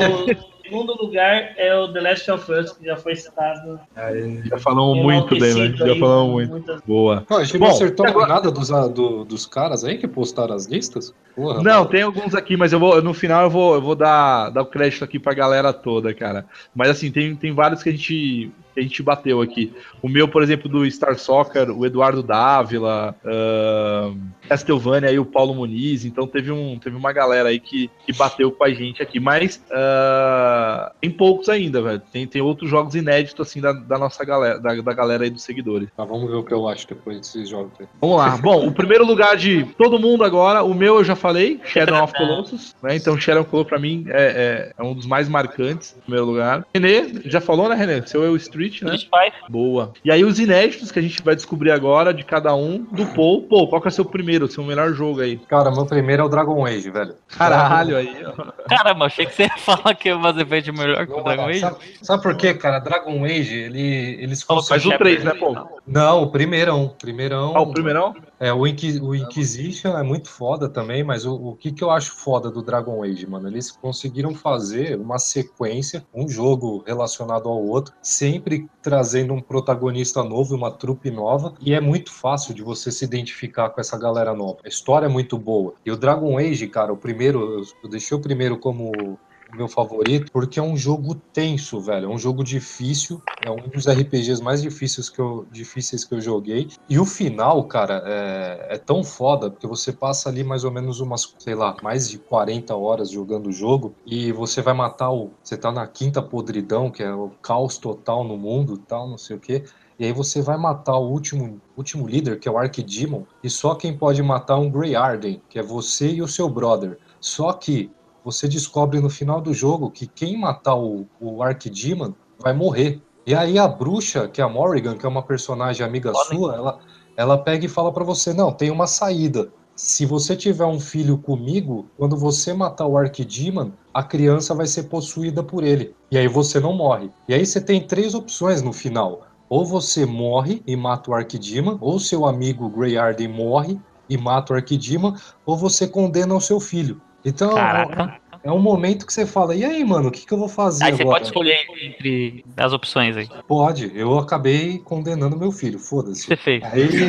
segundo lugar é o The Last of Us, que já foi citado. Aí, Já falamos muito dele, né? Já falamos muito. muitas- Boa. Pô, a gente Bom, não acertou agora- nada dos, a- do- dos caras aí que postaram as listas? Porra, Não, mano. tem alguns aqui, mas eu vou no final eu vou, eu vou dar, dar o crédito aqui pra galera toda, cara. Mas assim, tem, tem vários que a gente a gente bateu aqui. O meu, por exemplo, do Star Soccer, o Eduardo Dávila, ahn, Castlevania aí o Paulo Muniz, então teve um teve uma galera aí que, que bateu com a gente aqui, mas ah, tem poucos ainda, velho. Tem, tem outros jogos inéditos assim da, da nossa galera, da, da galera aí dos seguidores. Tá, vamos ver o que eu acho depois desses jogos. aí. Vamos lá. Bom, o primeiro lugar de todo mundo agora, o meu eu já falei, Shadow of Colossus, né? Então Shadow of Colossus pra mim é, é, é um dos mais marcantes, em primeiro lugar. Renê, já falou, né, Renê? Seu eu Street Street, né? Street Boa. E aí os inéditos que a gente vai descobrir agora de cada um do Paul. Pô, qual que é o seu primeiro, o seu melhor jogo aí? Cara, meu primeiro é o Dragon Age, velho. Caralho, aí, ó. Caramba, achei que você ia falar que o Mass Effect é melhor que o Dragon Age. Sabe, sabe por quê, cara? Dragon Age, ele, eles Faz o 3, né, pô? Não, o primeirão. Primeirão. Ah, o primeirão? É, o, Inqui o Inquisition é muito foda também, mas o, o que, que eu acho foda do Dragon Age, mano? Eles conseguiram fazer uma sequência, um jogo relacionado ao outro, sempre trazendo um protagonista novo, uma trupe nova, e é muito fácil de você se identificar com essa galera nova. A história é muito boa. E o Dragon Age, cara, o primeiro, eu deixei o primeiro como meu favorito, porque é um jogo tenso, velho. É um jogo difícil. É um dos RPGs mais difíceis que eu, difíceis que eu joguei. E o final, cara, é, é tão foda, porque você passa ali mais ou menos umas, sei lá, mais de 40 horas jogando o jogo e você vai matar o. Você tá na quinta podridão, que é o caos total no mundo tal, não sei o quê. E aí você vai matar o último, último líder, que é o Archdemon, e só quem pode matar é um Grey Arden, que é você e o seu brother. Só que você descobre no final do jogo que quem matar o, o Archdemon vai morrer. E aí a bruxa, que é a Morrigan, que é uma personagem amiga sua, ela, ela pega e fala para você, não, tem uma saída. Se você tiver um filho comigo, quando você matar o Archdemon, a criança vai ser possuída por ele. E aí você não morre. E aí você tem três opções no final. Ou você morre e mata o Archdemon, ou seu amigo Grey Arden morre e mata o Archdemon, ou você condena o seu filho. Então, Caraca. é um momento que você fala, e aí, mano, o que, que eu vou fazer aí agora? você pode escolher entre as opções aí. Pode, eu acabei condenando meu filho, foda-se. Você fez. Aí...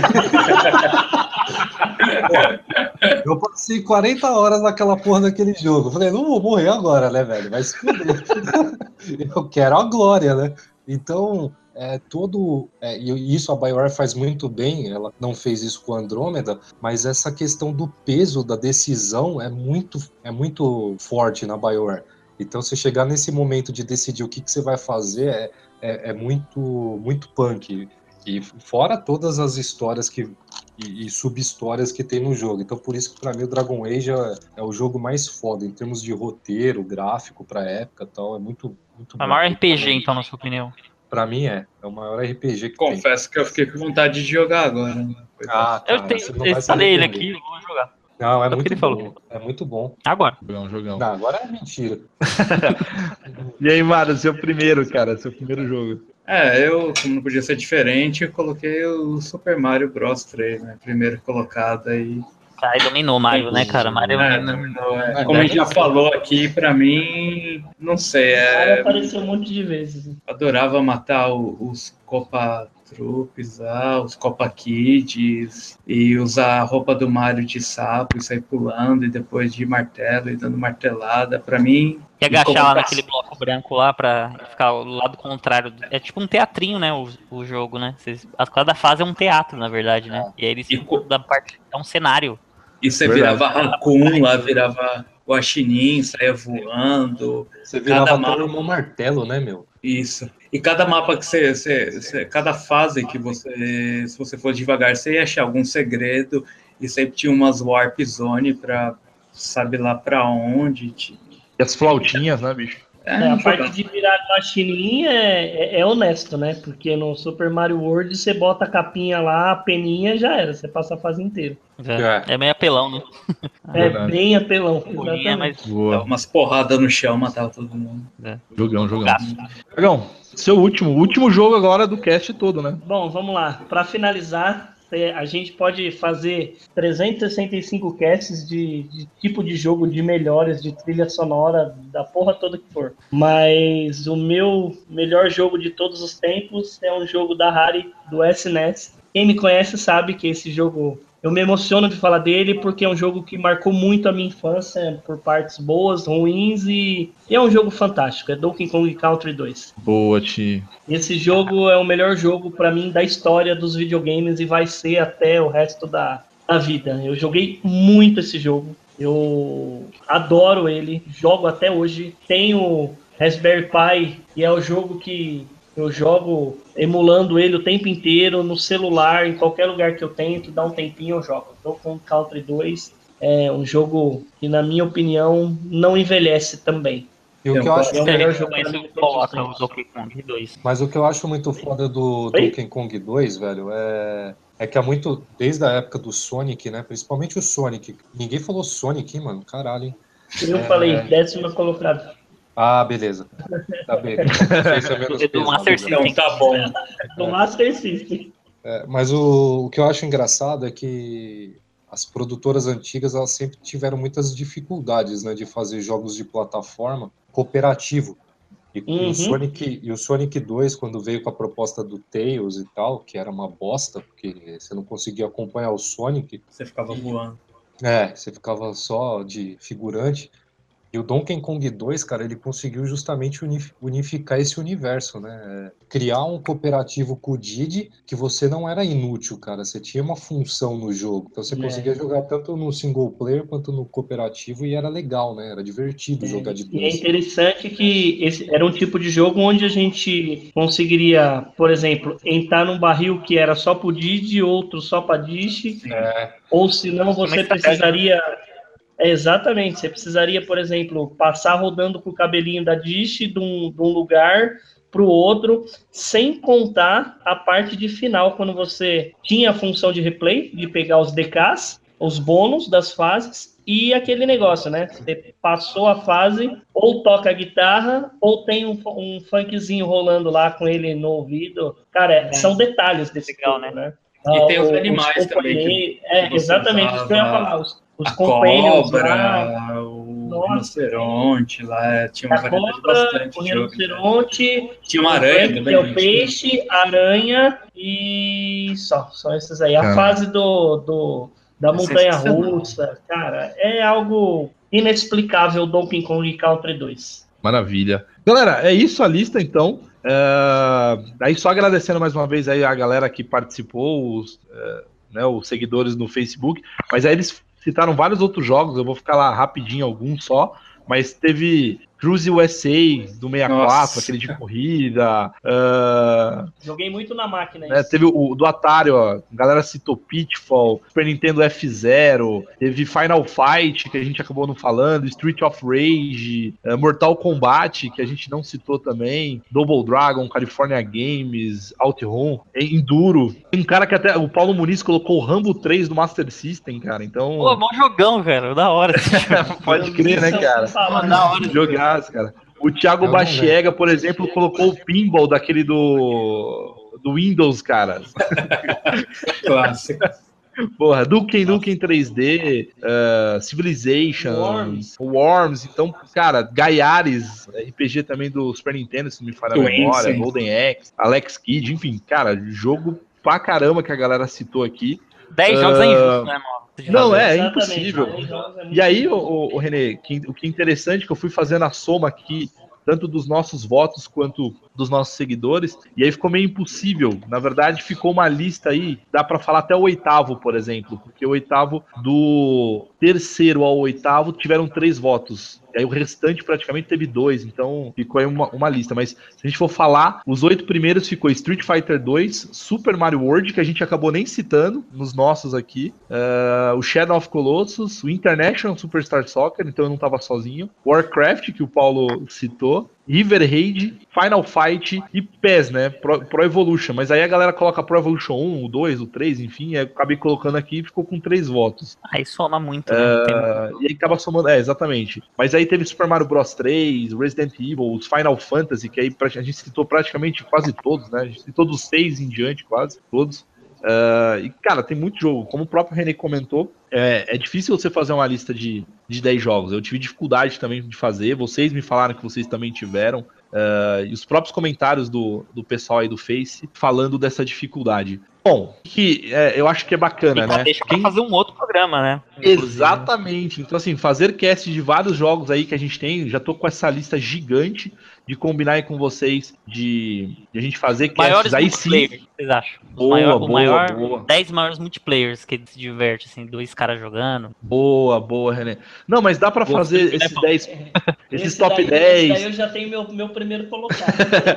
eu passei 40 horas naquela porra daquele jogo. Falei, não vou morrer agora, né, velho? Vai se fuder. eu quero a glória, né? Então, é todo. É, e isso a BioWare faz muito bem, ela não fez isso com Andrômeda, mas essa questão do peso da decisão é muito, é muito forte na BioWare. Então, você chegar nesse momento de decidir o que, que você vai fazer é, é, é muito, muito punk. E fora todas as histórias que, e, e sub-histórias que tem no jogo. Então, por isso que para mim o Dragon Age é, é, o jogo mais foda em termos de roteiro, gráfico para época tal. É muito, muito É maior RPG, então, na sua opinião? Pra mim é. É o maior RPG que Confesso tem. que eu fiquei com vontade de jogar agora. Né? Ah, cara, eu tenho, instalei ele aqui, vou jogar. Não, é, é muito bom. Falou. É muito bom. Agora. Jogão, jogão. Não, agora é mentira. e aí, Mário, seu primeiro, cara, seu primeiro jogo. É, eu, como não podia ser diferente, eu coloquei o Super Mario Bros 3, né? Primeiro colocado aí. Aí dominou Mario, né, cara? Mario é, dominou, é. Como a gente já falou aqui, pra mim, não sei. É... Mario apareceu um monte de vezes. Adorava matar os Copa Troops, ah, os Copa Kids, e usar a roupa do Mario de sapo e sair pulando, e depois de martelo e dando martelada. Pra mim. E agachar lá naquele bloco branco lá pra ficar do lado contrário. É tipo um teatrinho, né? O, o jogo, né? Vocês, cada fase é um teatro, na verdade, né? E aí eles e, da parte. É um cenário. E você virava Raccoon lá, virava Guaxinim, saia voando. Você virava cada mapa... um martelo, né, meu? Isso. E cada mapa que você, você, você, Cada fase que você. Se você for devagar, você ia achar algum segredo. E sempre tinha umas warp zone pra sabe lá pra onde. E as flautinhas, né, bicho? É, é, a parte de virar guaxinim é, é, é, honesto, né? Porque no Super Mario World você bota a capinha lá, a peninha já era, você passa a fase inteira. É, é meio apelão, né? É bem apelão. Bolinha, mas... Umas porradas no chão, matava todo mundo. É. Jogão, jogão. Jogão, seu último, último jogo agora do cast todo, né? Bom, vamos lá. Para finalizar, a gente pode fazer 365 casts de, de, tipo de jogo de melhores, de trilha sonora, da porra toda que for. Mas o meu melhor jogo de todos os tempos é um jogo da Harry, do SNES. Quem me conhece sabe que esse jogo eu me emociono de falar dele porque é um jogo que marcou muito a minha infância por partes boas, ruins e, e é um jogo fantástico. É Donkey Kong Country 2. Boa, Ti. Esse jogo é o melhor jogo para mim da história dos videogames e vai ser até o resto da, da vida. Eu joguei muito esse jogo. Eu adoro ele, jogo até hoje. Tenho Raspberry Pi e é o jogo que eu jogo emulando ele o tempo inteiro no celular, em qualquer lugar que eu tento, dá um tempinho eu jogo. Estou com Country 2, é um jogo que, na minha opinião, não envelhece também. E o que eu acho é o melhor jogo todos os coloco o. Donkey Kong 2. Mas o que eu acho muito foda do? Donkey Kong 2, velho, é, é que há muito, desde a época do Sonic, né? Principalmente o Sonic. Ninguém falou Sonic, hein, mano? Caralho, hein? Eu falei, décima colocada. Ah, beleza. Tá bem. É menos Do Master né? Então tá bom. Do Master System. É, mas o, o que eu acho engraçado é que as produtoras antigas elas sempre tiveram muitas dificuldades né, de fazer jogos de plataforma cooperativo. E, e Uhum. o Sonic, e o Sonic 2, quando veio com a proposta do Tails e tal, que era uma bosta, porque você não conseguia acompanhar o Sonic, Você ficava voando. é, você ficava só de figurante. E o Donkey Kong 2, cara, ele conseguiu justamente unif- unificar esse universo, né? É, Criar um cooperativo com o Didi que você não era inútil, cara. Você tinha uma função no jogo. Então você É. conseguia jogar tanto no single player quanto no cooperativo e era legal, né? Era divertido jogar de E é dois. interessante que esse era um tipo de jogo onde a gente conseguiria, por exemplo, entrar num barril que era só pro Didi, outro só pra Dish, É, ou senão você estratégia. precisaria. É, exatamente, você precisaria, por exemplo, passar rodando com o cabelinho da Dish de um, de um lugar para o outro, sem contar a parte de final, quando você tinha a função de replay, de pegar os DKs, os bônus das fases, e aquele negócio, né? Você passou a fase, ou toca a guitarra, ou tem um, um funkzinho rolando lá com ele no ouvido. Cara, é- são detalhes desse Legal, jogo, né? né? E tem os animais também que- É, exatamente, isso que eu ia usava. falar. Os, os A companheiros lá, cobra, o Nossa. rinoceronte lá, tinha uma a variedade cobra, bastante o de jogo. rinoceronte, Tinha uma aranha também. é o né? peixe, aranha e só, são esses aí. A Cara. fase do, do da É montanha sensacional. russa, cara, é algo inexplicável Donkey Kong Country 2. Maravilha. Galera, é isso a lista, então. É, Aí só agradecendo mais uma vez aí a galera que participou, os, é, né, os seguidores no Facebook. Mas aí eles citaram vários outros jogos, eu vou ficar lá rapidinho alguns só. Mas teve Cruise USA do 64, Nossa. aquele de corrida. é, Joguei muito na máquina né, isso. teve o do Atari, ó, a galera citou Pitfall, Super Nintendo F0, teve Final Fight, que a gente acabou não falando, Street of Rage, eh, Mortal Kombat, que a gente não citou também, Double Dragon, California Games, OutRun, eh, Enduro. Tem um cara que até, o Paulo Muniz colocou o Rambo 3 do Master System, cara, então... Pô, mó jogão, cara. Da hora. Pode crer, né, cara? Fala, Da hora. Jogaço, cara. O Thiago Eu não Bachiega, por exemplo, colocou o pinball daquele do, do Windows, cara. Clássico. Porra, Duke Nukem 3D, uh, Civilization, Worms. Worms. Então, cara, Gaiares, RPG também do Super Nintendo, se não me falha a Twin, memória, sim. Golden Axe, Alex Kidd, enfim, cara, jogo pra caramba que a galera citou aqui. 10 jogos é injusto, né, mano? Não, é, é impossível. jogos é E aí, o, o, o Renê, que- o que é interessante que eu fui fazendo a soma aqui, tanto dos nossos votos quanto dos nossos seguidores, e aí ficou meio impossível. Na verdade, ficou uma lista aí, dá pra falar até o oitavo, por exemplo, porque o oitavo do terceiro ao oitavo tiveram três votos. E aí o restante praticamente teve dois, então ficou aí uma, uma lista. Mas se a gente for falar, os oito primeiros ficou Street Fighter 2, Super Mario World, que a gente acabou nem citando nos nossos aqui, eh, o Shadow of Colossus, o International Superstar Soccer, então eu não tava sozinho, Warcraft, que o Paulo citou, River Raid, Final Fight e PES, né? Pro, Pro Evolution. Mas aí a galera coloca Pro Evolution 1, o 2, o 3, enfim, eu acabei colocando aqui e ficou com três votos. Aí soma muito, né? Ah, e aí acaba somando. É, exatamente. Mas aí teve Super Mario Bros 3, Resident Evil, os Final Fantasy, que aí a gente citou praticamente quase todos, né? A gente citou dos seis em diante, quase todos. Ah, e, cara, tem muito jogo. Como o próprio René comentou, é, é difícil você fazer uma lista de, de 10 jogos. Eu tive dificuldade também de fazer. Vocês me falaram que vocês também tiveram. Ah, e os próprios comentários do, do pessoal aí do Face falando dessa dificuldade. Bom, que é, eu acho que é bacana, Então né? deixa Quem- fazer um outro programa, né? Exatamente. Então, assim, fazer cast de vários jogos aí que a gente tem, já tô com essa lista gigante de combinar aí com vocês de, de a gente fazer casts Maiores aí sim. multiplayers, vocês acham? Boa, maior, boa, o maior, boa. 10 maiores multiplayers que ele se diverte, assim, dois caras jogando. Boa, boa, René. Não, mas dá pra Boa, fazer Felipe, esses né, 10, esses Esse top daí- 10. Esse daí eu já tenho meu, meu primeiro colocado.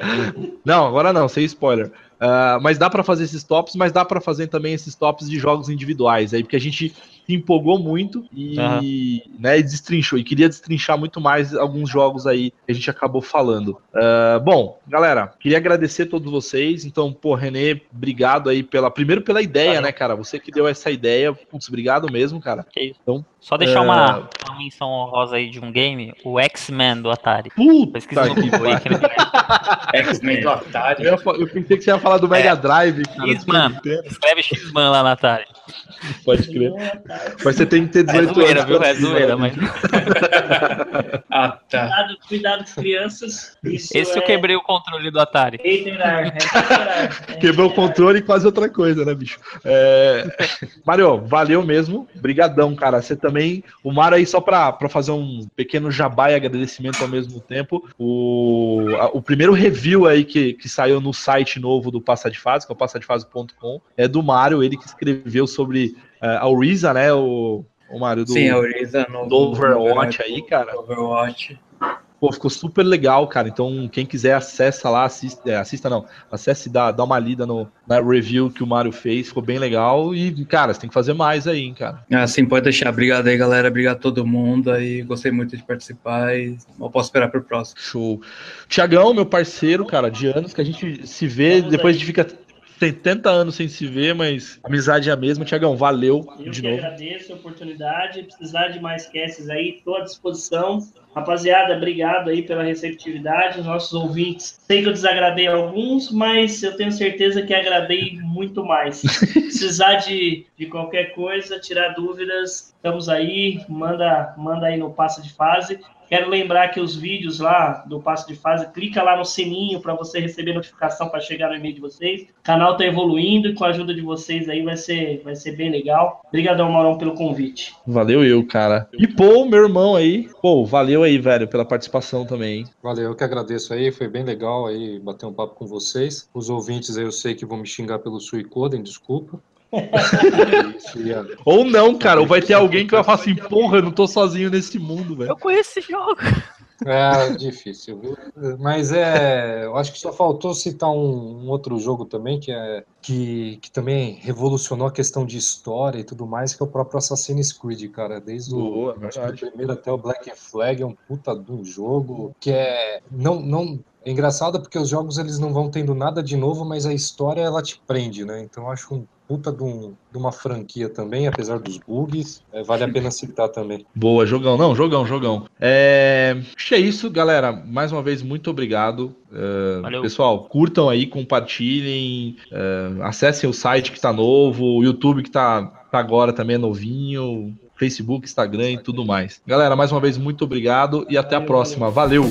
Não, agora não, sem spoiler. Uh, mas dá para fazer esses tops, mas dá para fazer também esses tops de jogos individuais aí, porque a gente se empolgou muito e, uhum. né, e destrinchou. E queria destrinchar muito mais alguns jogos aí que a gente acabou falando. Uh, bom, galera, queria agradecer a todos vocês. Então, pô, Renê, obrigado aí pela. Primeiro pela ideia, Valeu. né, cara? Você que deu essa ideia. Putz, obrigado mesmo, cara. Então, Só deixar uma, uma menção honrosa aí de um game, o X-Men do Atari. Puta que X-Men do Atari. Eu, eu, pensei que você ia falar do Mega é. Drive, cara. X-Man. Escreve X-Man lá na Atari. Pode crer. Mas você tem que ter 18 é zoeira, anos. Viu? É zoeira, mas. ah, tá. Cuidado, cuidado com crianças. Isso Esse é... eu quebrei o controle do Atari. É Quebrou o controle e quase outra coisa, né, bicho? É... Mário, valeu mesmo. Brigadão, cara. Você também. O Mário aí, só pra fazer um pequeno jabá e agradecimento ao mesmo tempo. O, o primeiro review aí que, que saiu no site novo do Passa de Fase, que é o passadefase.com, é do Mário, ele que escreveu sobre uh, a Oriza, né? O, o Mário do, Sim, a Oriza no, do Overwatch aí, cara. Overwatch. Pô, ficou super legal, cara. Então, quem quiser, acessa lá, assista, é, assista não, acesse, dá, dá uma lida no, na review que o Mário fez, ficou bem legal. E, cara, você tem que fazer mais aí, hein, cara. Ah, sim, pode deixar. Obrigado aí, galera. Obrigado a todo mundo aí. Gostei muito de participar e eu posso esperar pro próximo. Show. Tiagão, meu parceiro, cara, de anos que a gente se vê, Vamos depois aí. a gente fica 70 anos sem se ver, mas amizade é a mesma. Tiagão, valeu Eu de novo. Eu agradeço a oportunidade. Precisar de mais casts aí, estou à disposição. Rapaziada, obrigado aí pela receptividade. Nossos ouvintes, sei que eu desagradei alguns, mas eu tenho certeza que agradei muito mais. Precisar de, de qualquer coisa, tirar dúvidas, estamos aí. Manda, manda aí no Passa de Fase. Quero lembrar que os vídeos lá do passo de fase, clica lá no sininho para você receber notificação para chegar no e-mail de vocês. O canal está evoluindo e com a ajuda de vocês aí vai ser, vai ser bem legal. Obrigadão, Maurão, pelo convite. Valeu eu, cara. E pô, meu irmão aí, pô, valeu aí, velho, pela participação também. Valeu, eu que agradeço aí, foi bem legal aí bater um papo com vocês. Os ouvintes aí eu sei que vão me xingar pelo Suicoden, desculpa. Ou não, cara, ou vai ter alguém que vai falar assim, porra, eu não tô sozinho nesse mundo, velho. Eu conheço esse jogo. É difícil, viu? Mas é, eu acho que só faltou citar um, um, outro jogo também que é que, que também revolucionou a questão de história e tudo mais, que é o próprio Assassin's Creed, cara. Desde Boa, o, o primeiro até o Black Flag é um puta de um jogo que é não não é engraçado porque os jogos eles não vão tendo nada de novo, mas a história ela te prende, né? Então eu acho um puta de, um, de, uma franquia também, apesar dos bugs. É, vale a pena citar também. Boa, jogão. Não, jogão, jogão. É, é isso, galera. Mais uma vez, muito obrigado. Uh, pessoal, curtam aí, compartilhem, uh, acessem o site que está novo, o YouTube que está tá agora também é novinho, Facebook, Instagram e tudo mais. Galera, mais uma vez, muito obrigado e até a próxima. Valeu!